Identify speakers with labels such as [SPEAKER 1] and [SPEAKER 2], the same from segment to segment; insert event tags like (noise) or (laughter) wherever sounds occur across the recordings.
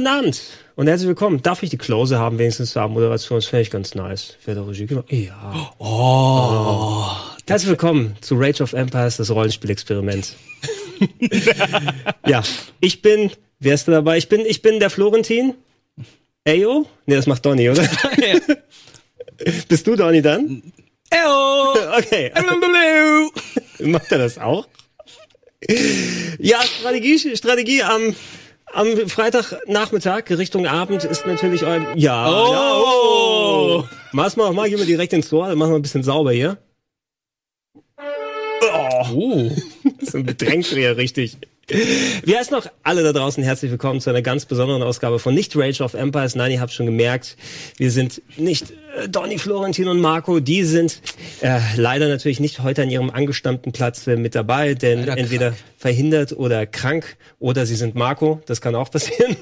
[SPEAKER 1] Guten Abend und herzlich willkommen. Darf ich die Klose haben, wenigstens zur Moderation? Das fände ich ganz nice. Wer der Regie gemacht? Ja.
[SPEAKER 2] Oh.
[SPEAKER 1] Herzlich willkommen zu Rage of Empires, das Rollenspielexperiment. ja, ich bin, wer ist da dabei? Ich bin, ich bin der Florentin. Eyo? Nee, das macht Donny, oder? Bist du Donny dann?
[SPEAKER 2] Eyo.
[SPEAKER 1] Okay. Macht er das auch? Ja, Strategie, Strategie am, am Freitagnachmittag Richtung Abend ist natürlich euer, ja.
[SPEAKER 2] Oh.
[SPEAKER 1] ja, oh. Mach's mal, mach ich immer direkt ins Tor, dann machen wir ein bisschen sauber hier.
[SPEAKER 2] Oh. (laughs)
[SPEAKER 1] So ein Bedrängt hier richtig. Wir heißen noch alle da draußen herzlich willkommen zu einer ganz besonderen Ausgabe von nicht Rage of Empires. Nein, ihr habt schon gemerkt, wir sind nicht äh, Donny, Florentin und Marco. Die sind äh, leider natürlich nicht heute an ihrem angestammten Platz äh, mit dabei, denn
[SPEAKER 2] Leider
[SPEAKER 1] entweder
[SPEAKER 2] krank.
[SPEAKER 1] verhindert oder krank oder sie sind Marco. Das kann auch passieren.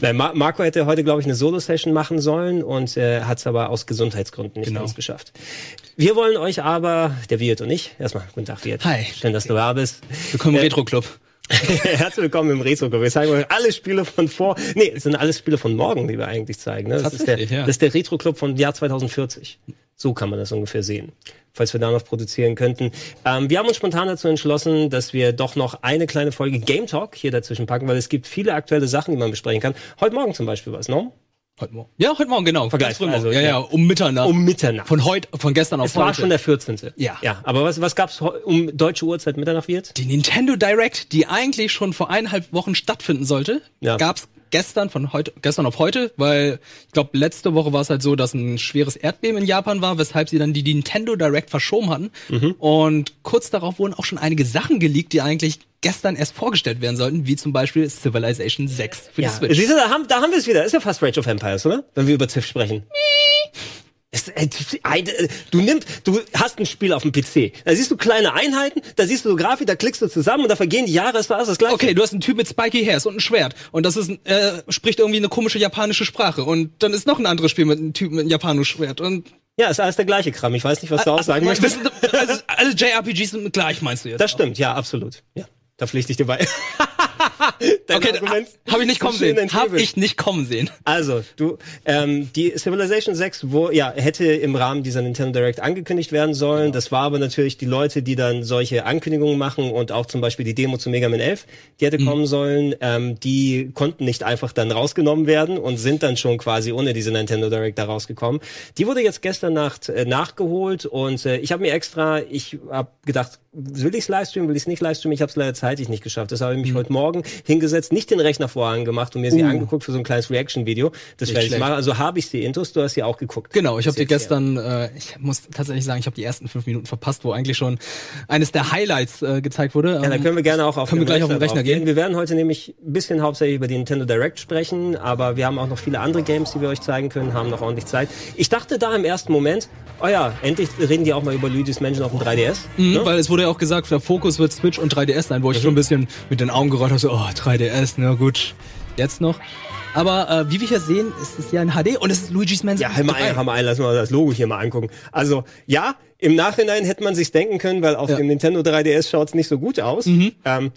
[SPEAKER 1] Nein, Mar Marco hätte heute, glaube ich, eine Solo-Session machen sollen und äh, hat es aber aus Gesundheitsgründen nicht
[SPEAKER 2] Genau.
[SPEAKER 1] ganz geschafft. Wir wollen euch aber, der Wirt und ich, erstmal guten Tag, Wirt.
[SPEAKER 2] Hi.
[SPEAKER 1] Schön, dass du da bist.
[SPEAKER 2] Willkommen im
[SPEAKER 1] Äh,
[SPEAKER 2] Retro Club. (laughs)
[SPEAKER 1] Herzlich willkommen im Retro Club. Wir zeigen euch alle Spiele von vor. Nee, es sind alles Spiele von morgen, die wir eigentlich zeigen. Ne? Das, ist der,
[SPEAKER 2] ja.
[SPEAKER 1] das ist der Retro Club von Jahr 2040. So kann man das ungefähr sehen. Falls wir da noch produzieren könnten. Ähm, wir haben uns spontan dazu entschlossen, dass wir doch noch eine kleine Folge Game Talk hier dazwischen packen, weil es gibt viele aktuelle Sachen, die man besprechen kann. Heute Morgen zum Beispiel was, ne?
[SPEAKER 2] Heute Morgen. Ja, heute Morgen, genau.
[SPEAKER 1] Vergleich, also,
[SPEAKER 2] ja,
[SPEAKER 1] ja.
[SPEAKER 2] um Mitternacht.
[SPEAKER 1] Um Mitternacht.
[SPEAKER 2] Von heute, von gestern auf
[SPEAKER 1] es war
[SPEAKER 2] heute.
[SPEAKER 1] schon der 14.
[SPEAKER 2] Ja.
[SPEAKER 1] Ja, aber was, was gab's um deutsche Uhrzeit Mitternacht wird?
[SPEAKER 2] die Nintendo Direct, die eigentlich schon vor eineinhalb Wochen stattfinden sollte,
[SPEAKER 1] Ja.
[SPEAKER 2] gab's gestern von heute, gestern auf heute, weil ich glaube letzte Woche war es halt so, dass ein schweres Erdbeben in Japan war, weshalb sie dann die Nintendo Direct verschoben hatten.
[SPEAKER 1] Mhm.
[SPEAKER 2] Und kurz darauf wurden auch schon einige Sachen geleakt, die eigentlich gestern erst vorgestellt werden sollten, wie zum Beispiel Civilization 6 für die Switch.
[SPEAKER 1] Siehst du, da haben, da haben wir es wieder. Ist ja fast Rage of Empires, oder? Wenn wir über Ziff sprechen. Äh, Du nimmst, du hast ein Spiel auf dem PC. Da siehst du kleine Einheiten, da siehst du Grafik, da klickst du zusammen und da vergehen die Jahre, es war alles das gleiche.
[SPEAKER 2] Okay, du hast einen Typ mit spiky Hairs und ein Schwert und das ist äh, spricht irgendwie eine komische japanische Sprache und dann ist noch ein anderes Spiel mit einem Typ mit einem japanischen Schwert und
[SPEAKER 1] Ja, ist alles der gleiche Kram. Ich weiß nicht, was du auch sagen möchtest.
[SPEAKER 2] also, alle JRPGs sind gleich, meinst du jetzt?
[SPEAKER 1] Das stimmt, ja, absolut. Ja, da pflichte ich dir bei. (laughs) (laughs)
[SPEAKER 2] Okay, habe ich nicht kommen sehen. Habe ich nicht kommen sehen.
[SPEAKER 1] Also, du, ähm, die Civilization 6, wo, ja, hätte im Rahmen dieser Nintendo Direct angekündigt werden sollen. Das war aber natürlich die Leute, die dann solche Ankündigungen machen und auch zum Beispiel die Demo zu Mega Man 11, die hätte kommen sollen, ähm, die konnten nicht einfach dann rausgenommen werden und sind dann schon quasi ohne diese Nintendo Direct da rausgekommen. Die wurde jetzt gestern Nacht äh, nachgeholt und äh, ich habe mir extra, ich habe gedacht, will ich's livestreamen, will ich's nicht livestreamen? Ich habe es leider zeitlich nicht geschafft. Das habe ich mich
[SPEAKER 2] Mhm.
[SPEAKER 1] heute Morgen hingesetzt, nicht den Rechner vorher angemacht und mir sie
[SPEAKER 2] Uh.
[SPEAKER 1] angeguckt für so ein kleines Reaction-Video. Das werde ich machen. Also habe ich die Intros, du hast sie auch geguckt.
[SPEAKER 2] Genau, ich habe
[SPEAKER 1] ja.
[SPEAKER 2] gestern, äh, ich muss tatsächlich sagen, ich habe die ersten fünf Minuten verpasst, wo eigentlich schon eines der Highlights äh, gezeigt wurde.
[SPEAKER 1] Ja, da können wir gerne auch auf
[SPEAKER 2] können
[SPEAKER 1] den
[SPEAKER 2] wir gleich auf den Rechner gehen.
[SPEAKER 1] Wir werden heute nämlich ein bisschen hauptsächlich über die Nintendo Direct sprechen, aber wir haben auch noch viele andere Games, die wir euch zeigen können, haben noch ordentlich Zeit. Ich dachte da im ersten Moment, oh ja, endlich reden die auch mal über Luigi's Mansion auf dem 3DS.
[SPEAKER 2] Mhm,
[SPEAKER 1] ne?
[SPEAKER 2] Weil es wurde ja auch gesagt, der Fokus wird Switch und 3DS sein, wo ich schon ein bisschen mit den Augen gerollt habe, so, oh, 3DS, na gut, jetzt noch. Aber äh, wie wir hier sehen, ist es ja in HD und es ist Luigi's Mansion
[SPEAKER 1] Ja, hör mal
[SPEAKER 2] 3.
[SPEAKER 1] ein, hör mal ein, lass mal das Logo hier mal angucken. Also, ja, im Nachhinein hätte man sich's denken können, weil auf
[SPEAKER 2] Ja.
[SPEAKER 1] dem Nintendo 3DS schaut's nicht so gut aus.
[SPEAKER 2] Mhm.
[SPEAKER 1] Ähm,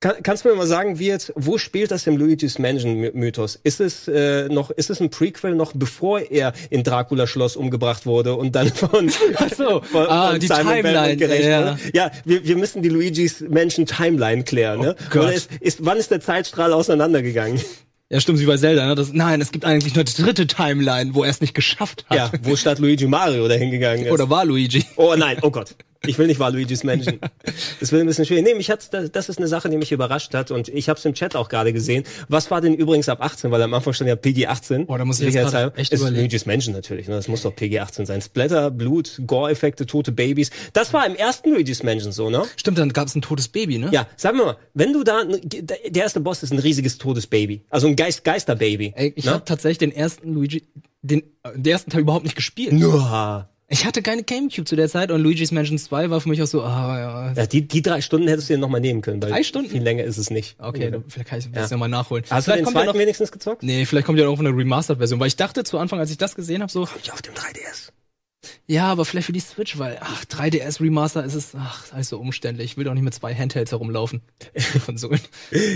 [SPEAKER 1] kann, kannst du mir mal sagen, wie jetzt, wo spielt das im Luigi's Mansion My- Mythos? Ist es äh, noch, ist es ein Prequel noch bevor er in Dracula Schloss umgebracht wurde und dann (laughs) von,
[SPEAKER 2] Ach so.
[SPEAKER 1] von,
[SPEAKER 2] Ah,
[SPEAKER 1] von
[SPEAKER 2] die
[SPEAKER 1] Simon
[SPEAKER 2] Timeline,
[SPEAKER 1] gerecht
[SPEAKER 2] ja.
[SPEAKER 1] wurde? Ja, wir, wir müssen die Luigi's Mansion Timeline klären, ne?
[SPEAKER 2] Oh.
[SPEAKER 1] Oder ist, ist, wann ist der Zeitstrahl auseinandergegangen?
[SPEAKER 2] Ja, stimmt, wie bei Zelda. Ne? Das, nein, es gibt eigentlich nur die dritte Timeline, wo er es nicht geschafft hat.
[SPEAKER 1] Ja, wo statt Luigi Mario dahin gegangen ist.
[SPEAKER 2] Oder war Luigi.
[SPEAKER 1] Oh nein, oh Gott. Ich will nicht war Luigi's Mansion. (laughs) Das wird ein bisschen schwierig. Nee, mich hat's, das, ist eine Sache, die mich überrascht hat und ich habe es im Chat auch gerade gesehen. Was war denn übrigens ab 18? Weil am Anfang stand ja PG 18.
[SPEAKER 2] Oh, da muss ich jetzt echt
[SPEAKER 1] Es ist
[SPEAKER 2] überlegen.
[SPEAKER 1] Luigi's Mansion natürlich. Ne? Das muss doch PG 18 sein. Splatter, Blut, Gore-Effekte, tote Babys. Das war im ersten Luigi's Mansion so, ne?
[SPEAKER 2] Stimmt, dann gab es ein totes Baby, ne?
[SPEAKER 1] Ja, sag mir mal, wenn du da, der erste Boss ist ein riesiges totes Baby. Also ein Geist, Geisterbaby.
[SPEAKER 2] Ey, ich
[SPEAKER 1] ne?
[SPEAKER 2] habe tatsächlich den ersten Luigi, den, äh, den ersten Teil überhaupt nicht gespielt.
[SPEAKER 1] Nur.
[SPEAKER 2] Ich hatte keine Gamecube zu der Zeit und Luigi's Mansion 2 war für mich auch so, ah, ja.
[SPEAKER 1] Ja, die, die drei Stunden hättest du dir noch mal nehmen können. Weil
[SPEAKER 2] Drei Stunden?
[SPEAKER 1] Viel länger ist es nicht.
[SPEAKER 2] Okay, dann vielleicht kann ich das
[SPEAKER 1] Ja.
[SPEAKER 2] ja. mal nachholen.
[SPEAKER 1] Hast du
[SPEAKER 2] vielleicht
[SPEAKER 1] den
[SPEAKER 2] kommt ja
[SPEAKER 1] zweiten
[SPEAKER 2] noch,
[SPEAKER 1] wenigstens gezockt?
[SPEAKER 2] Nee, vielleicht kommt ja noch eine Remastered-Version, weil ich dachte zu Anfang, als ich das gesehen habe, so,
[SPEAKER 1] Ja, auf dem 3DS.
[SPEAKER 2] Ja, aber vielleicht für die Switch, weil, ach, 3DS Remaster ist es, ach, alles so umständlich. Ich will doch nicht mit zwei Handhelds herumlaufen. (laughs) Konsolen.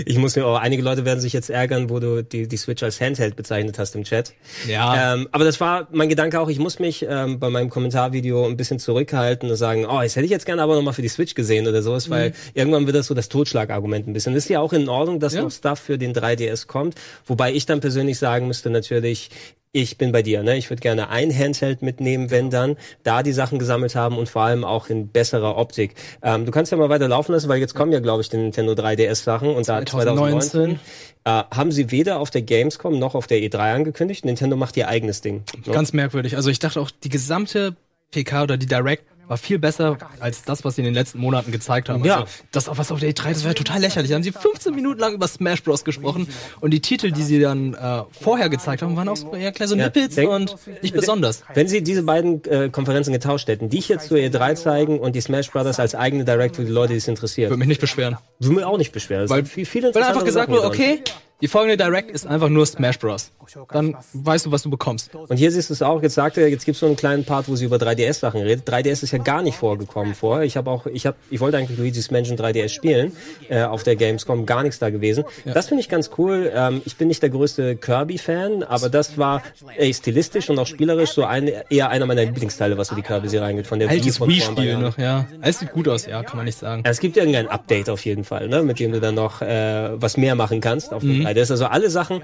[SPEAKER 1] Ich muss mir auch, einige Leute werden sich jetzt ärgern, wo du die, die Switch als Handheld bezeichnet hast im Chat.
[SPEAKER 2] Ja.
[SPEAKER 1] Ähm, aber das war mein Gedanke auch, ich muss mich ähm, bei meinem Kommentarvideo ein bisschen zurückhalten und sagen, oh, das hätte ich jetzt gerne aber nochmal für die Switch gesehen oder sowas, weil
[SPEAKER 2] Mhm.
[SPEAKER 1] irgendwann wird das so das Totschlagargument ein bisschen. Ist ja auch in Ordnung, dass
[SPEAKER 2] Ja.
[SPEAKER 1] noch Stuff für den 3DS kommt, wobei ich dann persönlich sagen müsste natürlich, ich bin bei dir, ne? Ich würde gerne ein Handheld mitnehmen, wenn dann, da die Sachen gesammelt haben und vor allem auch in besserer Optik. Ähm, du kannst ja mal weiter laufen lassen, weil jetzt kommen ja, glaube ich, die Nintendo 3DS Sachen und da
[SPEAKER 2] 2019.
[SPEAKER 1] 2019 äh, haben sie weder auf der Gamescom noch auf der E3 angekündigt. Nintendo macht ihr eigenes Ding. ne?
[SPEAKER 2] Ganz merkwürdig. Also ich dachte auch, die gesamte PK oder die Direct war viel besser als das, was sie in den letzten Monaten gezeigt haben.
[SPEAKER 1] Ja.
[SPEAKER 2] Also das, was auf der E3, das wäre total lächerlich. Da haben sie 15 Minuten lang über Smash Bros. gesprochen und die Titel, die sie dann äh, vorher gezeigt haben, waren auch so eher kleine so
[SPEAKER 1] Ja,
[SPEAKER 2] Nippets
[SPEAKER 1] denk-
[SPEAKER 2] und nicht besonders.
[SPEAKER 1] Wenn sie diese beiden äh, Konferenzen getauscht hätten, die hier zur E3 zeigen und die Smash Brothers als eigene Direct für die Leute, die es interessiert,
[SPEAKER 2] Würde mich nicht beschweren.
[SPEAKER 1] würde mir auch nicht beschweren. Es
[SPEAKER 2] Weil,
[SPEAKER 1] viel, viele
[SPEAKER 2] weil einfach gesagt wurde, okay, die folgende Direct ist einfach nur Smash Bros. Dann weißt du, was du bekommst.
[SPEAKER 1] Und hier siehst du es auch, jetzt sagt er, jetzt gibt es so einen kleinen Part, wo sie über 3DS-Sachen redet. 3DS ist ja gar nicht vorgekommen vorher. Ich habe auch, ich habe, ich wollte eigentlich Luigi's Mansion 3DS spielen, äh, auf der Gamescom, gar nichts da gewesen. Das finde ich ganz cool. Ähm, ich bin nicht der größte Kirby-Fan, aber das war ey, stilistisch und auch spielerisch so ein, eher einer meiner Lieblingsteile, was so die Kirby-Serie reingeht, von der Wii
[SPEAKER 2] Altes Wii-Spiel noch, ja. Es sieht gut aus, ja, kann man nicht sagen.
[SPEAKER 1] Es gibt irgendein Update auf jeden Fall, ne, mit dem du dann noch äh, was mehr machen kannst auf dem 3DS. Also alle Sachen.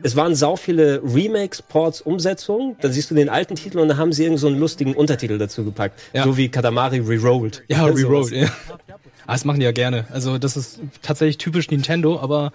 [SPEAKER 1] Es waren sau viele Remakes, Ports, Umsetzungen. Dann siehst du den alten Titel und dann haben sie irgend so einen lustigen Untertitel dazu gepackt.
[SPEAKER 2] Ja.
[SPEAKER 1] So wie Katamari Rerolled.
[SPEAKER 2] Ja. Rerolled, ja. Ah, das machen die ja gerne. Also das ist tatsächlich typisch Nintendo, aber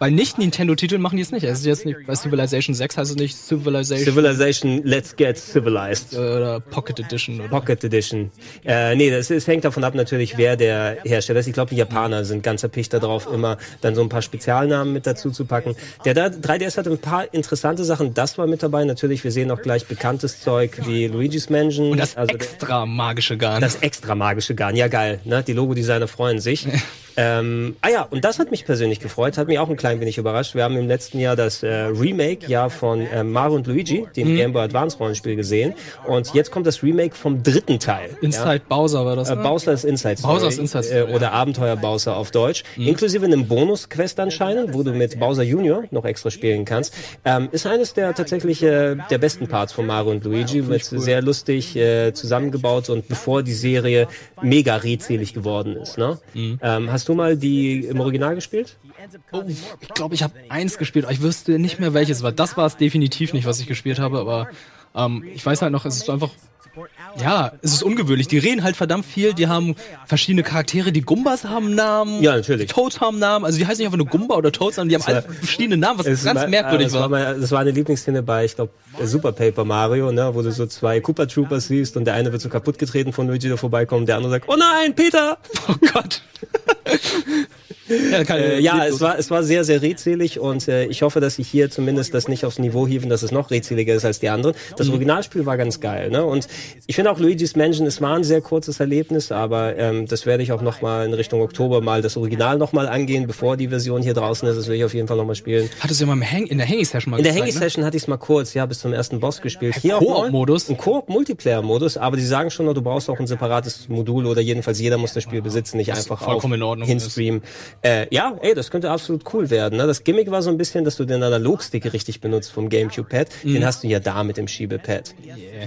[SPEAKER 2] bei Nicht-Nintendo-Titeln machen die es nicht. Es ist jetzt nicht, bei Civilization 6 heißt es nicht Civilization
[SPEAKER 1] Civilization Let's Get Civilized.
[SPEAKER 2] oder Pocket Edition oder
[SPEAKER 1] Pocket Edition. Äh, nee, das, ist, hängt davon ab natürlich, wer der Hersteller ist. Ich glaube, die Japaner sind ganz erpicht darauf, immer dann so ein paar Spezialnamen mit dazu zu packen. Der da- 3DS hat ein paar interessante Sachen. Das war mit dabei. Natürlich, wir sehen auch gleich bekanntes Zeug wie Luigi's Mansion.
[SPEAKER 2] und das
[SPEAKER 1] also
[SPEAKER 2] extra magische Garn.
[SPEAKER 1] das extra magische Garn. Ja, geil. Ne? Die Logodesigner freuen sich. (laughs) ähm, ah ja, und das hat mich persönlich gefreut. Hat mich auch ein klein wenig überrascht. Wir haben im letzten Jahr das äh, Remake ja von äh, Mario und Luigi, dem Game Boy Advance Rollenspiel gesehen. Und jetzt kommt das Remake vom dritten Teil. ja?
[SPEAKER 2] Inside Bowser war das.
[SPEAKER 1] Äh,
[SPEAKER 2] ne?
[SPEAKER 1] Bowser's Inside Story.
[SPEAKER 2] Bowser's Inside Story,
[SPEAKER 1] äh,
[SPEAKER 2] ja. Mhm.
[SPEAKER 1] Oder Abenteuer Bowser auf Deutsch. Inklusive einem Bonus-Quest anscheinend, wo du mit Bowser Junior noch extra spielen kannst. Ähm, ist eines der tatsächlich äh, der besten Parts von Mario und Luigi. Wird sehr lustig äh, zusammengebaut und bevor die Serie mega redselig geworden ist. Ne?
[SPEAKER 2] Mhm.
[SPEAKER 1] Ähm, hast du mal die im Original gespielt?
[SPEAKER 2] Oh, ich glaube, ich habe eins gespielt, aber ich wüsste nicht mehr welches war. Das war es definitiv nicht, was ich gespielt habe, aber ähm, ich weiß halt noch, es ist einfach. Ja, es ist ungewöhnlich. Die reden halt verdammt viel. Die haben verschiedene Charaktere. Die Gumbas haben Namen.
[SPEAKER 1] Ja, natürlich.
[SPEAKER 2] Die Toads haben Namen. Also die heißen nicht einfach nur Gumba oder Toads, sondern die haben alle verschiedene Namen, was ganz
[SPEAKER 1] war-
[SPEAKER 2] merkwürdig
[SPEAKER 1] äh, das war.
[SPEAKER 2] war.
[SPEAKER 1] mein- Das war eine Lieblingsszene bei, ich glaube, Super Paper Mario, ne, wo du so zwei Koopa Troopers siehst und der eine wird so kaputt getreten von Luigi, der vorbeikommt, der andere sagt, oh nein, Peter!
[SPEAKER 2] Oh Gott. (laughs) ja,
[SPEAKER 1] Äh, ja, es war, es war sehr, sehr redselig und äh, ich hoffe, dass sie hier zumindest das nicht aufs Niveau hieven, dass es noch redseliger ist als die anderen. Das
[SPEAKER 2] Mhm.
[SPEAKER 1] Originalspiel war ganz geil, ne? Und ich finde auch Luigi's Mansion, es war ein sehr kurzes Erlebnis, aber ähm, das werde ich auch nochmal in Richtung Oktober mal das Original nochmal angehen, bevor die Version hier draußen ist. Das will ich auf jeden Fall nochmal spielen.
[SPEAKER 2] Hattest du ja mal im Hang, in der Hangy-Session mal
[SPEAKER 1] In der
[SPEAKER 2] gezeigt, ne?
[SPEAKER 1] Hangy-Session hatte ich es mal kurz, ja, bis zum ersten Boss gespielt. Hier auch
[SPEAKER 2] Koop-Modus?
[SPEAKER 1] neu, Ein Koop-Multiplayer-Modus, aber die sagen schon, du brauchst auch ein separates Modul oder jedenfalls jeder muss das Spiel besitzen, nicht einfach
[SPEAKER 2] vollkommen
[SPEAKER 1] auf
[SPEAKER 2] in Ordnung
[SPEAKER 1] hinstreamen. Äh, ja, ey, das könnte absolut cool werden. Ne? Das Gimmick war so ein bisschen, dass du den Analogstick richtig benutzt vom GameCube-Pad.
[SPEAKER 2] Mhm.
[SPEAKER 1] Den hast du ja da mit dem Schiebepad.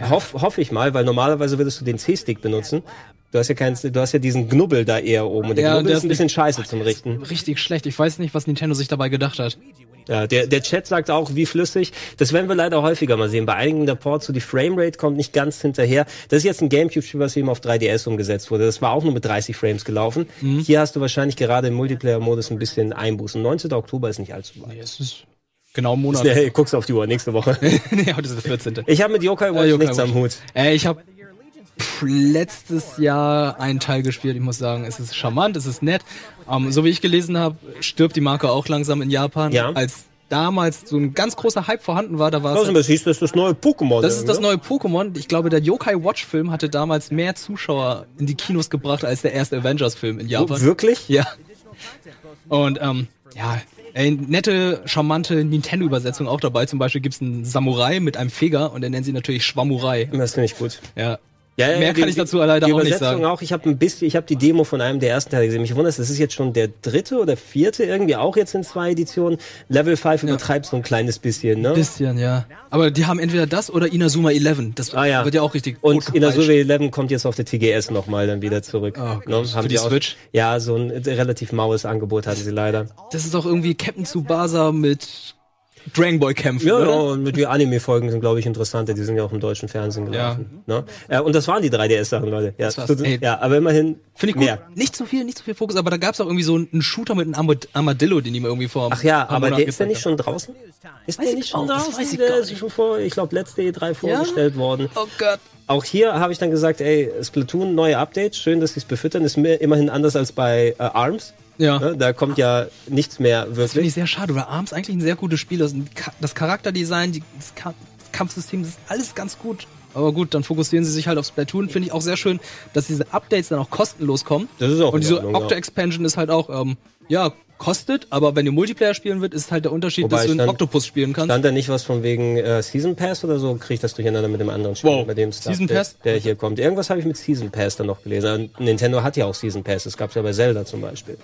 [SPEAKER 1] Hoff, hoffe ich mal, weil normalerweise würdest du den C-Stick benutzen. Du hast ja keinen, du hast ja diesen Knubbel da eher oben und der
[SPEAKER 2] Ja,
[SPEAKER 1] Knubbel
[SPEAKER 2] der
[SPEAKER 1] ist ein bisschen scheiße zum Richten.
[SPEAKER 2] Richtig schlecht. Ich weiß nicht, was Nintendo sich dabei gedacht hat.
[SPEAKER 1] Ja, der, der Chat sagt auch, wie flüssig. Das werden wir leider häufiger mal sehen. Bei einigen der Ports, so die Framerate kommt nicht ganz hinterher. Das ist jetzt ein Gamecube-Spiel, was eben auf 3DS umgesetzt wurde. Das war auch nur mit 30 Frames gelaufen. Hier hast du wahrscheinlich gerade im Multiplayer-Modus ein bisschen Einbußen. 19. Oktober ist nicht allzu weit.
[SPEAKER 2] Es ist genau ein Monat.
[SPEAKER 1] Nee, (laughs) guckst auf die Uhr, nächste Woche. (laughs)
[SPEAKER 2] nee, heute ist der 14.
[SPEAKER 1] Ich habe mit Yokai Watch
[SPEAKER 2] Äh, Yokai
[SPEAKER 1] nichts
[SPEAKER 2] Watch.
[SPEAKER 1] am Hut.
[SPEAKER 2] Äh, ich habe letztes Jahr einen Teil gespielt. Ich muss sagen, es ist charmant, es ist nett. Ähm, so wie ich gelesen habe, stirbt die Marke auch langsam in Japan.
[SPEAKER 1] Ja.
[SPEAKER 2] Als damals so ein ganz großer Hype vorhanden war, da war es.
[SPEAKER 1] das hieß, das ist das neue Pokémon.
[SPEAKER 2] Das ist das
[SPEAKER 1] irgendwie,
[SPEAKER 2] neue Pokémon. Ich glaube, der Yokai Watch Film hatte damals mehr Zuschauer in die Kinos gebracht als der erste Avengers Film in
[SPEAKER 1] ne?
[SPEAKER 2] Japan.
[SPEAKER 1] Wirklich?
[SPEAKER 2] Ja. Und ähm, ja, ey, nette, charmante Nintendo-Übersetzung auch dabei. Zum Beispiel gibt's einen Samurai mit einem Feger und den nennen sie natürlich Schwamurai.
[SPEAKER 1] Das finde ich gut.
[SPEAKER 2] Ja.
[SPEAKER 1] Ja, ja,
[SPEAKER 2] Mehr
[SPEAKER 1] die-
[SPEAKER 2] kann ich dazu leider
[SPEAKER 1] die
[SPEAKER 2] auch nicht sagen.
[SPEAKER 1] Auch, ich habe ein bisschen, ich habe die Demo von einem der ersten Teile gesehen. Mich wundert, das ist jetzt schon der dritte oder vierte irgendwie auch jetzt in zwei Editionen. Level 5 übertreibt so ein kleines bisschen, ne?
[SPEAKER 2] Bisschen, ja. Aber die haben entweder das oder Inazuma 11. Das
[SPEAKER 1] Ah, ja.
[SPEAKER 2] wird ja auch richtig
[SPEAKER 1] Und
[SPEAKER 2] gut
[SPEAKER 1] in der
[SPEAKER 2] gepeitscht.
[SPEAKER 1] 11 kommt jetzt auf der TGS nochmal dann wieder zurück.
[SPEAKER 2] Oh Gott,
[SPEAKER 1] Ne?
[SPEAKER 2] für die
[SPEAKER 1] auch,
[SPEAKER 2] Switch?
[SPEAKER 1] Ja, so ein relativ maues Angebot hatten sie leider.
[SPEAKER 2] Das ist auch irgendwie Captain Tsubasa mit Dragon Ball kämpfen,
[SPEAKER 1] Ja, ja,
[SPEAKER 2] oder?
[SPEAKER 1] und mit die Anime-Folgen sind, glaube ich, interessanter. Die sind ja auch im deutschen Fernsehen gelaufen. Ne? Äh, und das waren die 3DS-Sachen, Leute. Ja,
[SPEAKER 2] war's.
[SPEAKER 1] tut-
[SPEAKER 2] Ey.
[SPEAKER 1] ja, aber immerhin
[SPEAKER 2] Finde ich gut.
[SPEAKER 1] mehr.
[SPEAKER 2] Nicht so viel, nicht so viel Fokus, aber da gab's auch irgendwie so einen Shooter mit einem Armad- Armadillo, den die mir irgendwie vor.
[SPEAKER 1] Ach ja, aber der ist der
[SPEAKER 2] gezeigt
[SPEAKER 1] nicht schon draußen? Ist
[SPEAKER 2] Weiß
[SPEAKER 1] der
[SPEAKER 2] ich
[SPEAKER 1] nicht schon
[SPEAKER 2] das
[SPEAKER 1] draußen?
[SPEAKER 2] weiß ich
[SPEAKER 1] der ist schon vor, ich glaube, letzte E3 vorgestellt worden.
[SPEAKER 2] Oh Gott.
[SPEAKER 1] Auch hier habe ich dann gesagt, ey, Splatoon, neue Updates, schön, dass sie es befüttern. Ist mir immerhin anders als bei äh, ARMS.
[SPEAKER 2] Ja.
[SPEAKER 1] Ne? Da kommt ja nichts mehr
[SPEAKER 2] Das finde ich
[SPEAKER 1] wirklich.
[SPEAKER 2] sehr schade, weil ARMS eigentlich ein sehr gutes Spiel ist. Das Charakterdesign, die, das, Ka das Kampfsystem, das ist alles ganz gut. Aber gut, dann fokussieren sie sich halt auf Splatoon. Finde ich auch sehr schön, dass diese Updates dann auch kostenlos kommen.
[SPEAKER 1] Das ist auch
[SPEAKER 2] Und diese
[SPEAKER 1] Ordnung, ja.
[SPEAKER 2] Octo-Expansion ist halt auch, ähm, ja, kostet, aber wenn du Multiplayer spielen wird, ist halt der Unterschied,
[SPEAKER 1] Wobei
[SPEAKER 2] dass du einen
[SPEAKER 1] dann-
[SPEAKER 2] Octopus spielen kannst.
[SPEAKER 1] Stand da nicht was von wegen äh, Season Pass oder so? Kriege ich das durcheinander mit dem anderen Spiel,
[SPEAKER 2] Wow.
[SPEAKER 1] bei dem Stuff,
[SPEAKER 2] Season
[SPEAKER 1] der,
[SPEAKER 2] Pass?
[SPEAKER 1] der hier kommt. Irgendwas habe ich mit Season Pass dann noch gelesen. Nintendo hat ja auch Season Pass. Das gab's ja bei Zelda zum Beispiel.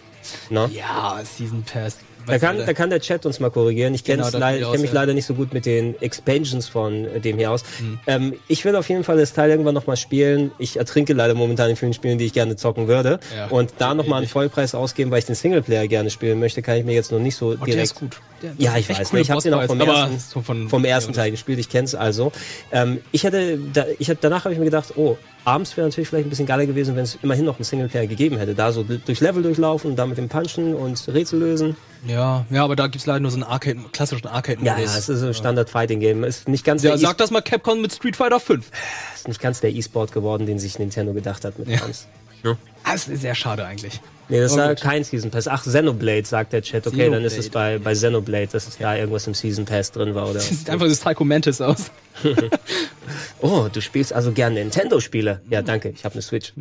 [SPEAKER 1] Ne?
[SPEAKER 2] ja, Season Pass.
[SPEAKER 1] Da kann, da kann der Chat uns mal korrigieren. Ich kenne
[SPEAKER 2] Genau,
[SPEAKER 1] leid,
[SPEAKER 2] kenn
[SPEAKER 1] mich
[SPEAKER 2] ja. Mhm.
[SPEAKER 1] leider nicht so gut mit den Expansions von äh, dem hier aus. Ähm, ich will auf jeden Fall das Teil irgendwann nochmal spielen. Ich ertrinke leider momentan in vielen Spielen, die ich gerne zocken würde.
[SPEAKER 2] Ja,
[SPEAKER 1] und da nochmal einen. Vollpreis ausgeben, weil ich den Singleplayer gerne spielen möchte, kann ich mir jetzt noch nicht so
[SPEAKER 2] Oh, der
[SPEAKER 1] direkt
[SPEAKER 2] ist gut.
[SPEAKER 1] Ja, ich weiß.
[SPEAKER 2] coole
[SPEAKER 1] Ich habe den auch vom ersten,
[SPEAKER 2] von-
[SPEAKER 1] vom ersten Teil gespielt. Ich kenne es also. Ähm, ich hätte, da, ich hab, danach habe ich mir gedacht, oh, abends wäre natürlich vielleicht ein bisschen geiler gewesen, wenn es immerhin noch einen Singleplayer gegeben hätte. Da so durchs Level durchlaufen, da mit dem Punchen und Rätsel lösen.
[SPEAKER 2] Ja, ja, aber da gibt's leider nur so einen Arcade, klassischen Arcade-Modus.
[SPEAKER 1] Ja, ja, es ist ein Standard-Fighting-Game. Ist nicht ganz
[SPEAKER 2] Ja, sag das mal Capcom mit Street Fighter 5.
[SPEAKER 1] E- ist nicht ganz der E-Sport geworden, den sich Nintendo gedacht hat mit
[SPEAKER 2] Ja.
[SPEAKER 1] Arms.
[SPEAKER 2] Das ist sehr schade eigentlich.
[SPEAKER 1] Nee, das war kein Season Pass. Ach, Xenoblade, sagt der Chat. Okay, dann ist es bei, bei Xenoblade, dass es da irgendwas im Season Pass drin war. Oder
[SPEAKER 2] Das (laughs) sieht einfach das Psycho Mantis aus. (laughs)
[SPEAKER 1] oh, du spielst also gern Nintendo-Spiele. Ja, danke, ich habe eine Switch.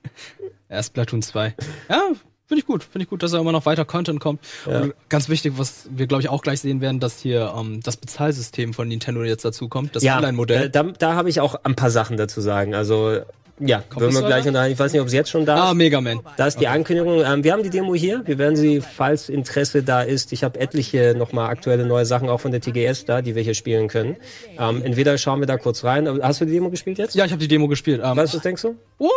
[SPEAKER 1] (laughs)
[SPEAKER 2] Erst Splatoon 2. Ja, finde ich gut. Finde ich gut, dass da immer noch weiter Content kommt. Und ganz wichtig, was wir, glaube ich, auch gleich sehen werden, dass hier ähm, das Bezahlsystem von Nintendo jetzt dazu kommt, das
[SPEAKER 1] ja,
[SPEAKER 2] Online-Modell.
[SPEAKER 1] da, da habe ich auch ein paar Sachen dazu sagen. Also, ja, würden wir gleich unterhalten. Ich weiß nicht, ob es jetzt schon da
[SPEAKER 2] ah,
[SPEAKER 1] ist.
[SPEAKER 2] Mega Man.
[SPEAKER 1] Da ist die Ankündigung. Ähm, wir haben die Demo hier. Wir werden sie, falls Interesse da ist, ich habe etliche nochmal aktuelle neue Sachen auch von der TGS da, die wir hier spielen können. Ähm, entweder schauen wir da kurz rein. Hast du die Demo gespielt jetzt?
[SPEAKER 2] Ja, ich habe die Demo gespielt. Ähm,
[SPEAKER 1] Was, was denkst du?
[SPEAKER 2] Oh,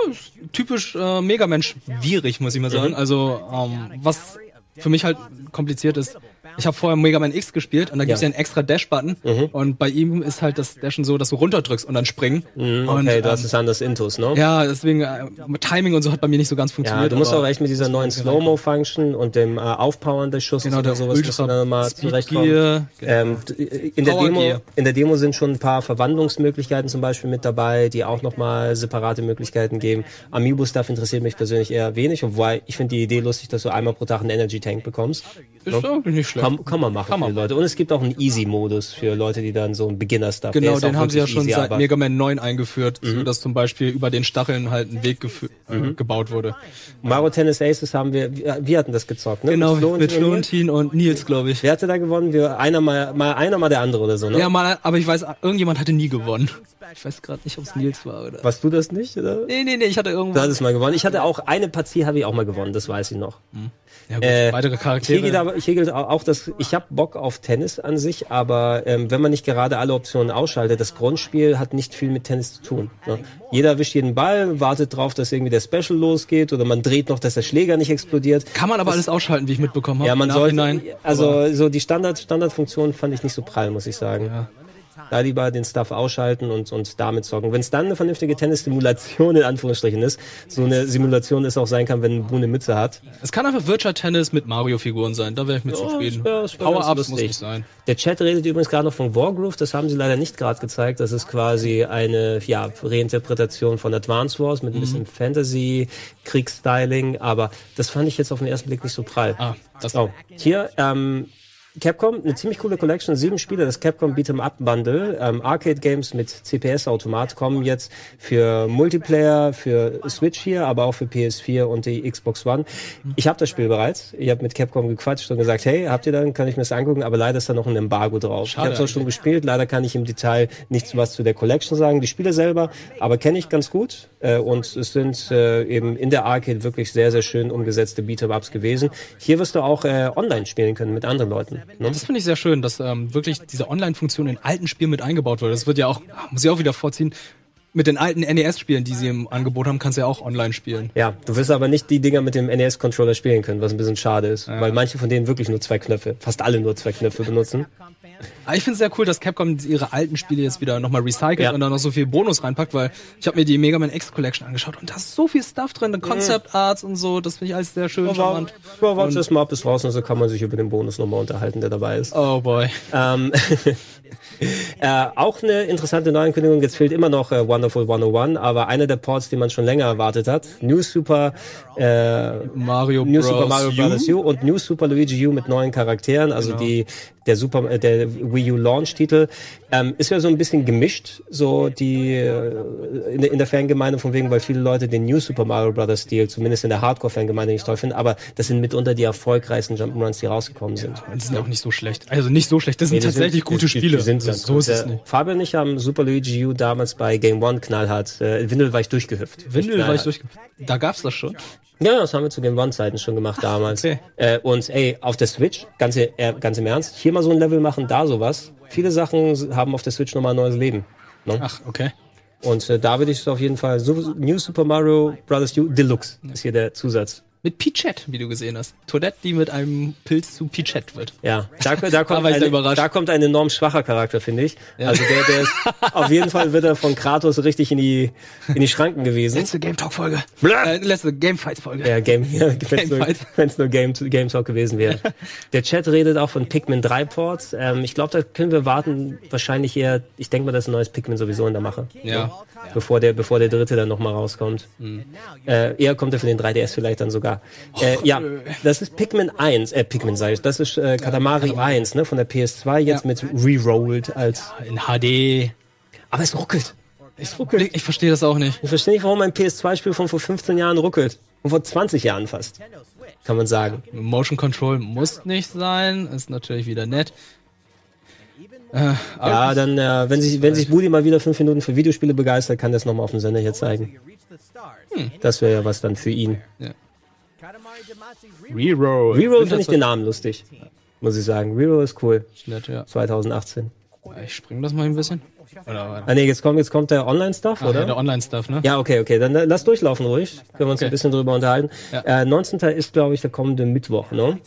[SPEAKER 2] typisch äh, Mega Man schwierig, muss ich mal
[SPEAKER 1] Mhm.
[SPEAKER 2] sagen. Also, ähm, was für mich halt kompliziert ist, ich habe vorher Mega Man X gespielt und da gibt's
[SPEAKER 1] Ja.
[SPEAKER 2] ja einen extra Dash-Button und bei ihm ist halt das Dashen so, dass du runterdrückst und dann springen. und,
[SPEAKER 1] Mhm, Okay, du
[SPEAKER 2] ähm,
[SPEAKER 1] hast es anders Intus, ne?
[SPEAKER 2] Ja, deswegen, äh, Timing und so hat bei mir nicht so ganz
[SPEAKER 1] Ja,
[SPEAKER 2] funktioniert.
[SPEAKER 1] du musst
[SPEAKER 2] aber
[SPEAKER 1] auch echt mit dieser neuen Slow-Mo-Function und dem äh, Aufpowern des Schusses
[SPEAKER 2] Genau,
[SPEAKER 1] oder
[SPEAKER 2] der
[SPEAKER 1] sowas du dann mal
[SPEAKER 2] Ultra
[SPEAKER 1] zurechtkommen.
[SPEAKER 2] Gear.
[SPEAKER 1] Ähm, d- in, der
[SPEAKER 2] Power
[SPEAKER 1] Demo,
[SPEAKER 2] Gear.
[SPEAKER 1] in der Demo sind schon ein paar Verwandlungsmöglichkeiten zum Beispiel mit dabei, die auch nochmal separate Möglichkeiten geben. Amiibo-Stuff interessiert mich persönlich eher wenig, obwohl ich finde die Idee lustig, dass du einmal pro Tag einen Energy-Tank bekommst.
[SPEAKER 2] Ist wirklich nicht schlecht.
[SPEAKER 1] Kann, kann man machen
[SPEAKER 2] Kann man
[SPEAKER 1] für die Leute. Und es gibt auch einen Easy-Modus für Leute, die dann so einen Beginner-Stuff
[SPEAKER 2] Genau, den haben sie ja schon
[SPEAKER 1] easy,
[SPEAKER 2] seit
[SPEAKER 1] Mhm.
[SPEAKER 2] Mega Man 9 eingeführt, so dass zum Beispiel über den Stacheln halt ein Weg gefü- äh, gebaut wurde.
[SPEAKER 1] Mario Tennis Aces haben wir, wir, hatten das gezockt, ne?
[SPEAKER 2] Genau, mit
[SPEAKER 1] Nils?
[SPEAKER 2] Florentin und Nils, glaube ich.
[SPEAKER 1] Wer hatte da gewonnen? Wir, einer mal, mal einer, mal der andere oder so, ne?
[SPEAKER 2] Ja, mal, aber ich weiß, irgendjemand hatte nie gewonnen. Ich weiß gerade nicht, ob es Nils war oder.
[SPEAKER 1] Warst du das nicht, oder?
[SPEAKER 2] Nee, nee, nee, ich hatte
[SPEAKER 1] Du
[SPEAKER 2] irgendwo.
[SPEAKER 1] hattest mal gewonnen. Ich hatte auch eine Partie, habe ich auch mal gewonnen, das weiß ich noch.
[SPEAKER 2] Ja, gut,
[SPEAKER 1] Äh,
[SPEAKER 2] weitere Charaktere.
[SPEAKER 1] gilt aber, hier gilt au- auch, dass ich habe Bock auf Tennis an sich, aber ähm, wenn man nicht gerade alle Optionen ausschaltet, das Grundspiel hat nicht viel mit Tennis zu tun. Ne? Jeder erwischt jeden Ball, wartet drauf, dass irgendwie der Special losgeht oder man dreht noch, dass der Schläger nicht explodiert.
[SPEAKER 2] Kann man aber alles ausschalten, wie ich mitbekommen habe.
[SPEAKER 1] Ja, man sollte, also so die Standard Standardfunktion fand ich nicht so prall, muss ich sagen.
[SPEAKER 2] Ja.
[SPEAKER 1] Da lieber den Stuff ausschalten und, und damit zocken. Wenn es dann eine vernünftige Tennis-Simulation in Anführungsstrichen ist, so eine Simulation es auch sein kann, wenn Boone eine Mütze hat.
[SPEAKER 2] Es kann einfach Virtual Tennis mit Mario-Figuren sein, da wäre ich mit zufrieden.
[SPEAKER 1] wär ganz
[SPEAKER 2] Power-Ups muss nicht sein.
[SPEAKER 1] Der Chat redet übrigens gerade noch von Wargroove, das haben sie leider nicht gerade gezeigt. Das ist quasi eine ja, Reinterpretation von Advance Wars mit ein
[SPEAKER 2] Mhm.
[SPEAKER 1] bisschen Fantasy, Kriegsstyling, aber das fand ich jetzt auf den ersten Blick nicht so prall.
[SPEAKER 2] Ah, das
[SPEAKER 1] Oh, hier, ähm, Capcom, eine ziemlich coole Collection, sieben Spiele, das Capcom Beat'em Up Bundle, ähm, Arcade Games mit CPS-Automat kommen jetzt für Multiplayer, für Switch hier, aber auch für PS4 und die Xbox One. Ich habe das Spiel bereits, ich habe mit Capcom gequatscht und gesagt, hey, habt ihr dann, kann ich mir das angucken, aber leider ist da noch ein Embargo drauf.
[SPEAKER 2] Schade
[SPEAKER 1] ich habe es auch schon gespielt, leider kann ich im Detail nichts was zu der Collection sagen, die Spiele selber, aber kenne ich ganz gut äh, und es sind äh, eben in der Arcade wirklich sehr, sehr schön umgesetzte Beat'em-Ups gewesen. Hier wirst du auch äh, online spielen können mit anderen Leuten.
[SPEAKER 2] Das finde ich sehr schön, dass ähm, wirklich diese Online-Funktion in alten Spielen mit eingebaut wurde. Das wird ja auch, muss ich auch wieder vorziehen, mit den alten NES-Spielen, die sie im Angebot haben, kannst du ja auch online spielen.
[SPEAKER 1] Ja, du wirst aber nicht die Dinger mit dem NES-Controller spielen können, was ein bisschen schade ist, weil manche von denen wirklich nur zwei Knöpfe, fast alle nur zwei Knöpfe benutzen.
[SPEAKER 2] Aber ich finde es sehr cool, dass Capcom ihre alten Spiele jetzt wieder nochmal recycelt
[SPEAKER 1] Ja.
[SPEAKER 2] und da noch so viel Bonus reinpackt, weil ich habe mir die Mega Man X Collection angeschaut und da ist so viel Stuff drin, Concept Arts und so, das finde ich alles sehr schön
[SPEAKER 1] Aber
[SPEAKER 2] charmant.
[SPEAKER 1] ja, warte erst mal ab bis raus und so kann man sich über den Bonus nochmal unterhalten, der dabei ist.
[SPEAKER 2] Oh boy.
[SPEAKER 1] Ähm, (laughs) äh, auch eine interessante Neuankündigung, jetzt fehlt immer noch äh, Wonderful 101, aber einer der Ports, die man schon länger erwartet hat, New Super äh,
[SPEAKER 2] Mario
[SPEAKER 1] New
[SPEAKER 2] Bros.
[SPEAKER 1] Super Mario
[SPEAKER 2] U.
[SPEAKER 1] Bros. U und New Super Luigi U mit neuen Charakteren, also
[SPEAKER 2] Genau.
[SPEAKER 1] die der Super äh, der Wii U Launch Titel ähm, ist ja so ein bisschen gemischt, so die äh, in, der- in der Fangemeinde von wegen, weil viele Leute den New Super Mario Bros. Stil zumindest in der Hardcore Fangemeinde nicht toll finden, aber das sind mitunter die erfolgreichsten Jump'n'Runs, die rausgekommen sind.
[SPEAKER 2] Die sind auch nicht so schlecht. Also nicht so schlecht, das sind
[SPEAKER 1] Nee, die
[SPEAKER 2] tatsächlich
[SPEAKER 1] sind-
[SPEAKER 2] gute
[SPEAKER 1] die-
[SPEAKER 2] Spiele.
[SPEAKER 1] Die sind
[SPEAKER 2] so,
[SPEAKER 1] ganz
[SPEAKER 2] so
[SPEAKER 1] gut.
[SPEAKER 2] ist es nicht.
[SPEAKER 1] Fabian und ich haben Super Luigi U damals bei Game One knallhart, äh, Windel war ich durchgehüpft.
[SPEAKER 2] Windel war ich
[SPEAKER 1] Knallhart.
[SPEAKER 2] durch. Da gab's das schon.
[SPEAKER 1] Ja, das haben wir zu Game One-Zeiten schon gemacht damals.
[SPEAKER 2] okay.
[SPEAKER 1] Äh, und ey, auf der Switch, ganz, äh, ganz im Ernst, hier mal so ein Level machen, da sowas. Viele Sachen haben auf der Switch nochmal ein neues Leben. Ne?
[SPEAKER 2] Ach, okay.
[SPEAKER 1] Und äh, da würde ich es auf jeden Fall, New Super Mario Bros. U Deluxe ist hier der Zusatz.
[SPEAKER 2] Mit Pichette, wie du gesehen hast. Toilette, die mit einem Pilz zu Pichette wird.
[SPEAKER 1] Ja, da, da, (laughs) kommt eine, da kommt ein enorm schwacher Charakter, finde ich. Also der, der ist, (laughs) auf jeden Fall wird er von Kratos richtig in die, in die Schranken gewesen.
[SPEAKER 2] Letzte Game Talk Folge. Äh, letzte Game Fights Folge.
[SPEAKER 1] Ja, Game, ja, (laughs) wenn es nur, wenn's nur Game, Game Talk gewesen wäre. Der Chat redet auch von Pikmin 3 Ports. Ähm, ich glaube, da können wir warten. Wahrscheinlich eher, ich denke mal, das ist ein neues Pikmin sowieso in der Mache.
[SPEAKER 2] Ja.
[SPEAKER 1] Bevor der, bevor der dritte dann nochmal rauskommt. Äh, eher kommt er für den 3DS vielleicht dann sogar. Äh, ja, das ist Pikmin 1, äh, Pikmin ich, das ist äh, Katamari 1, ne, von der PS2, jetzt
[SPEAKER 2] Ja.
[SPEAKER 1] mit Rerolled als,
[SPEAKER 2] In HD.
[SPEAKER 1] aber es ruckelt. Es ruckelt.
[SPEAKER 2] Ich, ich verstehe das auch nicht.
[SPEAKER 1] Ich verstehe nicht, warum ein PS2-Spiel von vor 15 Jahren ruckelt. Und vor 20 Jahren fast. Kann man sagen.
[SPEAKER 2] Motion Control muss nicht sein. Ist natürlich wieder nett. Äh,
[SPEAKER 1] Ja, dann, äh, wenn sich, wenn sich Budi mal wieder fünf Minuten für Videospiele begeistert, kann das nochmal auf dem Sender hier zeigen. Das wäre ja was dann für ihn.
[SPEAKER 2] Reroll.
[SPEAKER 1] Reroll finde ich den Namen lustig. Muss ich sagen. Reroll ist cool.
[SPEAKER 2] Nett, ja.
[SPEAKER 1] 2018.
[SPEAKER 2] Ich spring das mal ein bisschen. Oder.
[SPEAKER 1] Ah nee, jetzt kommt, jetzt kommt der Online-Stuff,
[SPEAKER 2] ja,
[SPEAKER 1] oder?
[SPEAKER 2] der Online-Stuff, ne?
[SPEAKER 1] Ja, okay, okay. Dann lass durchlaufen ruhig. Können wir uns
[SPEAKER 2] Okay.
[SPEAKER 1] ein bisschen drüber unterhalten.
[SPEAKER 2] Ja.
[SPEAKER 1] Äh, 19. ist, glaube ich, der kommende Mittwoch, ne?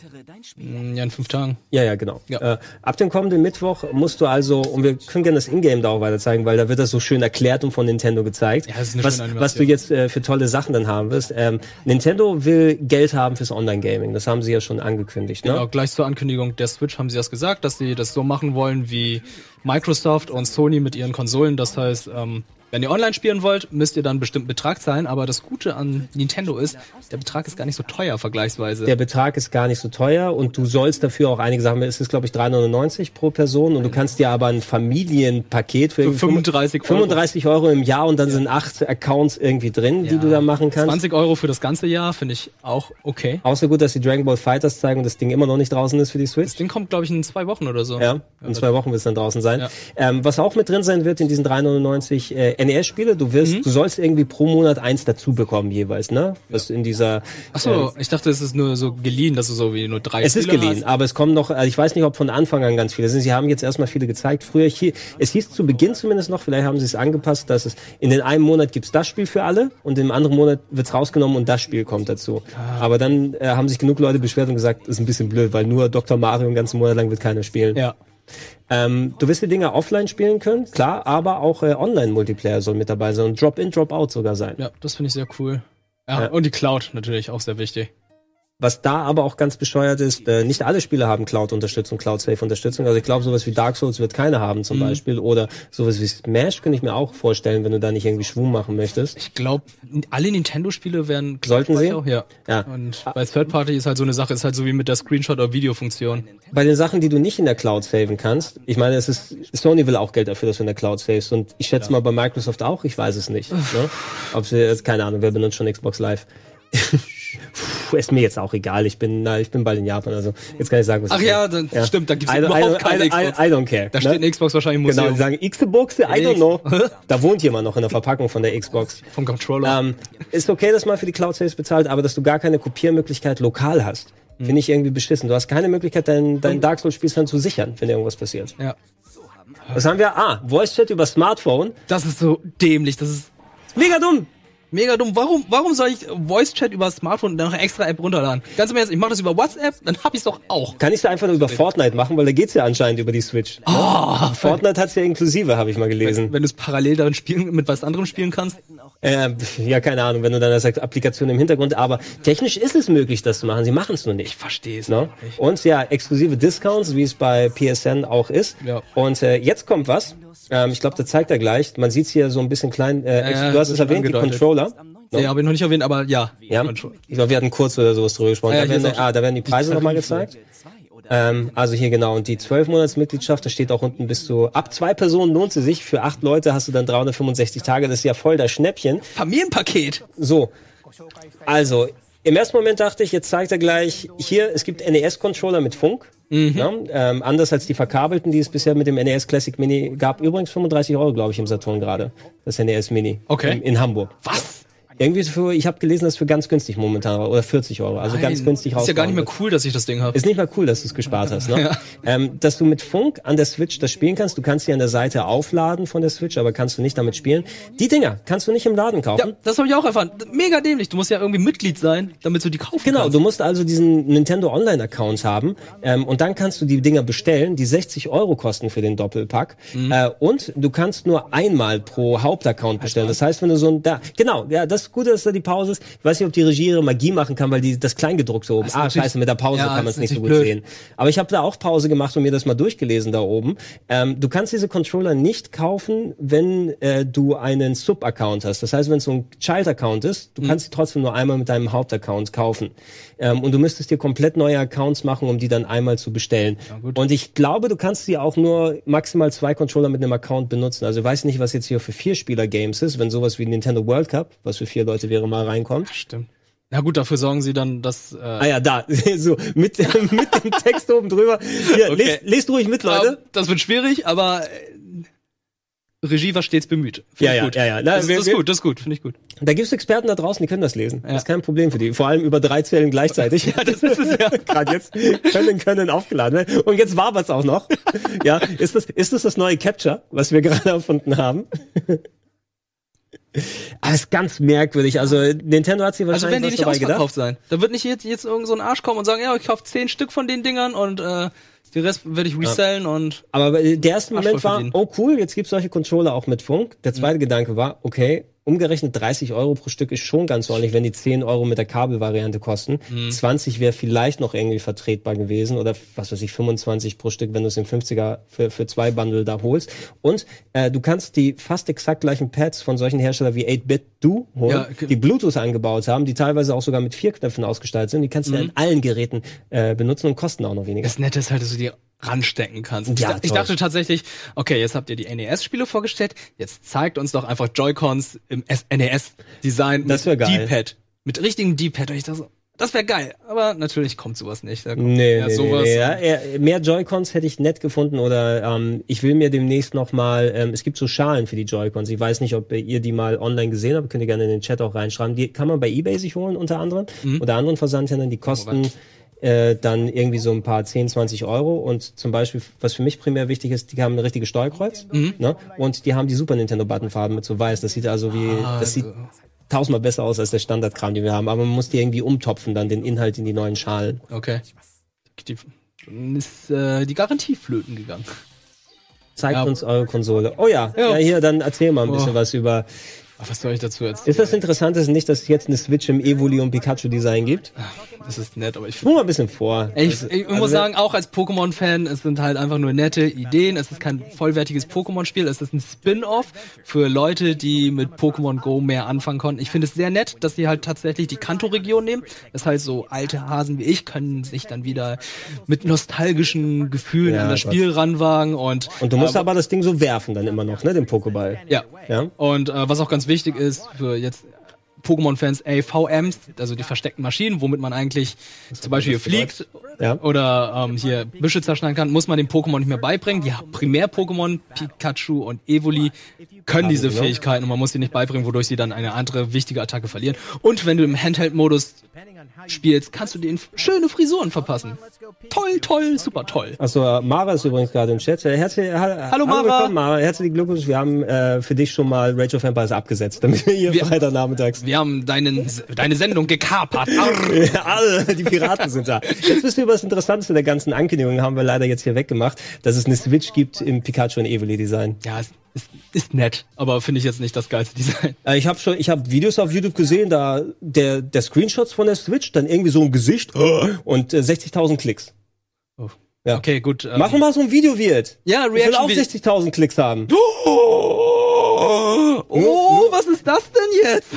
[SPEAKER 2] Mm, Ja, in fünf Tagen.
[SPEAKER 1] Ja, ja, genau.
[SPEAKER 2] Ja.
[SPEAKER 1] Äh, ab dem kommenden Mittwoch musst du also, und wir können gerne das Ingame da auch weiter zeigen, weil da wird das so schön erklärt und von Nintendo gezeigt,
[SPEAKER 2] Ja, das ist eine
[SPEAKER 1] was, was du jetzt äh, für tolle Sachen dann haben wirst. Ähm, Nintendo will Geld haben fürs Online-Gaming, das haben sie ja schon angekündigt. Ne?
[SPEAKER 2] Genau, gleich zur Ankündigung der Switch haben sie das gesagt, dass sie das so machen wollen wie Microsoft und Sony mit ihren Konsolen. Das heißt, ähm, wenn ihr online spielen wollt, müsst ihr dann einen bestimmten Betrag zahlen. Aber das Gute an Nintendo ist, der Betrag ist gar nicht so teuer vergleichsweise.
[SPEAKER 1] Der Betrag ist gar nicht so teuer und du sollst dafür auch einige Sachen, es ist glaube ich 3,99 pro Person und du kannst dir aber ein Familienpaket für, irgendwie
[SPEAKER 2] 35 Euro.
[SPEAKER 1] 35 Euro im Jahr und dann sind acht Accounts irgendwie drin, die
[SPEAKER 2] Ja.
[SPEAKER 1] du da machen kannst.
[SPEAKER 2] 20 Euro für das ganze Jahr finde ich auch okay.
[SPEAKER 1] Außer gut, dass die Dragon Ball Fighters zeigen und das Ding immer noch nicht draußen ist für die Switch.
[SPEAKER 2] Das Ding kommt, glaube ich, in zwei Wochen oder so.
[SPEAKER 1] Ja, in zwei Wochen wird es dann draußen sein.
[SPEAKER 2] Ja.
[SPEAKER 1] Ähm, was auch mit drin sein wird in diesen 3,99 äh, NES-Spiele, du wirst,
[SPEAKER 2] Mhm.
[SPEAKER 1] du sollst irgendwie pro Monat eins dazu bekommen jeweils, ne? Was in dieser.
[SPEAKER 2] Ach so, ich dachte, es ist nur so geliehen, dass du so wie nur drei
[SPEAKER 1] Es ist
[SPEAKER 2] Spiele
[SPEAKER 1] geliehen,
[SPEAKER 2] hast.
[SPEAKER 1] aber es kommen noch, also ich weiß nicht, ob von Anfang an ganz viele sind. Sie haben jetzt erstmal viele gezeigt. Früher hier, es hieß zu Beginn zumindest noch, vielleicht haben sie es angepasst, dass es in den einen Monat gibt's das Spiel für alle und im anderen Monat wird's rausgenommen und das Spiel kommt dazu.
[SPEAKER 2] Ah.
[SPEAKER 1] Aber dann äh, haben sich genug Leute beschwert und gesagt, das ist ein bisschen blöd, weil nur Dr. Mario einen ganzen Monat lang wird keiner spielen.
[SPEAKER 2] Ja.
[SPEAKER 1] Ähm, du wirst die Dinger offline spielen können, klar, aber auch äh, Online-Multiplayer soll mit dabei sein und Drop-in, Drop-out sogar sein.
[SPEAKER 2] Ja, das finde ich sehr cool. Ja,
[SPEAKER 1] Ja.
[SPEAKER 2] und die Cloud natürlich auch sehr wichtig.
[SPEAKER 1] Was da aber auch ganz bescheuert ist, äh, nicht alle Spiele haben Cloud-Unterstützung, Cloud-Safe-Unterstützung. Also ich glaube, sowas wie Dark Souls wird keine haben zum Beispiel. Oder sowas wie Smash könnte ich mir auch vorstellen, wenn du da nicht irgendwie Schwung machen möchtest.
[SPEAKER 2] Ich glaube, alle Nintendo-Spiele werden
[SPEAKER 1] Sollten sie?
[SPEAKER 2] Auch, ja.
[SPEAKER 1] Ja.
[SPEAKER 2] Und bei Third Party ist halt so eine Sache, ist halt so wie mit der Screenshot- oder Videofunktion.
[SPEAKER 1] Bei den Sachen, die du nicht in der Cloud saven kannst, ich meine, es ist, Sony will auch Geld dafür, dass du in der Cloud savest. Und ich schätze mal bei Microsoft auch, ich weiß es nicht. ne? (laughs) Ob sie, keine Ahnung, wer benutzt schon Xbox Live? (laughs) Ist mir jetzt auch egal. Ich bin, na, ich bin bald in Japan, also jetzt kann ich sagen, was
[SPEAKER 2] Ach
[SPEAKER 1] ich
[SPEAKER 2] ja, dann, stimmt, da gibt's
[SPEAKER 1] I,
[SPEAKER 2] überhaupt keine
[SPEAKER 1] I, I,
[SPEAKER 2] Xbox.
[SPEAKER 1] I don't care.
[SPEAKER 2] Da
[SPEAKER 1] ne?
[SPEAKER 2] steht ein Xbox wahrscheinlich im
[SPEAKER 1] Genau,
[SPEAKER 2] Museum.
[SPEAKER 1] die sagen Xbox, I don't know. (laughs) Da wohnt jemand noch in der Verpackung von der Xbox.
[SPEAKER 2] vom Controller.
[SPEAKER 1] Ähm, ist okay, dass man für die Cloud Saves bezahlt, aber dass du gar keine Kopiermöglichkeit lokal hast,
[SPEAKER 2] Hm.
[SPEAKER 1] finde ich irgendwie beschissen. Du hast keine Möglichkeit, dein, dein Dark Souls Spiel dann zu sichern, wenn irgendwas passiert.
[SPEAKER 2] ja.
[SPEAKER 1] Was haben wir? Ah, Voice Chat über Smartphone.
[SPEAKER 2] Das ist so dämlich, das ist
[SPEAKER 1] Mega dumm.
[SPEAKER 2] Mega dumm. Warum, warum soll ich Voice Chat über Smartphone und dann noch eine extra App runterladen? Ganz im Ernst, ich mache das über WhatsApp, dann hab ich's doch auch.
[SPEAKER 1] Kann ich da einfach nur über Fortnite machen, weil da geht's ja anscheinend über die Switch.
[SPEAKER 2] Oh,
[SPEAKER 1] Fortnite hat's ja inklusive, habe ich mal gelesen.
[SPEAKER 2] wenn du es parallel darin spielen, mit was anderem spielen kannst.
[SPEAKER 1] Äh, ja, keine Ahnung, wenn du dann das Applikation im Hintergrund, aber technisch ist es möglich, das zu machen. Sie machen es nur nicht.
[SPEAKER 2] Ich verstehe es
[SPEAKER 1] Ne? Und ja, exklusive Discounts, wie es bei PSN auch ist.
[SPEAKER 2] Ja.
[SPEAKER 1] Und äh, jetzt kommt was. Ähm, ich glaube, das zeigt er gleich. Man sieht's hier so ein bisschen klein. Äh,
[SPEAKER 2] ja,
[SPEAKER 1] du hast es erwähnt, die
[SPEAKER 2] angedeutet.
[SPEAKER 1] Controller. Ne?
[SPEAKER 2] Ja, habe ich noch nicht erwähnt, aber ja.
[SPEAKER 1] Ja, ich glaube, wir hatten kurz oder sowas drüber gesprochen.
[SPEAKER 2] Ja,
[SPEAKER 1] da, werden,
[SPEAKER 2] auch
[SPEAKER 1] ah, da werden die Preise
[SPEAKER 2] die
[SPEAKER 1] nochmal gezeigt. Ähm, also hier genau. Und die 12-Monats-Mitgliedschaft, da steht auch unten bis zu, ab zwei Personen lohnt sie sich. Für acht Leute hast du dann 365 Tage. Das ist ja voll das Schnäppchen.
[SPEAKER 2] Familienpaket.
[SPEAKER 1] So. Also, im ersten Moment dachte ich, jetzt zeigt er gleich, hier, es gibt NES-Controller mit Funk.
[SPEAKER 2] Mhm.
[SPEAKER 1] Ja, ähm, anders als die verkabelten, die es bisher mit dem NES Classic Mini gab. Übrigens 35 Euro, glaube ich, im Saturn gerade. Das NES Mini.
[SPEAKER 2] Okay.
[SPEAKER 1] In, in Hamburg.
[SPEAKER 2] Was?
[SPEAKER 1] Irgendwie für, ich habe gelesen, das ist für ganz günstig momentan oder 40 Euro. Also ganz
[SPEAKER 2] Nein,
[SPEAKER 1] günstig
[SPEAKER 2] Ist ja gar nicht mehr cool, dass ich das Ding habe.
[SPEAKER 1] ist nicht mal cool, dass du es gespart hast, ne? (laughs)
[SPEAKER 2] Ja.
[SPEAKER 1] ähm, dass du mit Funk an der Switch das spielen kannst. Du kannst sie an der Seite aufladen von der Switch, aber kannst du nicht damit spielen. Die Dinger kannst du nicht im Laden kaufen.
[SPEAKER 2] Ja, das habe ich auch erfahren. Mega dämlich. Du musst ja irgendwie Mitglied sein, damit du die kaufen
[SPEAKER 1] Genau,
[SPEAKER 2] kannst.
[SPEAKER 1] du musst also diesen Nintendo Online-Account haben ähm, und dann kannst du die Dinger bestellen, die 60 Euro kosten für den Doppelpack äh, und du kannst nur einmal pro Hauptaccount bestellen. Das heißt, wenn du so ein, da, genau, ja, das Gute ist da die Pause ist. Ich weiß nicht, ob die Regie ihre Magie machen kann, weil die das Kleingedruckte oben. Ah, scheiße, mit der Pause
[SPEAKER 2] Ja,
[SPEAKER 1] kann man es nicht so gut
[SPEAKER 2] blöd.
[SPEAKER 1] sehen. Aber ich habe da auch Pause gemacht und mir das mal durchgelesen da oben. Ähm, du kannst diese Controller nicht kaufen, wenn äh, du einen Sub-Account hast. Das heißt, wenn es so ein Child-Account ist, du kannst sie trotzdem nur einmal mit deinem Hauptaccount kaufen. Ähm, und du müsstest dir komplett neue Accounts machen, um die dann einmal zu bestellen. und ich glaube, du kannst sie auch nur maximal zwei Controller mit einem Account benutzen. Also ich weiß nicht, was jetzt hier für vier Spieler-Games ist, wenn sowas wie Nintendo World Cup, was für vier Leute wäre, mal reinkommt.
[SPEAKER 2] Stimmt. Na gut, dafür sorgen sie dann, dass äh,
[SPEAKER 1] Ah ja, da, (laughs) so, mit, (laughs) mit dem Text oben drüber. Hier,
[SPEAKER 2] Okay.
[SPEAKER 1] lest, lest ruhig mit, Leute.
[SPEAKER 2] Das wird schwierig, aber äh, Regie war stets bemüht. Find
[SPEAKER 1] Ja, ja,
[SPEAKER 2] gut.
[SPEAKER 1] ja, ja. Na,
[SPEAKER 2] das,
[SPEAKER 1] wir-
[SPEAKER 2] das ist gut, das ist gut, finde ich gut.
[SPEAKER 1] Da gibt's Experten da draußen, die können das lesen.
[SPEAKER 2] Ja.
[SPEAKER 1] Das ist kein Problem für die. Vor allem über drei Zellen gleichzeitig. (laughs) Ja, das ist es ja. Gerade jetzt können, können aufgeladen werden. Und jetzt wabert's auch noch. Ja, ist das, ist das das neue Capture, was wir (laughs) gerade erfunden haben? Ist ganz merkwürdig. Also Nintendo hat sich
[SPEAKER 2] Also
[SPEAKER 1] wahrscheinlich
[SPEAKER 2] werden die
[SPEAKER 1] was
[SPEAKER 2] nicht
[SPEAKER 1] dabei gedacht.
[SPEAKER 2] ausverkauft sein. Da wird nicht jetzt, jetzt irgend so ein Arsch kommen und sagen, ja, ich kaufe zehn Stück von den Dingern und äh, den Rest werde ich resellen und
[SPEAKER 1] Aber der erste Moment war, oh cool, jetzt gibt's solche Controller auch mit Funk. Der zweite Gedanke war, okay, umgerechnet 30 Euro pro Stück ist schon ganz ordentlich, wenn die 10 Euro mit der Kabelvariante kosten. 20 wäre vielleicht noch irgendwie vertretbar gewesen oder was weiß ich, 25 pro Stück, wenn du es im 50er für, für zwei Bundle da holst. Und äh, du kannst die fast exakt gleichen Pads von solchen Herstellern wie 8-Bit Do holen,
[SPEAKER 2] Ja,
[SPEAKER 1] die Bluetooth eingebaut haben, die teilweise auch sogar mit vier Knöpfen ausgestaltet sind. Die kannst du ja in allen Geräten äh, benutzen und kosten auch noch weniger.
[SPEAKER 2] das Nette ist halt, dass du die ranstecken kannst. Ich,
[SPEAKER 1] Ja,
[SPEAKER 2] ich
[SPEAKER 1] toll.
[SPEAKER 2] dachte tatsächlich, okay, jetzt habt ihr die NES-Spiele vorgestellt, jetzt zeigt uns doch einfach Joy-Cons im NES-Design
[SPEAKER 1] geil.
[SPEAKER 2] D-Pad. Mit richtigem D-Pad. Und ich dachte so, das wäre geil. Aber natürlich kommt sowas nicht. Da kommt
[SPEAKER 1] Nee, nee,
[SPEAKER 2] sowas.
[SPEAKER 1] nee. Ja, mehr Joy-Cons hätte ich nett gefunden oder ähm, ich will mir demnächst noch mal, ähm, es gibt so Schalen für die Joy-Cons. Ich weiß nicht, ob ihr die mal online gesehen habt, könnt ihr gerne in den Chat auch reinschreiben. Die kann man bei Ebay sich holen unter anderem
[SPEAKER 2] Mhm.
[SPEAKER 1] oder anderen Versandhändlern. Die kosten äh, dann irgendwie so ein paar 10, 20 Euro und zum Beispiel, was für mich primär wichtig ist, die haben ein richtiges Steuerkreuz
[SPEAKER 2] Mhm.
[SPEAKER 1] ne? und die haben die Super Nintendo Buttonfarben mit so weiß. Das sieht also wie,
[SPEAKER 2] Ah,
[SPEAKER 1] das sieht tausendmal besser aus als der Standardkram, den wir haben. Aber man muss die irgendwie umtopfen, dann den Inhalt in die neuen Schalen.
[SPEAKER 2] Okay. Die, dann ist äh, die Garantie flöten gegangen.
[SPEAKER 1] Zeigt
[SPEAKER 2] Ja.
[SPEAKER 1] uns eure Konsole. Oh ja, ja.
[SPEAKER 2] Ja.
[SPEAKER 1] hier, dann erzähl mal ein bisschen
[SPEAKER 2] Oh.
[SPEAKER 1] was über
[SPEAKER 2] Ach, was soll ich dazu erzählen?
[SPEAKER 1] Ist das interessant, ist nicht, dass es jetzt eine Switch im Evoli und Pikachu-Design gibt?
[SPEAKER 2] Das ist nett, aber ich
[SPEAKER 1] Spul mal ein bisschen vor.
[SPEAKER 2] Ich, ich
[SPEAKER 1] also
[SPEAKER 2] muss sagen, auch als Pokémon-Fan, es sind halt einfach nur nette Ideen. Es ist kein vollwertiges Pokémon-Spiel. Es ist ein Spin-off für Leute, die mit Pokémon Go mehr anfangen konnten. Ich finde es sehr nett, dass sie halt tatsächlich die Kanto-Region nehmen. Das heißt, so alte Hasen wie ich können sich dann wieder mit nostalgischen Gefühlen
[SPEAKER 1] Ja,
[SPEAKER 2] an das
[SPEAKER 1] Gott.
[SPEAKER 2] Spiel ranwagen und
[SPEAKER 1] Und du musst aber das Ding so werfen dann immer noch, ne, den Pokéball.
[SPEAKER 2] ja.
[SPEAKER 1] Ja?
[SPEAKER 2] Und äh, was auch ganz wichtig ist für jetzt Pokémon-Fans, ey, VMs, also die versteckten Maschinen, womit man eigentlich zum Beispiel hier fliegt
[SPEAKER 1] Ja.
[SPEAKER 2] oder ähm, hier Büsche zerschneiden kann, muss man dem Pokémon nicht mehr beibringen. Die Primär-Pokémon, Pikachu und Evoli, können diese
[SPEAKER 1] die noch?
[SPEAKER 2] Fähigkeiten und man muss sie nicht beibringen, wodurch sie dann eine andere wichtige Attacke verlieren. Und wenn du im Handheld-Modus spielst, kannst du denen schöne Frisuren verpassen. Toll, toll, super toll.
[SPEAKER 1] Achso, äh, Mara ist übrigens gerade im Chat. Äh, Herzlich, ha,
[SPEAKER 2] Hallo, Mara.
[SPEAKER 1] willkommen, Mara. Herzlichen Glückwunsch. Wir haben äh, für dich schon mal Rage of Empires abgesetzt, damit wir hier
[SPEAKER 2] Wir-
[SPEAKER 1] Freitagnachmittags
[SPEAKER 2] Wir haben deinen, deine Sendung gekapert.
[SPEAKER 1] Ja, alle, die Piraten sind da. Jetzt bist du über das Interessanteste der ganzen Ankündigungen, haben wir leider jetzt hier weggemacht, dass es eine Switch gibt im Pikachu und Evoli Design.
[SPEAKER 2] Ja, es ist, ist nett, aber finde ich jetzt nicht das geilste Design.
[SPEAKER 1] Äh, Ich habe schon, ich habe Videos auf YouTube gesehen, da der der Screenshots von der Switch, dann irgendwie so ein Gesicht und äh, 60.000 Klicks.
[SPEAKER 2] Oh.
[SPEAKER 1] Ja.
[SPEAKER 2] Okay, gut. ähm,
[SPEAKER 1] Machen wir mal so ein Video wird.
[SPEAKER 2] Ja,
[SPEAKER 1] Ich will
[SPEAKER 2] Reaction
[SPEAKER 1] auch
[SPEAKER 2] Video.
[SPEAKER 1] 60.000 Klicks haben.
[SPEAKER 2] Oh, was ist das denn jetzt?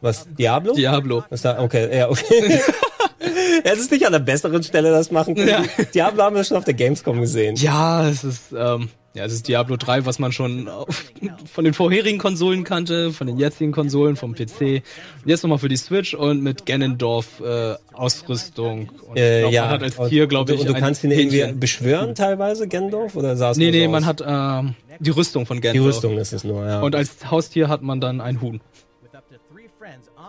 [SPEAKER 1] Was Diablo?
[SPEAKER 2] Diablo.
[SPEAKER 1] Was da? Okay, ja, okay. (laughs) (laughs) Es ist nicht an der besseren Stelle das machen können.
[SPEAKER 2] Ja. (laughs)
[SPEAKER 1] Diablo haben wir schon auf der Gamescom gesehen.
[SPEAKER 2] Ja, es ist, ähm, ja, es ist Diablo 3, was man schon auf, (laughs) von den vorherigen Konsolen kannte, von den jetzigen Konsolen, vom PC. Jetzt nochmal für die Switch und mit Ganondorf äh, Ausrüstung. Und
[SPEAKER 1] Äh,
[SPEAKER 2] glaub,
[SPEAKER 1] ja,
[SPEAKER 2] man hat als Tier, glaube ich,
[SPEAKER 1] Und du kannst ihn irgendwie
[SPEAKER 2] Hähnchen.
[SPEAKER 1] beschwören teilweise, Gendorf? Oder sah es
[SPEAKER 2] Nee,
[SPEAKER 1] so
[SPEAKER 2] nee,
[SPEAKER 1] aus?
[SPEAKER 2] man hat ähm, die Rüstung von
[SPEAKER 1] Die
[SPEAKER 2] Ganondorf.
[SPEAKER 1] Rüstung ist es nur, ja.
[SPEAKER 2] Und als Haustier hat man dann ein Huhn.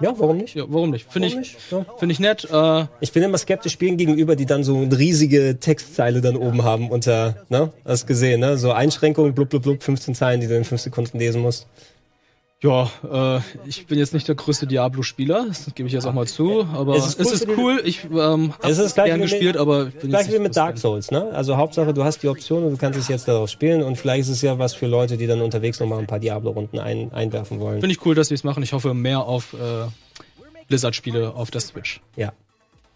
[SPEAKER 1] Ja, warum nicht?
[SPEAKER 2] Ja, warum nicht? Finde ich,
[SPEAKER 1] nicht? Ja.
[SPEAKER 2] finde ich nett. Äh,
[SPEAKER 1] Ich bin immer skeptisch Spielen gegenüber, die dann so eine riesige Textzeile dann oben haben unter, ne? Hast gesehen, ne? So Einschränkungen, blub, blub, blub, 15 Zeilen, die du in 5 Sekunden lesen musst.
[SPEAKER 2] Ja, äh, ich bin jetzt nicht der größte Diablo-Spieler, das gebe ich jetzt auch mal zu, aber
[SPEAKER 1] Es
[SPEAKER 2] es
[SPEAKER 1] ist
[SPEAKER 2] ist,
[SPEAKER 1] cool für die-
[SPEAKER 2] cool. Ich ähm, habe
[SPEAKER 1] Es ist
[SPEAKER 2] es gern
[SPEAKER 1] wie mit-
[SPEAKER 2] gespielt, aber ich bin
[SPEAKER 1] Gleich wie mit Dark. Souls, ne? Also Hauptsache, du hast die Option und du kannst es jetzt darauf spielen und vielleicht ist es ja was für Leute, die dann unterwegs noch mal ein paar Diablo-Runden ein, einwerfen wollen.
[SPEAKER 2] Finde ich cool, dass sie es machen. Ich hoffe mehr auf äh, Blizzard-Spiele auf der Switch.
[SPEAKER 1] Ja.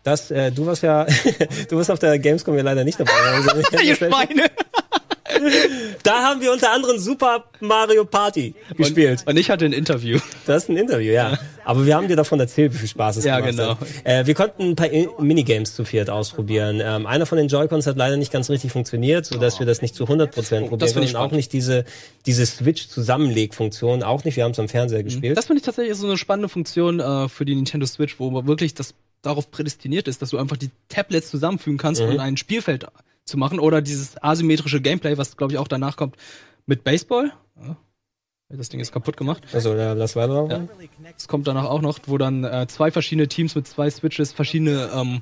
[SPEAKER 1] Das, äh, du warst ja, (laughs) du warst auf der Gamescom ja leider nicht dabei. (laughs) Also,
[SPEAKER 2] Ihr Schweine!
[SPEAKER 1] Da haben wir unter anderem Super Mario Party gespielt.
[SPEAKER 2] Und ich hatte ein Interview.
[SPEAKER 1] Das ist ein Interview, ja. Aber wir haben dir davon erzählt, wie viel Spaß es
[SPEAKER 2] Ja,
[SPEAKER 1] gemacht
[SPEAKER 2] genau.
[SPEAKER 1] hat. Äh, wir konnten ein paar I- Minigames zu viert ausprobieren. Ähm, einer von den Joy-Cons hat leider nicht ganz richtig funktioniert, sodass wir das nicht zu 100% probieren
[SPEAKER 2] Oh, das ich
[SPEAKER 1] und auch nicht diese, diese Switch-Zusammenlegfunktion, auch nicht. Wir haben es am Fernseher gespielt.
[SPEAKER 2] Das finde ich tatsächlich so eine spannende Funktion äh, für die Nintendo Switch, wo man wirklich das darauf prädestiniert ist, dass du einfach die Tablets zusammenfügen kannst,
[SPEAKER 1] Mhm.
[SPEAKER 2] um ein Spielfeld zu machen. Oder dieses asymmetrische Gameplay, was glaube ich auch danach kommt mit Baseball. Ja. Das Ding ist kaputt gemacht.
[SPEAKER 1] also, ja, lass weiter.
[SPEAKER 2] Ja. Kommt danach auch noch, wo dann äh, zwei verschiedene Teams mit zwei Switches verschiedene ähm,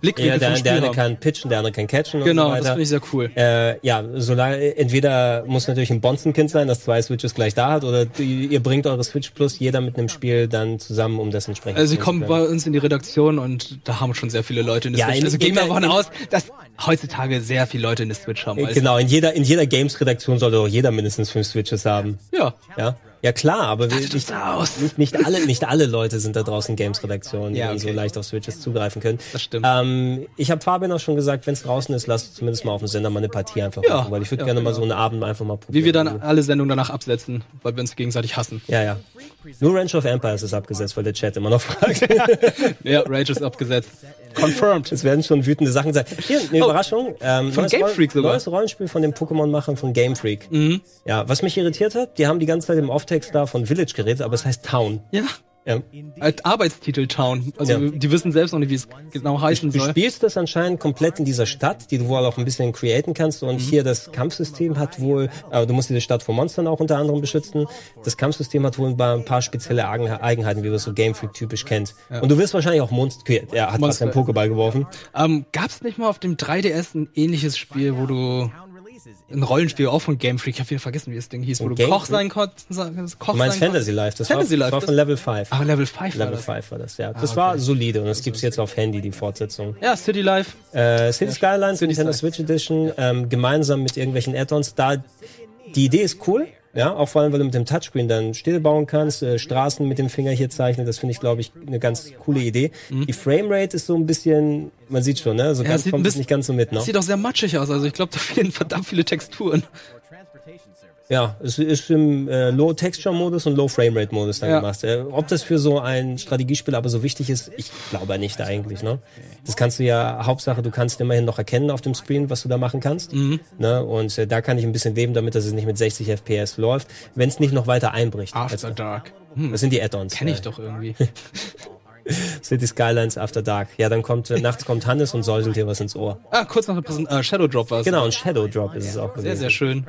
[SPEAKER 2] Blickwinkel
[SPEAKER 1] Ja, der,
[SPEAKER 2] vom
[SPEAKER 1] der eine kann pitchen, der andere kann catchen
[SPEAKER 2] Genau,
[SPEAKER 1] und so
[SPEAKER 2] das finde ich sehr cool.
[SPEAKER 1] Äh, ja, solange entweder muss natürlich ein Bonzenkind sein, das zwei Switches gleich da hat, oder die, ihr bringt eure Switch Plus jeder mit einem Spiel dann zusammen, um das entsprechend
[SPEAKER 2] Also sie kommen bei uns in die Redaktion und da haben schon sehr viele Leute in der
[SPEAKER 1] Ja,
[SPEAKER 2] Switch.
[SPEAKER 1] in-
[SPEAKER 2] Also gehen wir davon aus, dass heutzutage sehr viele Leute in der Switch haben. Also,
[SPEAKER 1] Genau, in jeder, in jeder Games-Redaktion sollte auch jeder mindestens fünf Switches haben.
[SPEAKER 2] Ja.
[SPEAKER 1] Ja, ja klar, aber wir, nicht, nicht, nicht alle, nicht alle Leute sind da draußen Games-Redaktionen, die
[SPEAKER 2] Ja,
[SPEAKER 1] dann so leicht auf Switches zugreifen können.
[SPEAKER 2] Das stimmt.
[SPEAKER 1] Ähm, ich habe Fabian auch schon gesagt, wenn es draußen ist, lass zumindest mal auf dem Sender mal eine Partie einfach
[SPEAKER 2] Ja,
[SPEAKER 1] machen, weil ich würde
[SPEAKER 2] ja,
[SPEAKER 1] gerne mal
[SPEAKER 2] genau.
[SPEAKER 1] so einen Abend einfach mal probieren.
[SPEAKER 2] Wie wir dann alle Sendungen danach absetzen, weil wir uns gegenseitig hassen.
[SPEAKER 1] Ja, ja. Nur Ranch of Empires ist abgesetzt, weil der Chat immer noch fragt. (laughs)
[SPEAKER 2] Ja, Rage ist abgesetzt. Confirmed.
[SPEAKER 1] Es werden schon wütende Sachen sein. Hier, eine Überraschung. Ähm,
[SPEAKER 2] Oh, von
[SPEAKER 1] neues
[SPEAKER 2] Game Freak sogar. Mhm.
[SPEAKER 1] Neues Rollenspiel von den Pokémon-Machern von Game Freak. Ja, was mich irritiert hat, die haben die ganze Zeit im Off-Text da von Village geredet, aber es heißt Town.
[SPEAKER 2] Ja.
[SPEAKER 1] Ja.
[SPEAKER 2] Als Arbeitstitel Town. Also
[SPEAKER 1] Ja.
[SPEAKER 2] die wissen selbst noch nicht, wie es genau heißen
[SPEAKER 1] Du
[SPEAKER 2] soll.
[SPEAKER 1] spielst das anscheinend komplett in dieser Stadt, die du wohl auch ein bisschen createn kannst. Und hier das Kampfsystem hat wohl, äh, du musst diese Stadt vor Monstern auch unter anderem beschützen. Das Kampfsystem hat wohl ein paar, ein paar spezielle Eigen- Eigenheiten, wie man es so Game Freak typisch kennt. Und du wirst wahrscheinlich auch Monster, er hat
[SPEAKER 2] Monster-
[SPEAKER 1] seinen Pokéball geworfen.
[SPEAKER 2] Ähm, gab's nicht mal auf dem 3DS ein ähnliches Spiel, wo du ein Rollenspiel auch von Game Freak, ich habe wieder vergessen, wie das Ding hieß, wo du
[SPEAKER 1] Game
[SPEAKER 2] Koch sein konntest. Koch
[SPEAKER 1] Du meinst Fantasy Life, das
[SPEAKER 2] Fantasy
[SPEAKER 1] war,
[SPEAKER 2] Life,
[SPEAKER 1] war
[SPEAKER 2] das-
[SPEAKER 1] von Level 5.
[SPEAKER 2] Ah, Level 5 war
[SPEAKER 1] Level
[SPEAKER 2] das.
[SPEAKER 1] 5 war das, ja. Das war solide und das gibt's jetzt auf Handy, die Fortsetzung.
[SPEAKER 2] Ja, City Life.
[SPEAKER 1] Äh, City Skylines,
[SPEAKER 2] City
[SPEAKER 1] Nintendo. Switch Edition, ähm, gemeinsam mit irgendwelchen Add-ons. Da, die Idee ist cool. Ja, auch vor allem, weil du mit dem Touchscreen dann Städte bauen kannst, äh, Straßen mit dem Finger hier zeichnen. Das finde ich, glaube ich, eine ganz coole Idee. Die Framerate ist so ein bisschen, man sieht schon, ne? So
[SPEAKER 2] Ja,
[SPEAKER 1] ganz, kommt es nicht ganz so mit, ne?
[SPEAKER 2] Sieht auch sehr matschig aus. Also ich glaube, da fehlen verdammt viele Texturen.
[SPEAKER 1] Ja, es ist im äh, Low-Texture-Modus und Low-Framerate-Modus dann
[SPEAKER 2] Ja.
[SPEAKER 1] gemacht. Äh, ob das für so ein Strategiespiel aber so wichtig ist, ich glaube nicht eigentlich. Ne? Das kannst du ja, Hauptsache, du kannst immerhin noch erkennen auf dem Screen, was du da machen kannst.
[SPEAKER 2] Mhm.
[SPEAKER 1] Ne? Und äh, da kann ich ein bisschen leben damit, dass es nicht mit 60 FPS läuft, wenn es nicht noch weiter einbricht.
[SPEAKER 2] After Dark. Hm,
[SPEAKER 1] Das sind die Add-ons.
[SPEAKER 2] kenn ich doch irgendwie. (laughs) (laughs)
[SPEAKER 1] City Skylines After Dark. Ja, dann kommt, äh, nachts kommt Hannes und säuselt dir was ins Ohr.
[SPEAKER 2] Ah, kurz nach der Präsent äh, Shadow Drop war es.
[SPEAKER 1] Genau, und Shadow Drop ist es auch gewesen.
[SPEAKER 2] Sehr, sehr schön.